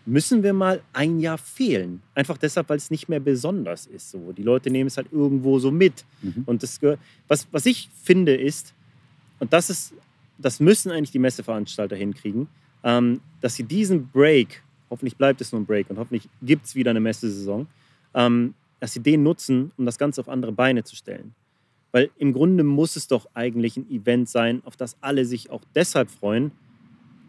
müssen wir mal ein Jahr fehlen. Einfach deshalb, weil es nicht mehr besonders ist. So. Die Leute nehmen es halt irgendwo so mit. Mhm. Und das, was, was ich finde ist, und das ist, das müssen eigentlich die Messeveranstalter hinkriegen, ähm, dass sie diesen Break, hoffentlich bleibt es nur ein Break und hoffentlich gibt es wieder eine Messesaison, ähm, dass sie den nutzen, um das Ganze auf andere Beine zu stellen. Weil im Grunde muss es doch eigentlich ein Event sein, auf das alle sich auch deshalb freuen,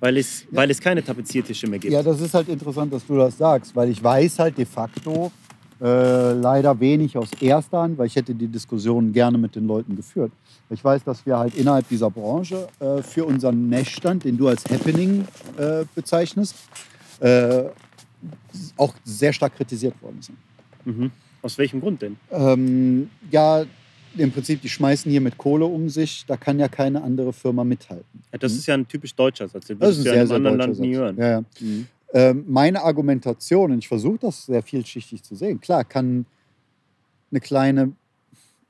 weil es, weil es keine Tapeziertische mehr gibt. Ja, das ist halt interessant, dass du das sagst, weil ich weiß halt de facto, Äh, leider wenig aus erster Hand, weil ich hätte die Diskussion gerne mit den Leuten geführt. Ich weiß, dass wir halt innerhalb dieser Branche äh, für unseren Nashstand, den du als Happening äh, bezeichnest, äh, auch sehr stark kritisiert worden sind. Mhm. Aus welchem Grund denn? Ähm, ja, im Prinzip, die schmeißen hier mit Kohle um sich, da kann ja keine andere Firma mithalten. Ja, das Mhm. ist ja ein typisch deutscher Satz. Den Das würdest ist du ein ja in einem anderen Land nie hören. Ja, ja. Mhm. Ähm, meine Argumentation, und ich versuche das sehr vielschichtig zu sehen, klar, kann eine kleine,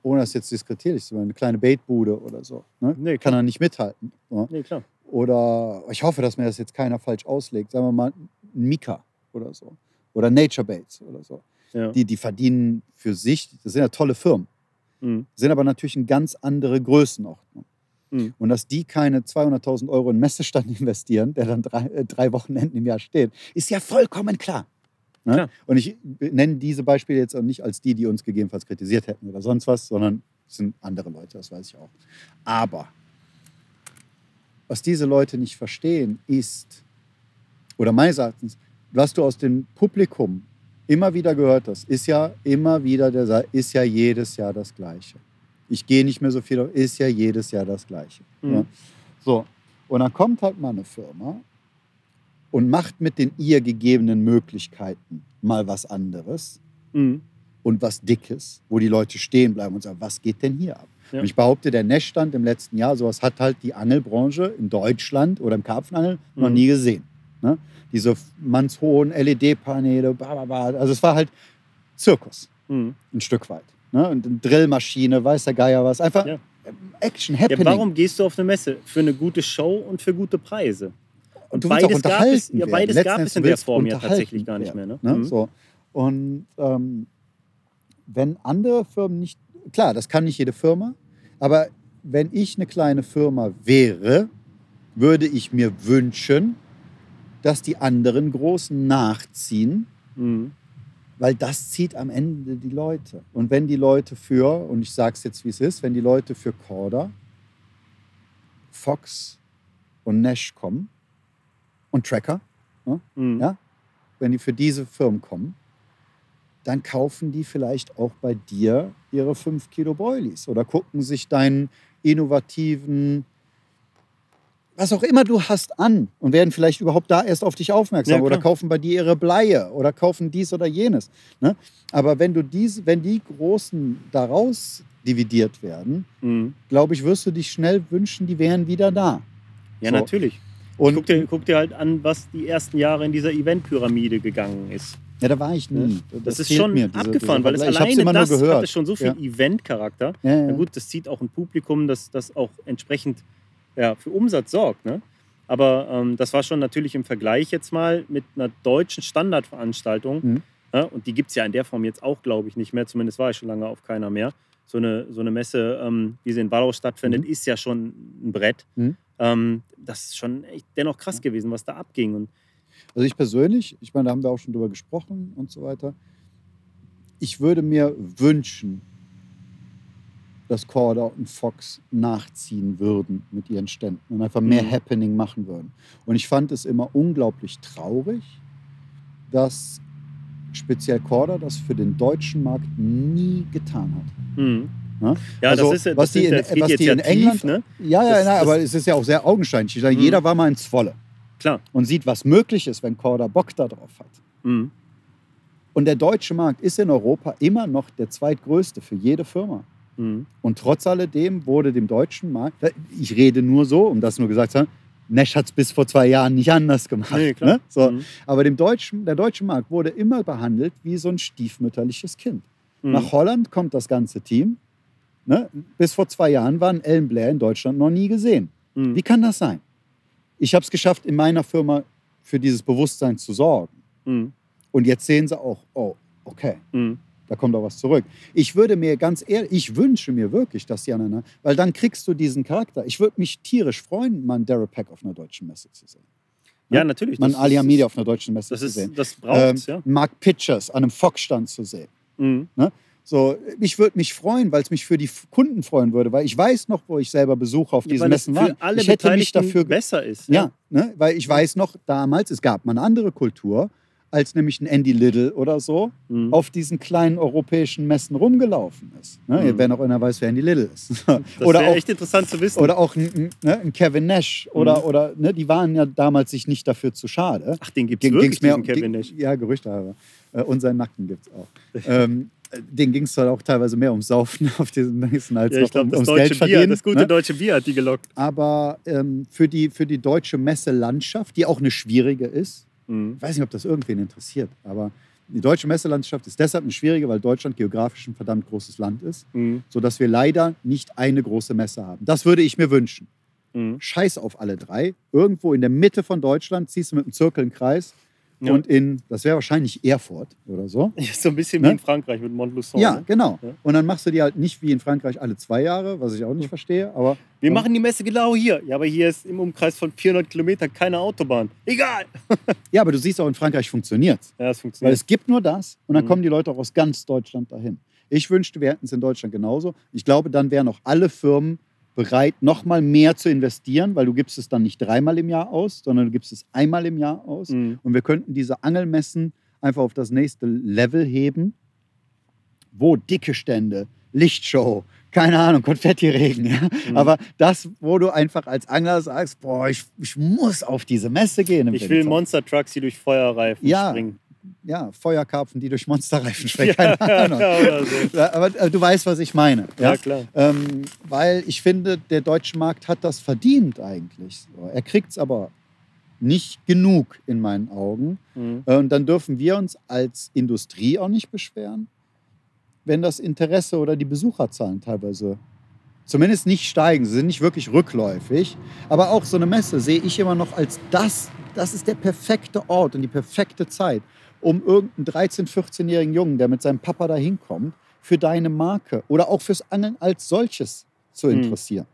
ohne das jetzt diskreditierlich zu machen, eine kleine Baitbude oder so, ne? Nee, kann er nicht mithalten. Ja? Nee, klar. Oder ich hoffe, dass mir das jetzt keiner falsch auslegt, sagen wir mal ein Mika oder so. Oder Nature Baits oder so. Ja. Die, die verdienen für sich, das sind ja tolle Firmen, Mhm. sind aber natürlich eine ganz andere Größenordnung. Mhm. Und dass die keine 200.000 Euro in Messestand investieren, der dann drei, äh, drei Wochenenden im Jahr steht, ist ja vollkommen klar. Ne? Klar. Und ich nenne diese Beispiele jetzt auch nicht als die, die uns gegebenenfalls kritisiert hätten oder sonst was, sondern es sind andere Leute, das weiß ich auch. Aber was diese Leute nicht verstehen, ist, oder meines Erachtens, was du aus dem Publikum immer wieder gehört hast, ist ja immer wieder der Sa- ist ja jedes Jahr das Gleiche. Ich gehe nicht mehr so viel, auf, ist ja jedes Jahr das Gleiche. Mhm. Ja. So, und dann kommt halt mal eine Firma und macht mit den ihr gegebenen Möglichkeiten mal was anderes Mhm. und was Dickes, wo die Leute stehen bleiben und sagen, was geht denn hier ab? Ja. Und ich behaupte, der Nessstand im letzten Jahr, sowas hat halt die Angelbranche in Deutschland oder im Karpfenangeln noch Mhm. nie gesehen. Ne? Diese mannshohen LED-Paneele, also es war halt Zirkus, Mhm. ein Stück weit. Ne? Und eine Drillmaschine, weiß der Geier was, einfach Ja. Action, Ja, Happening. warum gehst du auf eine Messe? Für eine gute Show und für gute Preise. Und du beides gab unterhalten es, ja, beides gab es in der Form ja tatsächlich gar nicht mehr. Ne? Ne? Mhm. So. Und ähm, wenn andere Firmen nicht, klar, das kann nicht jede Firma, aber wenn ich eine kleine Firma wäre, würde ich mir wünschen, dass die anderen Großen nachziehen, Mhm. weil das zieht am Ende die Leute. Und wenn die Leute für, und ich sage es jetzt, wie es ist, wenn die Leute für Corda, Fox und Nash kommen und Tracker, Mhm. Ja? wenn die für diese Firmen kommen, dann kaufen die vielleicht auch bei dir ihre 5 Kilo Broilies oder gucken sich deinen innovativen, was auch immer du hast, an und werden vielleicht überhaupt da erst auf dich aufmerksam Ja, oder kaufen bei dir ihre Bleie oder kaufen dies oder jenes. Ne? Aber wenn du diese, wenn die Großen daraus dividiert werden, Mhm. glaube ich, wirst du dich schnell wünschen, die wären wieder da. Ja, So. natürlich. Und Guck dir, guck dir halt an, was die ersten Jahre in dieser Eventpyramide gegangen ist. ja, da war ich nie. Das ist fehlt schon mir, diese- abgefahren, weil es alleine das gehört. hatte schon so viel Ja. Event-Charakter. Ja, ja. Na gut, das zieht auch ein Publikum, das, das auch entsprechend ja, für Umsatz sorgt. Ne? Aber ähm, das war schon natürlich im Vergleich jetzt mal mit einer deutschen Standardveranstaltung. Mhm. Ja, und die gibt es ja in der Form jetzt auch, glaube ich, nicht mehr. Zumindest war ich schon lange auf keiner mehr. So eine, so eine Messe, ähm, wie sie in Wallau stattfindet, Mhm. ist ja schon ein Brett. Mhm. Ähm, das ist schon echt dennoch krass gewesen, was da abging. Und Also ich persönlich, ich meine, da haben wir auch schon drüber gesprochen und so weiter. Ich würde mir wünschen, dass Corda und Fox nachziehen würden mit ihren Ständen und einfach mehr Mhm. Happening machen würden. Und ich fand es immer unglaublich traurig, dass speziell Corda das für den deutschen Markt nie getan hat. Mhm. Ja? Ja, Also, das ist ja- was die in- was die ja in tief, England- ne? Ja, ja, Das- nein, das- aber es ist ja auch sehr augenscheinlich. Ich sage, Mhm. Jeder war mal ins Volle Klar. und sieht, was möglich ist, wenn Corda Bock darauf hat. Mhm. Und der deutsche Markt ist in Europa immer noch der zweitgrößte für jede Firma. Mhm. Und trotz alledem wurde dem deutschen Markt, ich rede nur so, um das nur gesagt zu haben, Nash hat es bis vor zwei Jahren nicht anders gemacht. Nee. Ne? So. Mhm. Aber dem deutschen, der deutsche Markt wurde immer behandelt wie so ein stiefmütterliches Kind. Mhm. Nach Holland kommt das ganze Team. Ne? Bis vor zwei Jahren waren Ellen Blair in Deutschland noch nie gesehen. Mhm. Wie kann das sein? Ich habe es geschafft, in meiner Firma für dieses Bewusstsein zu sorgen. Mhm. Und jetzt sehen sie auch, oh, okay, Mhm. Da kommt auch was zurück. Ich würde mir ganz ehrlich, ich wünsche mir wirklich, dass die aneinander, weil dann kriegst du diesen Charakter. Ich würde mich tierisch freuen, mal einen Daryl Pack auf einer deutschen Messe zu sehen. Ja, natürlich. Mal einen Das Alia ist- Media auf einer deutschen Messe Das, zu ist, sehen. das braucht's, Ähm, Mark Pitchers an einem Fox-Stand zu sehen. ja. Mhm. So, ich würde mich freuen, weil es mich für die Kunden freuen würde, weil ich weiß noch, wo ich selber Besucher auf Ja, diesen Messen war. alle Ich hätte mich dafür besser ist. Ja, ne? weil ich weiß noch damals, es gab mal eine andere Kultur, als nämlich ein Andy Little oder so Mhm. auf diesen kleinen europäischen Messen rumgelaufen ist. Ne? Mhm. Wer noch einer weiß, wer Andy Little ist. Das oder wäre auch echt interessant zu wissen. oder auch ein, ne, ein Kevin Nash oder, Mhm. oder ne, die waren ja damals sich nicht dafür zu schade. Ach, den gibt es wirklich, mehr um- Kevin Nash. Ja, Gerüchte aber. Äh, und seinen Nacken gibt es auch. ähm, den ging es zwar auch teilweise mehr ums Saufen auf diesen Messen als Ja, ich glaube, um, ums deutsche Geld Bier, verdienen. das gute ne? deutsche Bier hat die gelockt. Aber ähm, für, die, für die deutsche Messelandschaft, die auch eine schwierige ist, Mhm. ich weiß nicht, ob das irgendwen interessiert, aber die deutsche Messelandschaft ist deshalb eine schwierige, weil Deutschland geografisch ein verdammt großes Land ist, Mhm. sodass wir leider nicht eine große Messe haben. Das würde ich mir wünschen. Mhm. Scheiß auf alle drei. Irgendwo in der Mitte von Deutschland ziehst du mit einem Zirkel einen Kreis Ja. und in, das wäre wahrscheinlich Erfurt oder so. Ja, so ein bisschen Ne? wie in Frankreich mit Montluçon. Ja, ne? genau. Ja. Und dann machst du die halt nicht wie in Frankreich alle zwei Jahre, was ich auch nicht verstehe, aber Wir machen die Messe genau hier. Ja, aber hier ist im Umkreis von 400 Kilometern keine Autobahn. Egal. ja, aber du siehst auch in Frankreich funktioniert Ja, das Weil funktioniert. es gibt nur das und dann Mhm. kommen die Leute auch aus ganz Deutschland dahin. Ich wünschte, wir hätten es in Deutschland genauso. Ich glaube, dann wären auch alle Firmen bereit, noch mal mehr zu investieren, weil du gibst es dann nicht dreimal im Jahr aus, sondern du gibst es einmal im Jahr aus. Mhm. Und wir könnten diese Angelmessen einfach auf das nächste Level heben, wo dicke Stände, Lichtshow, keine Ahnung, Konfettiregen. Ja? Mhm. Aber das, wo du einfach als Angler sagst, boah, ich, ich muss auf diese Messe gehen. Ich will Winter. Monster Trucks, die durch Feuerreifen Ja, springen. Ja, Feuerkarpfen, die durch Monsterreifen springen. Keine Ahnung. so. Ja, Aber äh, du weißt, was ich meine. Ja, Ja? klar. Ähm, weil ich finde, der deutsche Markt hat das verdient eigentlich. So. Er kriegt es aber nicht genug in meinen Augen. Mhm. Äh, Und dann dürfen wir uns als Industrie auch nicht beschweren, wenn das Interesse oder die Besucherzahlen teilweise zumindest nicht steigen. Sie sind nicht wirklich rückläufig. Aber auch so eine Messe sehe ich immer noch als das, das ist der perfekte Ort und die perfekte Zeit, um irgendeinen 13-, 14-jährigen Jungen, der mit seinem Papa da hinkommt, für deine Marke oder auch fürs Angeln als solches zu Hm. interessieren.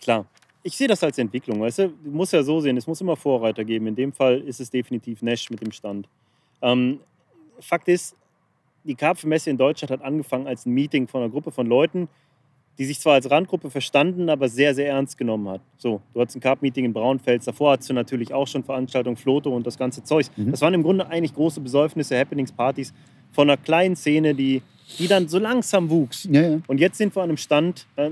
Klar. Ich sehe das als Entwicklung, weißt du? Du musst ja so sehen, es muss immer Vorreiter geben. In dem Fall ist es definitiv Nash mit dem Stand. Ähm, Fakt ist, die Karpfenmesse in Deutschland hat angefangen als ein Meeting von einer Gruppe von Leuten, die sich zwar als Randgruppe verstanden, aber sehr, sehr ernst genommen hat. So, du hattest ein Carp-Meeting in Braunfels, davor hattest du natürlich auch schon Veranstaltungen, Floto und das ganze Zeug. Mhm. Das waren im Grunde eigentlich große Besäufnisse, Happenings, Partys von einer kleinen Szene, die, die dann so langsam wuchs. Ja, ja. Und jetzt sind wir an einem Stand äh,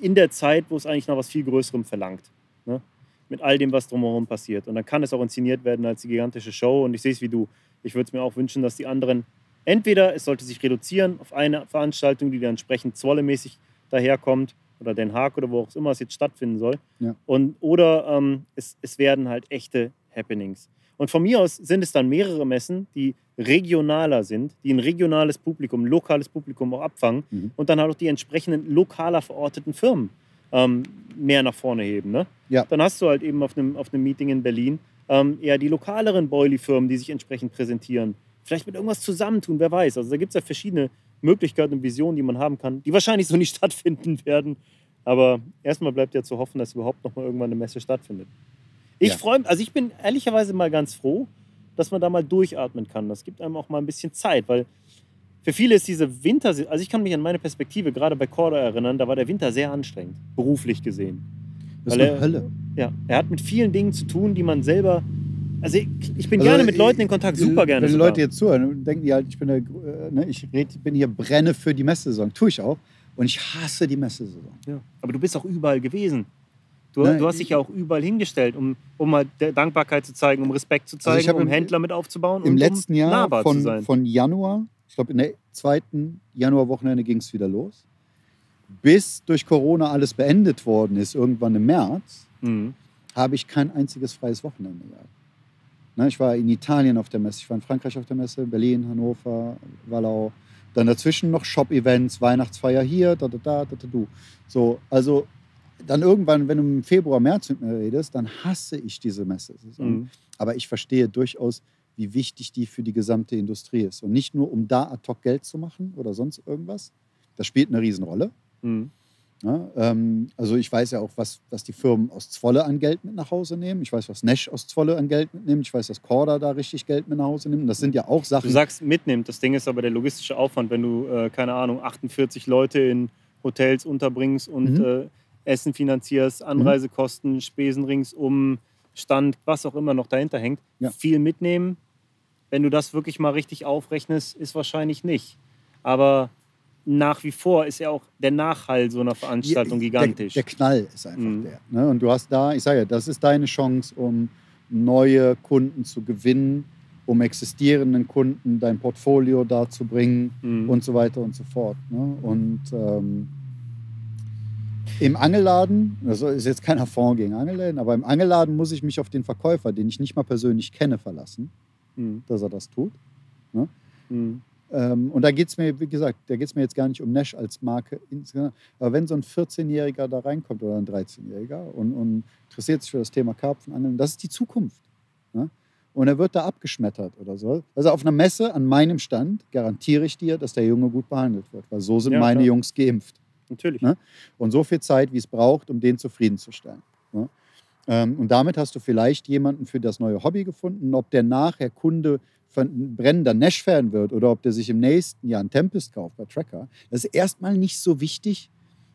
in der Zeit, wo es eigentlich nach was viel Größerem verlangt. Ne? Mit all dem, was drumherum passiert. Und dann kann es auch inszeniert werden als die gigantische Show. Und ich sehe es wie du. Ich würde es mir auch wünschen, dass die anderen entweder es sollte sich reduzieren auf eine Veranstaltung, die dann entsprechend zwollemäßig daherkommt oder Den Haag oder wo auch immer es jetzt stattfinden soll. Ja. Und, oder ähm, es, es werden halt echte Happenings. Und von mir aus sind es dann mehrere Messen, die regionaler sind, die ein regionales Publikum, ein lokales Publikum auch abfangen Mhm. und dann halt auch die entsprechenden lokaler verorteten Firmen ähm, mehr nach vorne heben. Ne? Ja. Dann hast du halt eben auf einem, auf einem Meeting in Berlin ähm, eher die lokaleren Boilie-Firmen, die sich entsprechend präsentieren. Vielleicht mit irgendwas zusammentun, wer weiß. Also da gibt es ja verschiedene Möglichkeiten und Visionen, die man haben kann, die wahrscheinlich so nicht stattfinden werden. Aber erstmal bleibt ja zu hoffen, dass überhaupt noch mal irgendwann eine Messe stattfindet. Ich Ja. freue mich, also ich bin ehrlicherweise mal ganz froh, dass man da mal durchatmen kann. Das gibt einem auch mal ein bisschen Zeit, weil für viele ist diese Winter, also ich kann mich an meine Perspektive gerade bei Corda erinnern, da war der Winter sehr anstrengend, beruflich gesehen. Das ist Weil eine er- Hölle. Ja, er hat mit vielen Dingen zu tun, die man selber. Also ich, ich bin Also, gerne mit Leuten in Kontakt, super gerne. Wenn die sogar. Leute jetzt zuhören, denken die halt, ich bin, der, äh, ne, ich red, bin hier brenne für die Messesaison. Tue ich auch. Und ich hasse die Messesaison. Ja. Aber du bist auch überall gewesen. Du, Nein, du hast dich ja auch überall hingestellt, um, um mal der Dankbarkeit zu zeigen, um Respekt zu zeigen, Also ich hab um im- Händler mit aufzubauen Im letzten um Jahr von, von Januar, ich glaube in der zweiten Januarwochenende ging es wieder los, bis durch Corona alles beendet worden ist, irgendwann im März, Mhm. habe ich kein einziges freies Wochenende gehabt. Ne, ich war in Italien auf der Messe, ich war in Frankreich auf der Messe, Berlin, Hannover, Wallau. Dann dazwischen noch Shop-Events, Weihnachtsfeier hier, da, da, da, da, da, du. So, also dann irgendwann, wenn du im Februar, März mit mir redest, dann hasse ich diese Messe. Mhm. Aber ich verstehe durchaus, wie wichtig die für die gesamte Industrie ist. Und nicht nur, um da ad hoc Geld zu machen oder sonst irgendwas. Das spielt eine Riesenrolle. Mhm. Ja, ähm, also ich weiß ja auch, was, was die Firmen aus Zwolle an Geld mit nach Hause nehmen. Ich weiß, was Nash aus Zwolle an Geld mitnimmt. Ich weiß, dass Corda da richtig Geld mit nach Hause nimmt. Das sind ja auch Du Sachen. sagst mitnimmt, das Ding ist aber der logistische Aufwand, wenn du, äh, keine Ahnung, 48 Leute in Hotels unterbringst und Mhm. äh, Essen finanzierst, Anreisekosten, Spesen ringsum, Stand, was auch immer noch dahinter hängt. Ja. Viel mitnehmen, wenn du das wirklich mal richtig aufrechnest, ist wahrscheinlich nicht. Aber nach wie vor ist ja auch der Nachhall so einer Veranstaltung gigantisch. Der, der Knall ist einfach Mhm. der. Ne? Und du hast da, ich sage ja, das ist deine Chance, um neue Kunden zu gewinnen, um existierenden Kunden dein Portfolio darzubringen Mhm. und so weiter und so fort. Ne? Und ähm, im Angelladen, das ist jetzt kein Affront gegen Angelläden, aber im Angelladen muss ich mich auf den Verkäufer, den ich nicht mal persönlich kenne, verlassen, Mhm. dass er das tut. Mhm. Ähm, und da geht es mir, wie gesagt, da geht es mir jetzt gar nicht um Nash als Marke insgesamt. Aber wenn so ein 14-Jähriger da reinkommt oder ein 13-Jähriger und, und interessiert sich für das Thema Karpfenangeln, das ist die Zukunft. Ne? Und er wird da abgeschmettert oder so. Also auf einer Messe an meinem Stand garantiere ich dir, dass der Junge gut behandelt wird. Weil so sind Ja, meine klar. Jungs geimpft. Natürlich. Ne? Und so viel Zeit, wie es braucht, um den zufriedenzustellen. Ne? Ähm, und damit hast du vielleicht jemanden für das neue Hobby gefunden. Ob der nachher Kunde von brennender Nash-Fan wird oder ob der sich im nächsten Jahr einen Tempest kauft bei Tracker, das ist erstmal nicht so wichtig.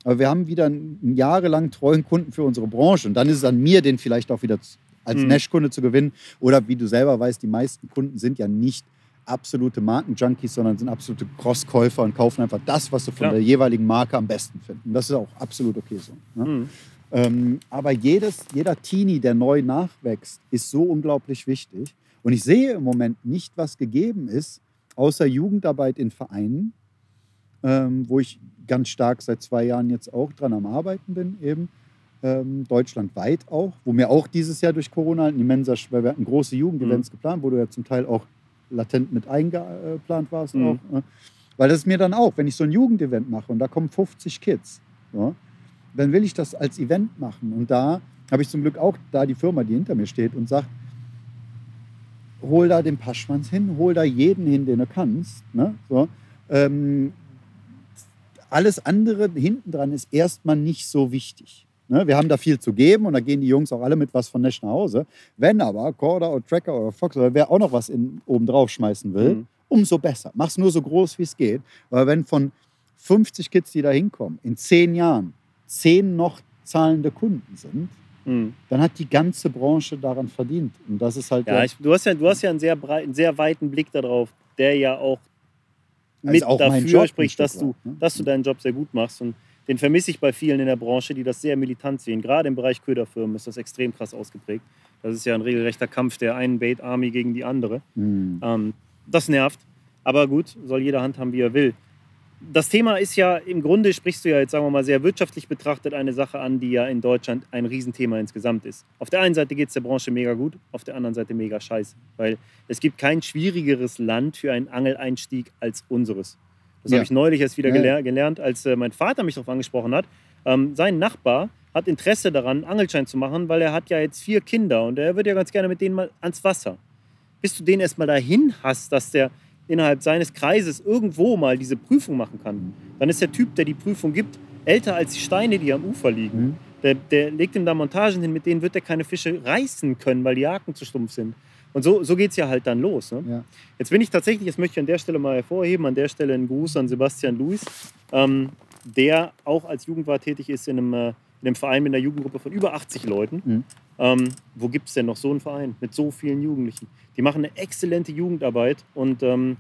Aber wir haben wieder einen jahrelang treuen Kunden für unsere Branche. Und dann ist es an mir, den vielleicht auch wieder als Mhm. Nash-Kunde zu gewinnen. Oder wie du selber weißt, die meisten Kunden sind ja nicht absolute Markenjunkies, sondern sind absolute Crosskäufer und kaufen einfach das, was sie von Klar. der jeweiligen Marke am besten finden. Das ist auch absolut okay so. Ne? Mhm. Ähm, aber jedes, jeder Teenie, der neu nachwächst, ist so unglaublich wichtig. Und ich sehe im Moment nicht, was gegeben ist, außer Jugendarbeit in Vereinen, ähm, wo ich ganz stark seit zwei Jahren jetzt auch dran am Arbeiten bin, eben ähm, deutschlandweit auch, wo mir auch dieses Jahr durch Corona ein immenser, weil wir hatten große Jugendevents geplant, wo du ja zum Teil auch latent mit eingeplant warst Mhm. auch. Ne? Weil das ist mir dann auch, wenn ich so ein Jugendevent mache und da kommen 50 Kids, ja, dann will ich das als Event machen. Und da habe ich zum Glück auch da die Firma, die hinter mir steht und sagt, hol da den Paschmanns hin, hol da jeden hin, den du kannst. Ne? So. Ähm, alles andere hinten dran ist erstmal nicht so wichtig. Ne? Wir haben da viel zu geben und da gehen die Jungs auch alle mit was von Nash nach Hause. Wenn aber Corda oder Tracker oder Fox oder wer auch noch was in, oben drauf schmeißen will, Mhm. umso besser. Mach's nur so groß, wie es geht. Weil wenn von 50 Kids, die da hinkommen, in zehn Jahren zehn noch zahlende Kunden sind, Mhm. dann hat die ganze Branche daran verdient. Und das ist halt Ja, ich, du, hast ja, du hast ja einen sehr, breit, einen sehr weiten Blick darauf, der ja auch Das mit auch dafür spricht, dass du, ne? dass du deinen Job sehr gut machst. Und den vermisse ich bei vielen in der Branche, die das sehr militant sehen. Gerade im Bereich Köderfirmen ist das extrem krass ausgeprägt. Das ist ja ein regelrechter Kampf der einen Bait Army gegen die andere. Hm. Ähm, das nervt. Aber gut, soll jeder handhaben, wie er will. Das Thema ist ja, im Grunde sprichst du ja jetzt, sagen wir mal, sehr wirtschaftlich betrachtet eine Sache an, die ja in Deutschland ein Riesenthema insgesamt ist. Auf der einen Seite geht es der Branche mega gut, auf der anderen Seite mega scheiße. Weil es gibt kein schwierigeres Land für einen Angeleinstieg als unseres. Das Ja. habe ich neulich erst wieder Ja, ja. geler gelernt, als äh, mein Vater mich darauf angesprochen hat. Ähm, sein Nachbar hat Interesse daran, einen Angelschein zu machen, weil er hat ja jetzt vier Kinder und er würde ja ganz gerne mit denen mal ans Wasser bis du den erstmal dahin hast, dass der innerhalb seines Kreises irgendwo mal diese Prüfung machen kann, dann ist der Typ, der die Prüfung gibt, älter als die Steine, die am Ufer liegen. Mhm. Der, der legt ihm da Montagen hin, mit denen wird er keine Fische reißen können, weil die Haken zu stumpf sind. Und so, so geht es ja halt dann los. Ne? Ja. Jetzt bin ich tatsächlich, das möchte ich an der Stelle mal hervorheben, an der Stelle einen Gruß an Sebastian Luis, ähm, der auch als Jugendwart tätig ist in einem, äh, in einem Verein mit einer Jugendgruppe von über 80 Leuten. Mhm. Ähm, wo gibt es denn noch so einen Verein mit so vielen Jugendlichen? Die machen eine exzellente Jugendarbeit und ähm,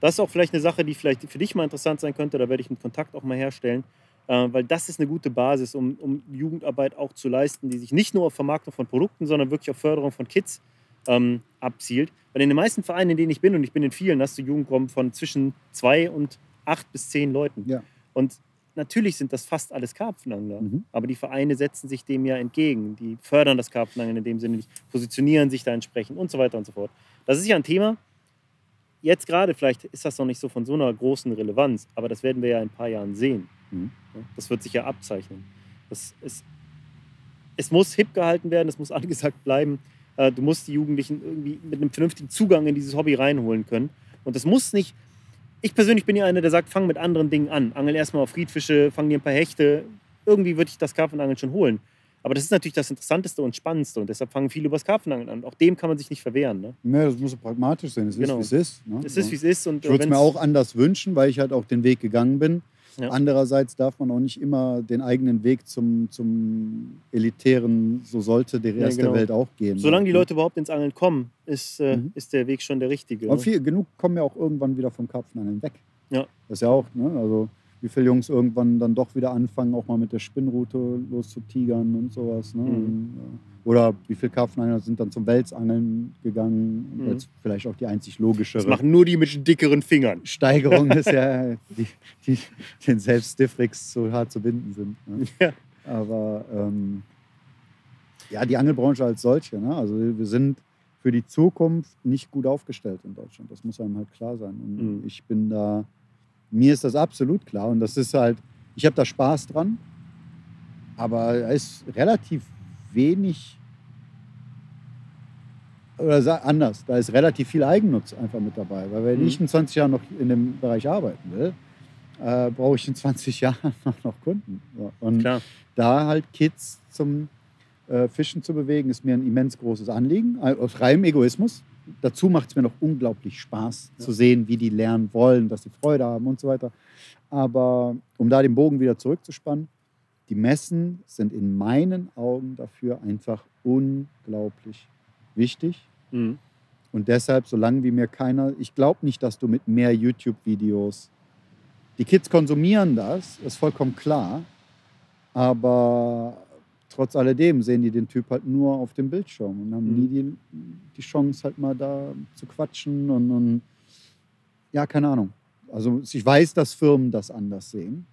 das ist auch vielleicht eine Sache, die vielleicht für dich mal interessant sein könnte. Da werde ich einen Kontakt auch mal herstellen, äh, weil das ist eine gute Basis, um, um Jugendarbeit auch zu leisten, die sich nicht nur auf Vermarktung von Produkten, sondern wirklich auf Förderung von Kids ähm, abzielt. Weil in den meisten Vereinen, in denen ich bin, und ich bin in vielen, hast du Jugendgruppen von zwischen zwei und acht bis zehn Leuten. Ja. Und natürlich sind das fast alles Karpfenangler. Mhm. Aber die Vereine setzen sich dem ja entgegen. Die fördern das Karpfenangeln in dem Sinne nicht, positionieren sich da entsprechend und so weiter und so fort. Das ist ja ein Thema. Jetzt gerade, vielleicht ist das noch nicht so von so einer großen Relevanz, aber das werden wir ja in ein paar Jahren sehen. Mhm. Das wird sich ja abzeichnen. Das ist, es muss hip gehalten werden, es muss angesagt bleiben. Äh, Du musst die Jugendlichen irgendwie mit einem vernünftigen Zugang in dieses Hobby reinholen können. Und das muss nicht. Ich persönlich bin ja einer, der sagt, fang mit anderen Dingen an. Angel erstmal auf Friedfische, fang dir ein paar Hechte. Irgendwie würde ich das Karpfenangeln schon holen. Aber das ist natürlich das Interessanteste und Spannendste und deshalb fangen viele über das Karpfenangeln an. Auch dem kann man sich nicht verwehren. Ne? Ja, das muss pragmatisch sein. Es Genau. ist, wie es ist. Ne? Es ist, wie es ist. Und ich würde es mir auch anders wünschen, weil ich halt auch den Weg gegangen bin. Ja. Andererseits darf man auch nicht immer den eigenen Weg zum, zum elitären, so sollte der Ja, Rest genau. der Welt auch gehen. Solange die Leute überhaupt ins Angeln kommen, ist, äh, Mhm. ist der Weg schon der richtige. Aber ne? viel, genug kommen ja auch irgendwann wieder vom Karpfenangeln weg. Ja. Das ist ja auch, ne? Also wie viele Jungs irgendwann dann doch wieder anfangen, auch mal mit der Spinnrute loszutigern und sowas. Ne? Mhm. Äh, oder wie viele Karpfenangler sind dann zum Welsangeln gegangen? Mhm. Jetzt vielleicht auch die einzig logischere. Das machen nur die mit dickeren Fingern. Steigerung ist ja, die, die den selbst Stiffricks so hart zu binden sind. Ne? Ja. Aber ähm, ja, die Angelbranche als solche, ne? also wir sind für die Zukunft nicht gut aufgestellt in Deutschland. Das muss einem halt klar sein. Und Mhm. ich bin da, mir ist das absolut klar. Und das ist halt, ich habe da Spaß dran, aber da ist relativ wenig oder anders, da ist relativ viel Eigennutz einfach mit dabei. Weil wenn Mhm. ich in 20 Jahren noch in dem Bereich arbeiten will, äh, brauche ich in 20 Jahren noch, Kunden. Und Klar. da halt Kids zum äh, Fischen zu bewegen, ist mir ein immens großes Anliegen, äh, aus reinem Egoismus. Dazu macht es mir noch unglaublich Spaß Ja. zu sehen, wie die lernen wollen, dass sie Freude haben und so weiter. Aber um da den Bogen wieder zurückzuspannen, die Messen sind in meinen Augen dafür einfach unglaublich wichtig. Mhm. Und deshalb, solange wie mir keiner, ich glaube nicht, dass du mit mehr YouTube-Videos, die Kids konsumieren das, ist vollkommen klar, aber trotz alledem sehen die den Typ halt nur auf dem Bildschirm und haben Mhm. nie die, die Chance halt mal da zu quatschen und, und ja, keine Ahnung. Also ich weiß, dass Firmen das anders sehen.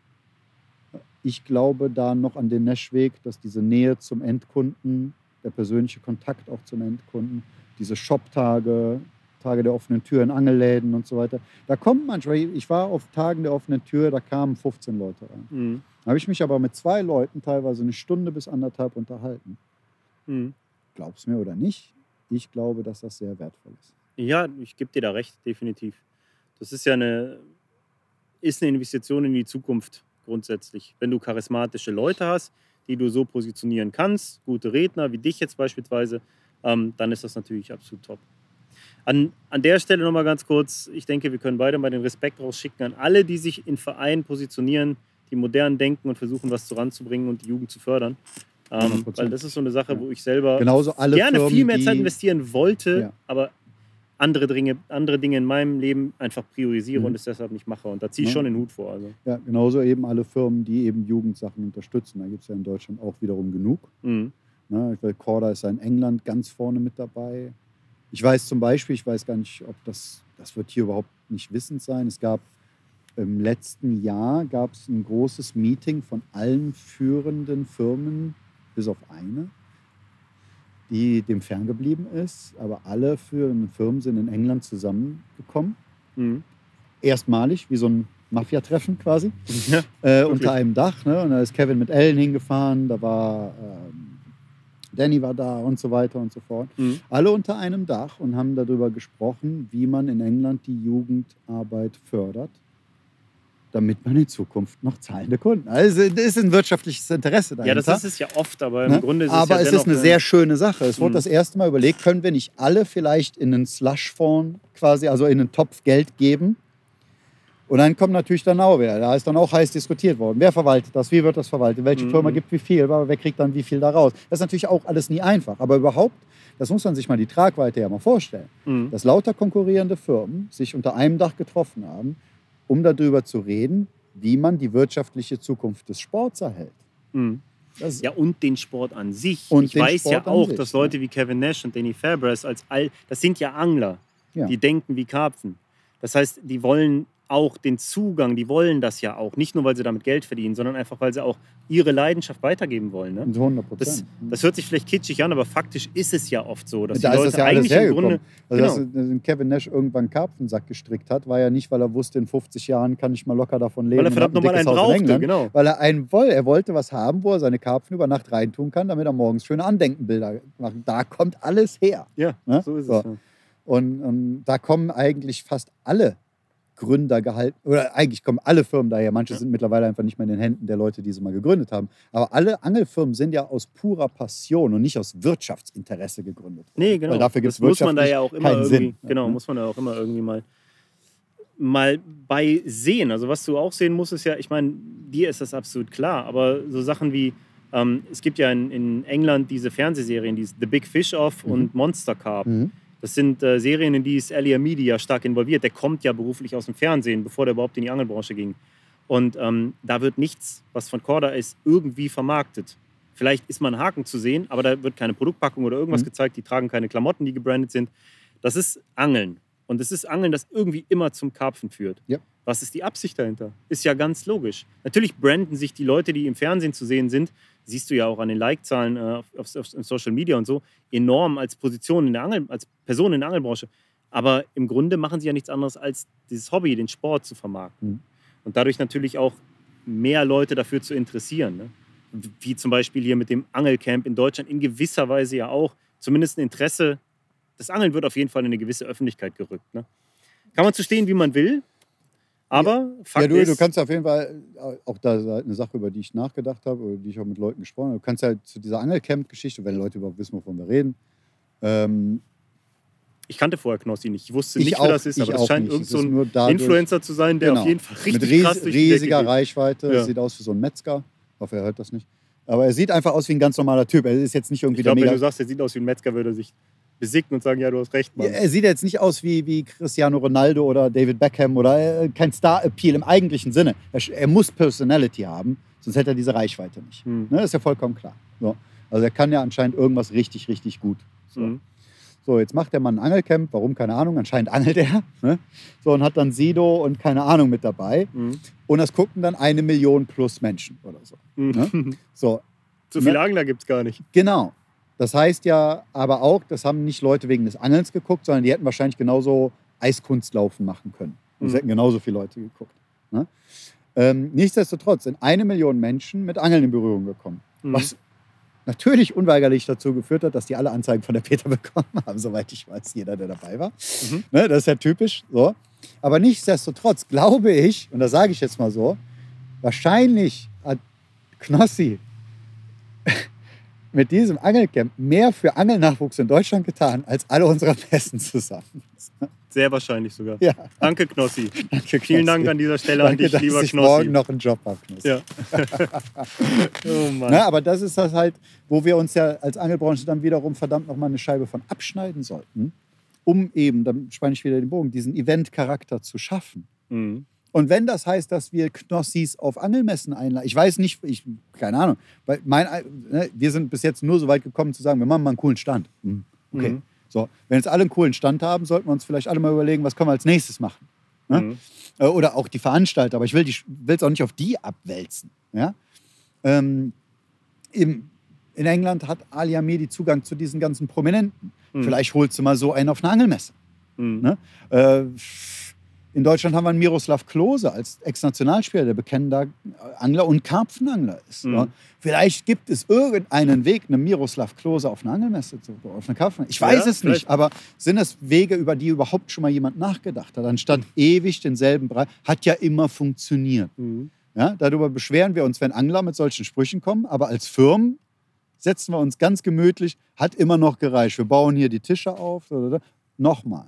Ich glaube da noch an den Nash-Weg, dass diese Nähe zum Endkunden, der persönliche Kontakt auch zum Endkunden, diese Shop-Tage, Tage der offenen Tür in Angelläden und so weiter. Da kommen manchmal, ich war auf Tagen der offenen Tür, da kamen 15 Leute rein. Mhm. Habe ich mich aber mit zwei Leuten teilweise eine Stunde bis anderthalb unterhalten. Mhm. Glaub's mir oder nicht, ich glaube, dass das sehr wertvoll ist. Ja, ich gebe dir da recht, definitiv. Das ist ja eine, ist eine Investition in die Zukunft grundsätzlich. Wenn du charismatische Leute hast, die du so positionieren kannst, gute Redner wie dich jetzt beispielsweise, ähm, dann ist das natürlich absolut top. An, an der Stelle nochmal ganz kurz, ich denke, wir können beide mal den Respekt rausschicken an alle, die sich in Vereinen positionieren, die modern denken und versuchen, was voranzubringen und die Jugend zu fördern. Ähm, 100%. weil das ist so eine Sache, Ja. wo ich selber Genauso alle gerne Firmen, viel mehr Zeit investieren wollte, Ja. aber andere Dinge, andere Dinge in meinem Leben einfach priorisiere Mhm. und es deshalb nicht mache. Und da ziehe ich Ja. schon den Hut vor. Also. Ja, genauso eben alle Firmen, die eben Jugendsachen unterstützen. Da gibt es ja in Deutschland auch wiederum genug. Mhm. Ne? Ich weiß, Corda ist ja in England ganz vorne mit dabei. Ich weiß zum Beispiel, ich weiß gar nicht, ob das, das wird hier überhaupt nicht wissend sein. Es gab im letzten Jahr gab es ein großes Meeting von allen führenden Firmen, bis auf eine, die dem ferngeblieben ist. Aber alle führenden Firmen sind in England zusammengekommen. Mhm. Erstmalig, wie so ein Mafia-Treffen quasi Ja. äh, unter einem Dach. Ne? Und da ist Kevin mit Ellen hingefahren, da war ähm, Danny war da und so weiter und so fort. Mhm. Alle unter einem Dach und haben darüber gesprochen, wie man in England die Jugendarbeit fördert, damit man in Zukunft noch zahlende Kunden. Also das ist ein wirtschaftliches Interesse dahinter. Ja, das ist es ja oft, aber im Ne? Grunde ist es Aber ja es ist eine sehr schöne Sache. Es wurde Mhm. das erste Mal überlegt, können wir nicht alle vielleicht in einen Slushfonds quasi, also in einen Topf Geld geben? Und dann kommt natürlich dann auch wieder, da ist dann auch heiß diskutiert worden. Wer verwaltet das? Wie wird das verwaltet? Welche Mhm. Firma gibt wie viel? Wer kriegt dann wie viel da raus? Das ist natürlich auch alles nie einfach. Aber überhaupt, das muss man sich mal die Tragweite ja mal vorstellen Mhm. dass lauter konkurrierende Firmen sich unter einem Dach getroffen haben, um darüber zu reden, wie man die wirtschaftliche Zukunft des Sports erhält. Mhm. Ja, und den Sport an sich. Und ich weiß Sport ja auch, sich, dass ja. Leute wie Kevin Nash und Danny Fabres als all, das sind ja Angler, Ja. die denken wie Karpfen. Das heißt, die wollen auch den Zugang, die wollen das ja auch. Nicht nur, weil sie damit Geld verdienen, sondern einfach, weil sie auch ihre Leidenschaft weitergeben wollen. Ne? zu 100 Das, Prozent. das hört sich vielleicht kitschig an, aber faktisch ist es ja oft so, dass Da die ist Leute das ja alles eigentlich im. Grunde. Also, genau. dass Kevin Nash irgendwann einen Karpfensack gestrickt hat, war ja nicht, weil er wusste, in 50 Jahren kann ich mal locker davon leben. Weil er und verdammt nochmal einen brauchte, England. genau. Weil er einen wollte. Er wollte was haben, wo er seine Karpfen über Nacht reintun kann, damit er morgens schöne Andenkenbilder macht. Da kommt alles her. Ja, Ne? so ist So. es. Ja. Und, ähm, da kommen eigentlich fast alle Gründer gehalten, oder eigentlich kommen alle Firmen daher. Manche Ja. sind mittlerweile einfach nicht mehr in den Händen der Leute, die sie mal gegründet haben. Aber alle Angelfirmen sind ja aus purer Passion und nicht aus Wirtschaftsinteresse gegründet. Nee, genau. Weil dafür gibt's das muss man da ja auch immer Sinn. genau, muss man da auch immer irgendwie mal mal bei sehen. Also was du auch sehen musst, ist ja, ich meine, dir ist das absolut klar, aber so Sachen wie, ähm, es gibt ja in, in England diese Fernsehserien, die The Big Fish Off Mhm. und Monster Carp. Mhm. Das sind äh, Serien, in die ist Ali Amidi ja stark involviert. Der kommt ja beruflich aus dem Fernsehen, bevor der überhaupt in die Angelbranche ging. Und ähm, da wird nichts, was von Corda ist, irgendwie vermarktet. Vielleicht ist mal ein Haken zu sehen, aber da wird keine Produktpackung oder irgendwas Mhm. gezeigt. Die tragen keine Klamotten, die gebrandet sind. Das ist Angeln. Und es ist Angeln, das irgendwie immer zum Karpfen führt. Ja. Was ist die Absicht dahinter? Ist ja ganz logisch. Natürlich branden sich die Leute, die im Fernsehen zu sehen sind, siehst du ja auch an den Like-Zahlen äh, auf, auf, auf Social Media und so, enorm als Position in der Angel, als Person in der Angelbranche. Aber im Grunde machen sie ja nichts anderes, als dieses Hobby, den Sport zu vermarkten. Mhm. Und dadurch natürlich auch mehr Leute dafür zu interessieren. Ne? Wie zum Beispiel hier mit dem Angelcamp in Deutschland in gewisser Weise ja auch zumindest ein Interesse. Das Angeln wird auf jeden Fall in eine gewisse Öffentlichkeit gerückt. Ne? Kann man zu stehen, wie man will. Aber Fakt ja, du, ist, du kannst auf jeden Fall, äh, auch da ist halt eine Sache, über die ich nachgedacht habe, oder die ich auch mit Leuten gesprochen habe. Du kannst halt zu dieser Angelcamp-Geschichte, wenn Leute überhaupt wissen, wovon wir reden. Ähm, ich kannte vorher Knossi nicht. Ich wusste ich nicht, auch, wer das ist, aber das auch scheint nicht. irgend Es so ein Influencer zu sein, der Genau. auf jeden Fall richtig mit ries krass durch riesiger. Reichweite. Ja. Sieht aus wie so ein Metzger. Ich hoffe, er hört das nicht. Aber er sieht einfach aus wie ein ganz normaler Typ. Er ist jetzt nicht irgendwie Ich glaube, der wenn mega. du sagst, er sieht aus wie ein Metzger, würde er sich besiegen und sagen, ja, du hast recht, Ja, Mann. er sieht jetzt nicht aus wie, wie Cristiano Ronaldo oder David Beckham oder äh, kein Star-Appeal im eigentlichen Sinne. Er, er muss Personality haben, sonst hätte er diese Reichweite nicht. Hm. Ne, ist ja vollkommen klar. So. Also er kann ja anscheinend irgendwas richtig, richtig gut. So. Mhm. So, jetzt macht der Mann ein Angelcamp, warum, keine Ahnung, anscheinend angelt er. Ne? So, und hat dann Sido und keine Ahnung mit dabei. Mhm. Und das gucken dann eine Million plus Menschen oder so. Mhm. So, So viele Angler gibt es gar nicht. genau. Das heißt ja aber auch, das haben nicht Leute wegen des Angelns geguckt, sondern die hätten wahrscheinlich genauso Eiskunstlaufen machen können. Und es Mhm. hätten genauso viele Leute geguckt. Ne? Ähm, nichtsdestotrotz sind eine Million Menschen mit Angeln in Berührung gekommen. Mhm. Was natürlich unweigerlich dazu geführt hat, dass die alle Anzeigen von der Peter bekommen haben, soweit ich weiß, jeder, der dabei war. Mhm. Ne, das ist ja typisch. So. Aber nichtsdestotrotz glaube ich, und das sage ich jetzt mal so, wahrscheinlich hat Knossi mit diesem Angelcamp mehr für Angelnachwuchs in Deutschland getan, als alle unsere Besten zusammen. Sehr wahrscheinlich sogar. Ja, Danke, Knossi. danke, Vielen Dank Knossi. an dieser Stelle an Danke, dich, dass lieber ich Knossi. morgen noch einen Job habe, Knossi. Ja. oh Mann. Ne, aber das ist das halt, wo wir uns ja als Angelbranche dann wiederum verdammt nochmal eine Scheibe von abschneiden sollten, um eben, dann spanne ich wieder den Bogen, diesen Event-Charakter zu schaffen. Mhm. Und wenn das heißt, dass wir Knossis auf Angelmessen einladen, ich weiß nicht, ich, keine Ahnung, weil mein, ne, wir sind bis jetzt nur so weit gekommen zu sagen, wir machen mal einen coolen Stand. Hm, Okay. Mhm. So, wenn jetzt alle einen coolen Stand haben, sollten wir uns vielleicht alle mal überlegen, was können wir als nächstes machen. Ne? Mhm. Äh, Oder auch die Veranstalter, aber ich will es auch nicht auf die abwälzen. Ja? Ähm, im, in England hat Ali Amedi Zugang zu diesen ganzen Prominenten. Mhm. Vielleicht holst du mal so einen auf eine Angelmesse. Mhm. Ne? Äh, in Deutschland haben wir einen Miroslav Klose als Ex-Nationalspieler, der bekennender Angler und Karpfenangler ist. Mhm. Ja. Vielleicht gibt es irgendeinen Weg, eine Miroslav Klose auf eine Angelmesse zu auf eine Karpfen. Ich weiß Ja, es vielleicht. nicht, aber sind das Wege, über die überhaupt schon mal jemand nachgedacht hat, anstatt ewig denselben Bereich? Hat ja immer funktioniert. Mhm. Ja, darüber beschweren wir uns, wenn Angler mit solchen Sprüchen kommen, aber als Firmen setzen wir uns ganz gemütlich, hat immer noch gereicht. Wir bauen hier die Tische auf. Nochmal,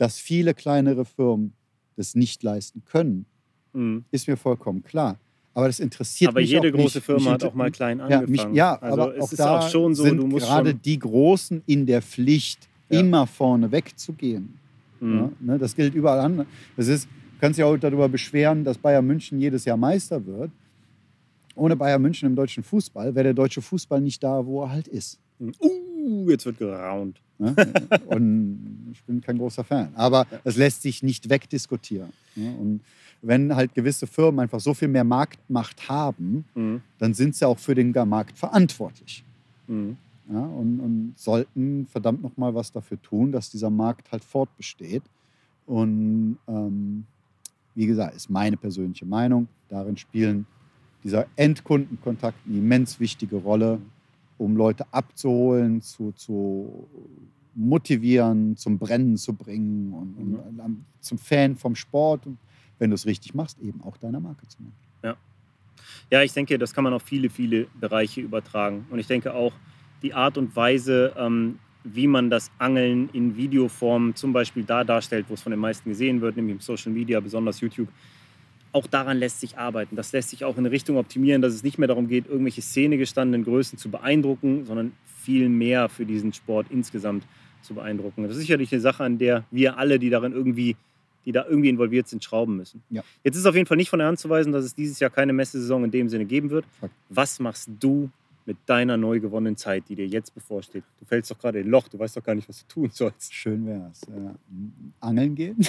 dass viele kleinere Firmen das nicht leisten können, Mhm. ist mir vollkommen klar. Aber das interessiert Aber mich jede auch große nicht. Firma Mich hat auch mal klein ja, angefangen. mich, ja also aber es auch ist da auch schon so, sind du musst gerade die Großen in der Pflicht, Ja. immer vorne wegzugehen. Mhm. Ja, ne, das gilt überall an. Das ist, du kannst dich auch darüber beschweren, dass Bayern München jedes Jahr Meister wird. Ohne Bayern München im deutschen Fußball wäre der deutsche Fußball nicht da, wo er halt ist. Uh, jetzt wird geraunt. Ne? Und ich bin kein großer Fan. Aber es lässt sich nicht wegdiskutieren. Ne? Und wenn halt gewisse Firmen einfach so viel mehr Marktmacht haben, Mhm. dann sind sie auch für den Markt verantwortlich. Mhm. Ja, und, und sollten verdammt noch mal was dafür tun, dass dieser Markt halt fortbesteht. Und ähm, wie gesagt, ist meine persönliche Meinung. Darin spielen dieser Endkundenkontakt eine immens wichtige Rolle, um Leute abzuholen, zu, zu motivieren, zum Brennen zu bringen und, und ähm, zum Fan vom Sport. Und wenn du es richtig machst, eben auch deiner Marke zu machen. Ja, ich denke, das kann man auf viele, viele Bereiche übertragen. Und ich denke auch, die Art und Weise, ähm, wie man das Angeln in Videoform zum Beispiel da darstellt, wo es von den meisten gesehen wird, nämlich im Social Media, besonders YouTube. Auch daran lässt sich arbeiten. Das lässt sich auch in eine Richtung optimieren, dass es nicht mehr darum geht, irgendwelche szenegestandenen Größen zu beeindrucken, sondern viel mehr für diesen Sport insgesamt zu beeindrucken. Das ist sicherlich eine Sache, an der wir alle, die darin irgendwie, die da irgendwie involviert sind, schrauben müssen. Ja. Jetzt ist auf jeden Fall nicht von der Hand zu weisen, dass es dieses Jahr keine Messesaison in dem Sinne geben wird. Was machst du mit deiner neu gewonnenen Zeit, die dir jetzt bevorsteht? Du fällst doch gerade in ein Loch, du weißt doch gar nicht, was du tun sollst. Schön wär's. Ja. Angeln gehen?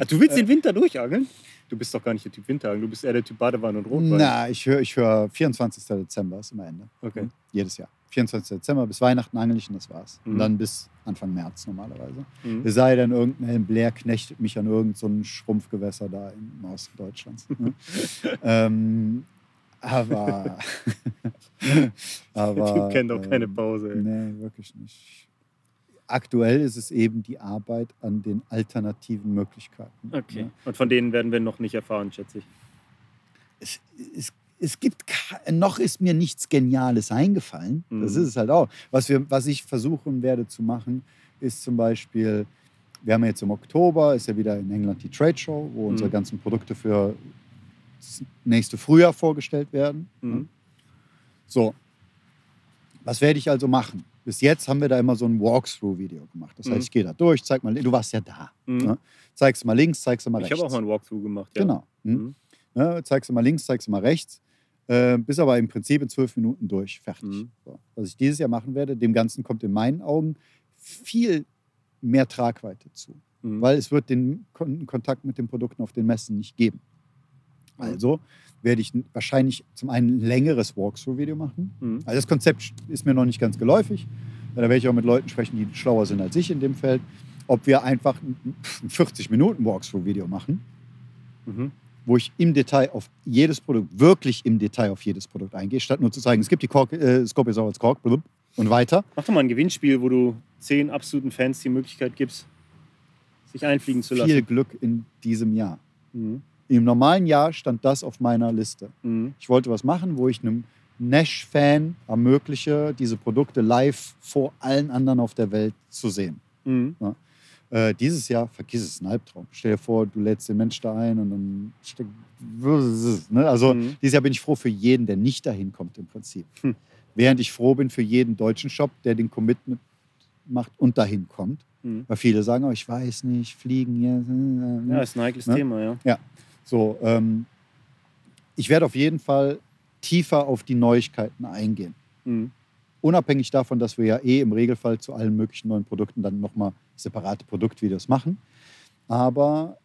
Ah, Du willst den Winter durchangeln? Du bist doch gar nicht der Typ Winterangeln, du bist eher der Typ Badewanne und Rotwein. Na, ich höre ich hör 24. Dezember ist immer Ende. Okay. Jedes Jahr. 24. Dezember bis Weihnachten angel ich und das war's. Mhm. Und dann bis Anfang März normalerweise. Mhm. Es sei denn, irgendein Blair knechtet mich an irgendein so Schrumpfgewässer da im Osten Deutschlands. Ne? ähm, aber. aber Du kennst doch keine ähm, Pause. Ey. Nee, wirklich nicht. Aktuell ist es eben die Arbeit an den alternativen Möglichkeiten. Okay. ne? Und von denen werden wir noch nicht erfahren, schätze ich. es, es, es gibt noch ist mir nichts Geniales eingefallen. Das Mhm. ist es halt auch. Was, wir, was ich versuchen werde zu machen, ist zum Beispiel, wir haben jetzt im Oktober, ist ja wieder in England die Trade Show, wo unsere Mhm. ganzen Produkte für das nächste Frühjahr vorgestellt werden. Mhm. So, was werde ich also machen? Bis jetzt haben wir da immer so ein Walkthrough-Video gemacht. Das Mhm. heißt, ich gehe da durch, zeig mal, du warst ja da. Mhm. Ja, Zeigst mal links, zeigst mal Ich rechts. habe auch mal ein Walkthrough gemacht. Ja. Genau. Mhm. Mhm. Ne, zeigst mal links, zeigst mal rechts. Äh, bist aber im Prinzip in zwölf Minuten durch, fertig. Mhm. So. Was ich dieses Jahr machen werde, dem Ganzen kommt in meinen Augen viel mehr Tragweite zu. Mhm. Weil es wird den Kon Kontakt mit den Produkten auf den Messen nicht geben. Mhm. Also werde ich wahrscheinlich zum einen ein längeres Walkthrough-Video machen. Mhm. Also das Konzept ist mir noch nicht ganz geläufig. Da werde ich auch mit Leuten sprechen, die schlauer sind als ich in dem Feld. Ob wir einfach ein ein 40-Minuten-Walkthrough-Video machen, Mhm. wo ich im Detail auf jedes Produkt, wirklich im Detail auf jedes Produkt eingehe, statt nur zu zeigen, es gibt die Kork, äh, Scorpiosaurus Kork blub, und weiter. Mach doch mal ein Gewinnspiel, wo du zehn absoluten Fans die Möglichkeit gibst, sich einfliegen zu lassen. Viel Glück in diesem Jahr. Mhm. Im normalen Jahr stand das auf meiner Liste. Mhm. Ich wollte was machen, wo ich einem Nash-Fan ermögliche, diese Produkte live vor allen anderen auf der Welt zu sehen. Mhm. Äh, dieses Jahr, vergiss es, ein Albtraum. Stell dir vor, du lädst den Mensch da ein und dann steckt. Ne? Also Mhm. dieses Jahr bin ich froh für jeden, der nicht dahin kommt im Prinzip. Hm. Während ich froh bin für jeden deutschen Shop, der den Commitment macht und dahin kommt. Mhm. Weil viele sagen, oh, ich weiß nicht, fliegen hier. Ja, ist ein heikles Ne? Thema, ja. So, ähm, ich werde auf jeden Fall tiefer auf die Neuigkeiten eingehen. Mhm. Unabhängig davon, dass wir ja eh im Regelfall zu allen möglichen neuen Produkten dann nochmal separate Produktvideos machen. Aber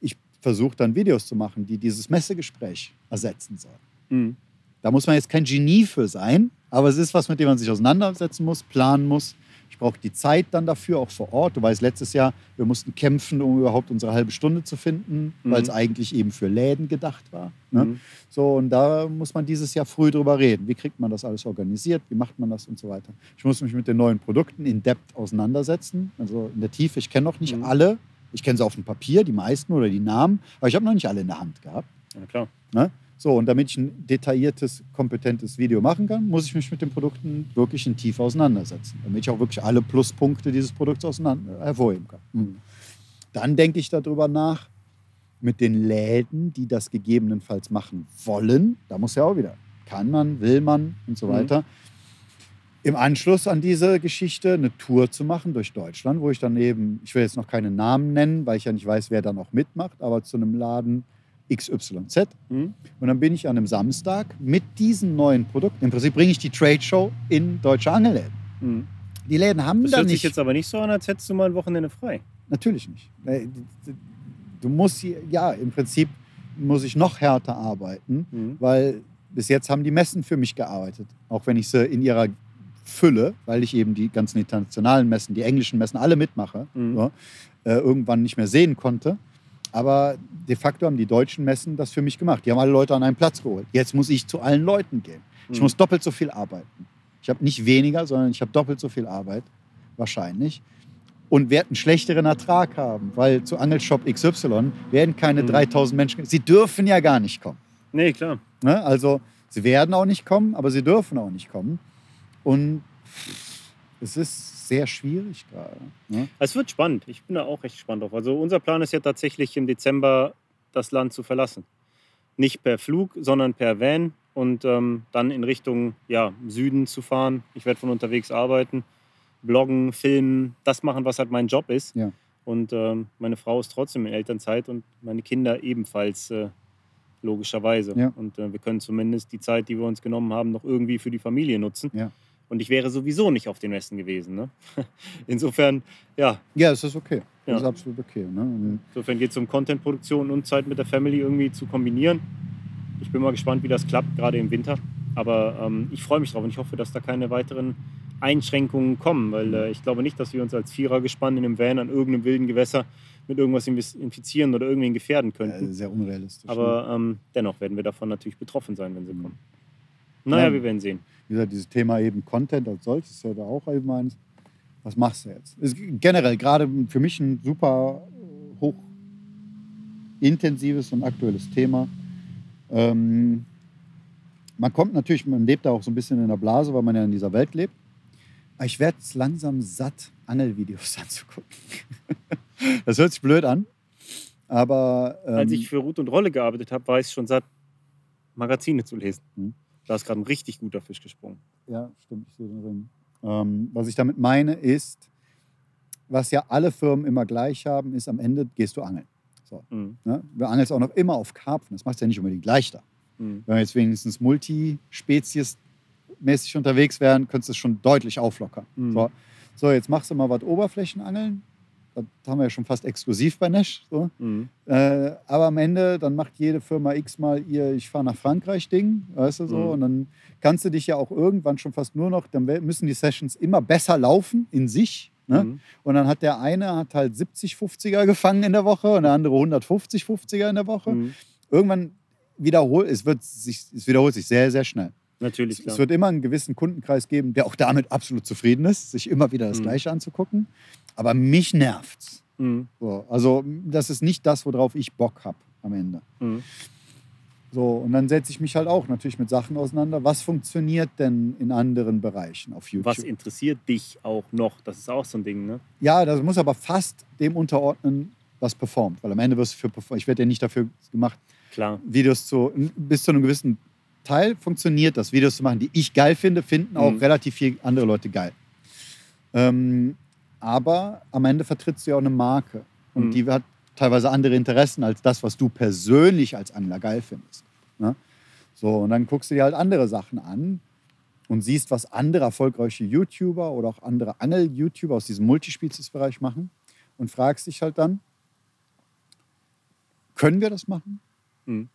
ich versuche dann Videos zu machen, die dieses Messegespräch ersetzen sollen. Mhm. Da muss man jetzt kein Genie für sein, aber es ist was, mit dem man sich auseinandersetzen muss, planen muss. Ich brauche die Zeit dann dafür, auch vor Ort. Du weißt, letztes Jahr, wir mussten kämpfen, um überhaupt unsere halbe Stunde zu finden, Mhm. weil es eigentlich eben für Läden gedacht war. Ne? Mhm. So, und da muss man dieses Jahr früh drüber reden. Wie kriegt man das alles organisiert? Wie macht man das und so weiter? Ich muss mich mit den neuen Produkten in Depth auseinandersetzen. Also in der Tiefe. Ich kenne noch nicht Mhm. alle. Ich kenne sie auf dem Papier, die meisten oder die Namen, aber ich habe noch nicht alle in der Hand gehabt. Ja, klar. Ne? So, und damit ich ein detailliertes, kompetentes Video machen kann, muss ich mich mit den Produkten wirklich in Tiefe auseinandersetzen, damit ich auch wirklich alle Pluspunkte dieses Produkts auseinander hervorheben kann. Mhm. Dann denke ich darüber nach, mit den Läden, die das gegebenenfalls machen wollen, da muss ja auch wieder, kann man, will man und so Mhm. weiter, im Anschluss an diese Geschichte eine Tour zu machen durch Deutschland, wo ich dann eben, ich will jetzt noch keine Namen nennen, weil ich ja nicht weiß, wer dann auch mitmacht, aber zu einem Laden XYZ. Mhm. Und dann bin ich an einem Samstag mit diesen neuen Produkten. Im Prinzip bringe ich die Trade Show in deutsche Angelläden. Mhm. Die Läden haben Das da hört nicht. jetzt aber nicht so an, als hättest du mal ein Wochenende frei. Natürlich nicht. Äh, Du musst, hier- ja, im Prinzip muss ich noch härter arbeiten, Mhm. weil bis jetzt haben die Messen für mich gearbeitet. Auch wenn ich sie in ihrer Fülle, weil ich eben die ganzen internationalen Messen, die englischen Messen alle mitmache, Mhm. so, äh, irgendwann nicht mehr sehen konnte. Aber de facto haben die deutschen Messen das für mich gemacht. Die haben alle Leute an einen Platz geholt. Jetzt muss ich zu allen Leuten gehen. Ich Mhm. muss doppelt so viel arbeiten. Ich habe nicht weniger, sondern ich habe doppelt so viel Arbeit, wahrscheinlich. Und werde einen schlechteren Ertrag haben, weil zu Angelshop XY werden keine Mhm. 3000 Menschen. Sie dürfen ja gar nicht kommen. Nee, klar. Ne? Also sie werden auch nicht kommen, aber sie dürfen auch nicht kommen. Und es ist sehr schwierig gerade. Ne? Es wird spannend. Ich bin da auch recht gespannt drauf. Also unser Plan ist ja tatsächlich im Dezember das Land zu verlassen. Nicht per Flug, sondern per Van und ähm, dann in Richtung ja, Süden zu fahren. Ich werde von unterwegs arbeiten, bloggen, filmen, das machen, was halt mein Job ist. Ja. Und ähm, meine Frau ist trotzdem in Elternzeit und meine Kinder ebenfalls äh, logischerweise. Ja. Und äh, wir können zumindest die Zeit, die wir uns genommen haben, noch irgendwie für die Familie nutzen. Ja. Und ich wäre sowieso nicht auf den Westen gewesen. Ne? Insofern, ja, Ja, es ist okay. Ja. Das ist absolut okay. Ne? Insofern geht es um Contentproduktion und Zeit mit der Family irgendwie zu kombinieren. Ich bin mal gespannt, wie das klappt, gerade im Winter. Aber ähm, ich freue mich drauf und ich hoffe, dass da keine weiteren Einschränkungen kommen, weil äh, ich glaube nicht, dass wir uns als Vierergespann in einem Van an irgendeinem wilden Gewässer mit irgendwas infizieren oder irgendwen gefährden könnten. äh, sehr unrealistisch. ne? Aber ähm, dennoch werden wir davon natürlich betroffen sein, wenn sie kommen. Naja, Ja. wir werden sehen. wie gesagt, dieses Thema eben Content als solches ist ja da auch eben eins. Was machst du jetzt? Ist generell gerade für mich ein super äh, hoch intensives und aktuelles Thema. Ähm, man kommt natürlich, man lebt da auch so ein bisschen in der Blase, weil man ja in dieser Welt lebt. Aber ich werde es langsam satt, Angelvideos anzugucken. das hört sich blöd an. Aber ähm, Als ich für Ruth und Rolle gearbeitet habe, war ich schon satt, Magazine zu lesen. Da ist gerade ein richtig guter Fisch gesprungen. Ja, stimmt, ich sehe den Ring. Ähm, was ich damit meine ist, was ja alle Firmen immer gleich haben, ist am Ende gehst du angeln. So, Mhm. ne? Du angelst auch noch immer auf Karpfen. Das macht ja nicht unbedingt leichter. Mhm. Wenn wir jetzt wenigstens multispezies-mäßig unterwegs wären, könntest du es schon deutlich auflockern. Mhm. So. so, jetzt machst du mal was Oberflächenangeln. Das haben wir ja schon fast exklusiv bei Nash. So. Mhm. Äh, aber am Ende, dann macht jede Firma X mal ihr Ich fahre nach Frankreich Ding, weißt du so. Mhm. Und dann kannst du dich ja auch irgendwann schon fast nur noch, dann müssen die Sessions immer besser laufen in sich. Ne? Mhm. Und dann hat der eine hat halt 70 50er gefangen in der Woche und der andere 150 50er in der Woche. Mhm. Irgendwann wiederholt, es, wird sich, es wiederholt sich sehr, sehr schnell. Natürlich, Es klar. wird immer einen gewissen Kundenkreis geben, der auch damit absolut zufrieden ist, sich immer wieder das Mhm. Gleiche anzugucken. Aber mich nervt's. Mhm. So, also das ist nicht das, worauf ich Bock habe am Ende. Mhm. So, und dann setze ich mich halt auch natürlich mit Sachen auseinander. Was funktioniert denn in anderen Bereichen auf YouTube? Was interessiert dich auch noch? Das ist auch so ein Ding, ne? ja, das muss aber fast dem unterordnen, was performt. Weil am Ende wirst du für. Ich werde ja nicht dafür gemacht, Klar. Videos zu. Bis zu einem gewissen Teil funktioniert das, Videos zu machen, die ich geil finde, finden auch Mhm. relativ viele andere Leute geil. Ähm, aber am Ende vertrittst du ja auch eine Marke. Und Mhm. die hat teilweise andere Interessen als das, was du persönlich als Angler geil findest. Ne? So, und dann guckst du dir halt andere Sachen an und siehst, was andere erfolgreiche YouTuber oder auch andere Angel-YouTuber aus diesem Multispezies-Bereich machen und fragst dich halt dann, können wir das machen? Mhm.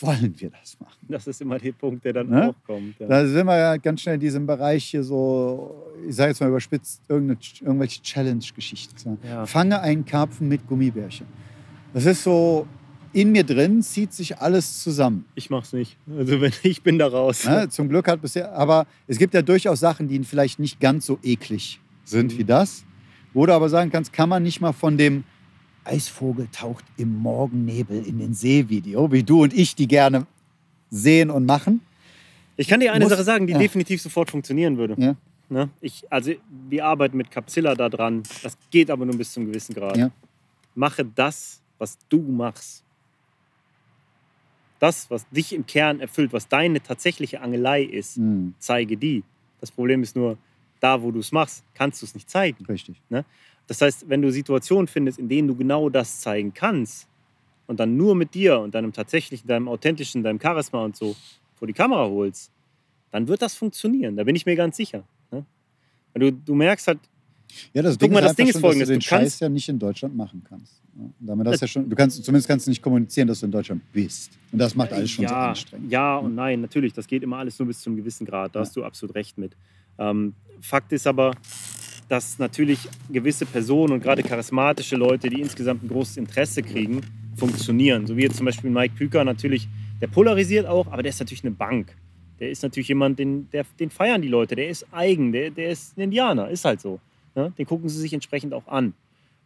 Wollen wir das machen? Das ist immer der Punkt, der dann Ne? auch kommt. Ja. Da sind wir ja ganz schnell in diesem Bereich hier so, ich sage jetzt mal überspitzt, irgendwelche Challenge-Geschichten. Ja. Fange einen Karpfen mit Gummibärchen. Das ist so, in mir drin zieht sich alles zusammen. Ich mach's nicht. Also wenn ich bin da raus. Ne? Zum Glück hat bisher, aber es gibt ja durchaus Sachen, die vielleicht nicht ganz so eklig sind Mhm. wie das. Wo du aber sagen kannst, kann man nicht mal von dem Eisvogel taucht im Morgennebel in den See Video, wie du und ich die gerne sehen und machen. Ich kann dir eine Muss- Sache sagen, die ja. definitiv sofort funktionieren würde. Ja. Ne? Ich, also wir arbeiten mit Capsilla da dran. Das geht aber nur bis zum gewissen Grad. Ja. Mache das, was du machst. Das, was dich im Kern erfüllt, was deine tatsächliche Angelei ist, Hm, zeige die. Das Problem ist nur, da wo du es machst, kannst du es nicht zeigen. richtig. Das heißt, wenn du Situationen findest, in denen du genau das zeigen kannst und dann nur mit dir und deinem tatsächlichen, deinem authentischen, deinem Charisma und so vor die Kamera holst, dann wird das funktionieren. Da bin ich mir ganz sicher. Ne? Weil du, du merkst halt, Ja, das Guck Ding mal, ist das Ding ist schon, folgendes, dass du den du kannst- Scheiß ja nicht in Deutschland machen kannst. Und damit das ja schon, du kannst, zumindest kannst du nicht kommunizieren, dass du in Deutschland bist. Und das macht alles schon so ja, anstrengend. ja und nein, natürlich, das geht immer alles nur bis zu einem gewissen Grad. Da Ja. hast du absolut recht mit. Ähm, Fakt ist aber, dass natürlich gewisse Personen und gerade charismatische Leute, die insgesamt ein großes Interesse kriegen, funktionieren. So wie jetzt zum Beispiel Mike Püker natürlich, der polarisiert auch, aber der ist natürlich eine Bank. Der ist natürlich jemand, den, der, den feiern die Leute, der ist eigen, der, der ist ein Indianer, ist halt so. Ne? Den gucken sie sich entsprechend auch an.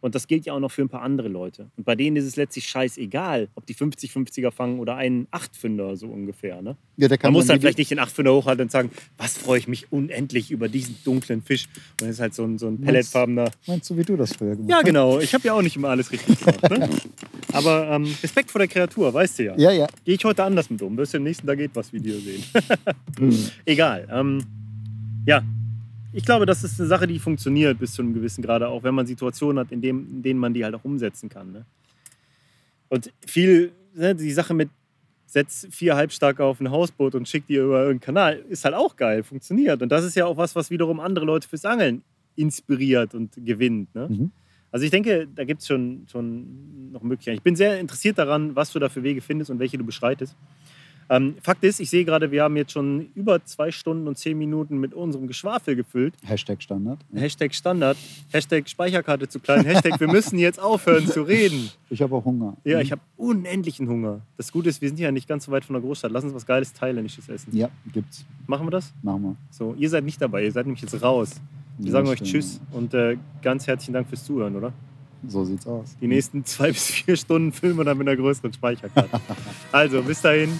Und das gilt ja auch noch für ein paar andere Leute. Und bei denen ist es letztlich scheißegal, ob die 50-50er fangen oder einen 8-Fünder so ungefähr. Ne? Ja, Man muss dann vielleicht nicht den 8-Fünder hochhalten und sagen, was freue ich mich unendlich über diesen dunklen Fisch. Und das ist halt so ein, so ein pelletfarbener. Meinst du, wie du das früher gemacht Ja, hast? genau. Ich habe ja auch nicht immer alles richtig gemacht. Ne? Aber ähm, Respekt vor der Kreatur, weißt du ja. Ja, ja. Gehe ich heute anders mit um. Wirst du im nächsten Da geht was Video sehen. Mhm. Egal. Ähm, ja, ich glaube, das ist eine Sache, die funktioniert bis zu einem gewissen Grade, auch wenn man Situationen hat, in, dem, in denen man die halt auch umsetzen kann. Ne? Und viel, ne, die Sache mit setz vier Halbstarke auf ein Hausboot und schick die über irgendeinen Kanal, ist halt auch geil, funktioniert. Und das ist ja auch was, was wiederum andere Leute fürs Angeln inspiriert und gewinnt. Ne? Mhm. Also ich denke, da gibt es schon, schon noch Möglichkeiten. Ich bin sehr interessiert daran, was du da für Wege findest und welche du beschreitest. Ähm, Fakt ist, ich sehe gerade, wir haben jetzt schon über zwei Stunden und zehn Minuten mit unserem Geschwafel gefüllt. Hashtag Standard. Hashtag Standard, Hashtag Speicherkarte zu klein, Hashtag wir müssen jetzt aufhören zu reden. Ich habe auch Hunger. Ja, ich habe unendlichen Hunger. Das Gute ist, wir sind ja nicht ganz so weit von der Großstadt. Lass uns was Geiles Thailändisches essen. Ja, gibt's. Machen wir das? Machen wir. So, ihr seid nicht dabei, ihr seid nämlich jetzt raus. Wir Ja, sagen euch stimmt. Tschüss und äh, ganz herzlichen Dank fürs Zuhören, oder? So sieht's aus. Die nächsten zwei bis vier Stunden filmen wir dann mit einer größeren Speicherkarte. also, bis dahin.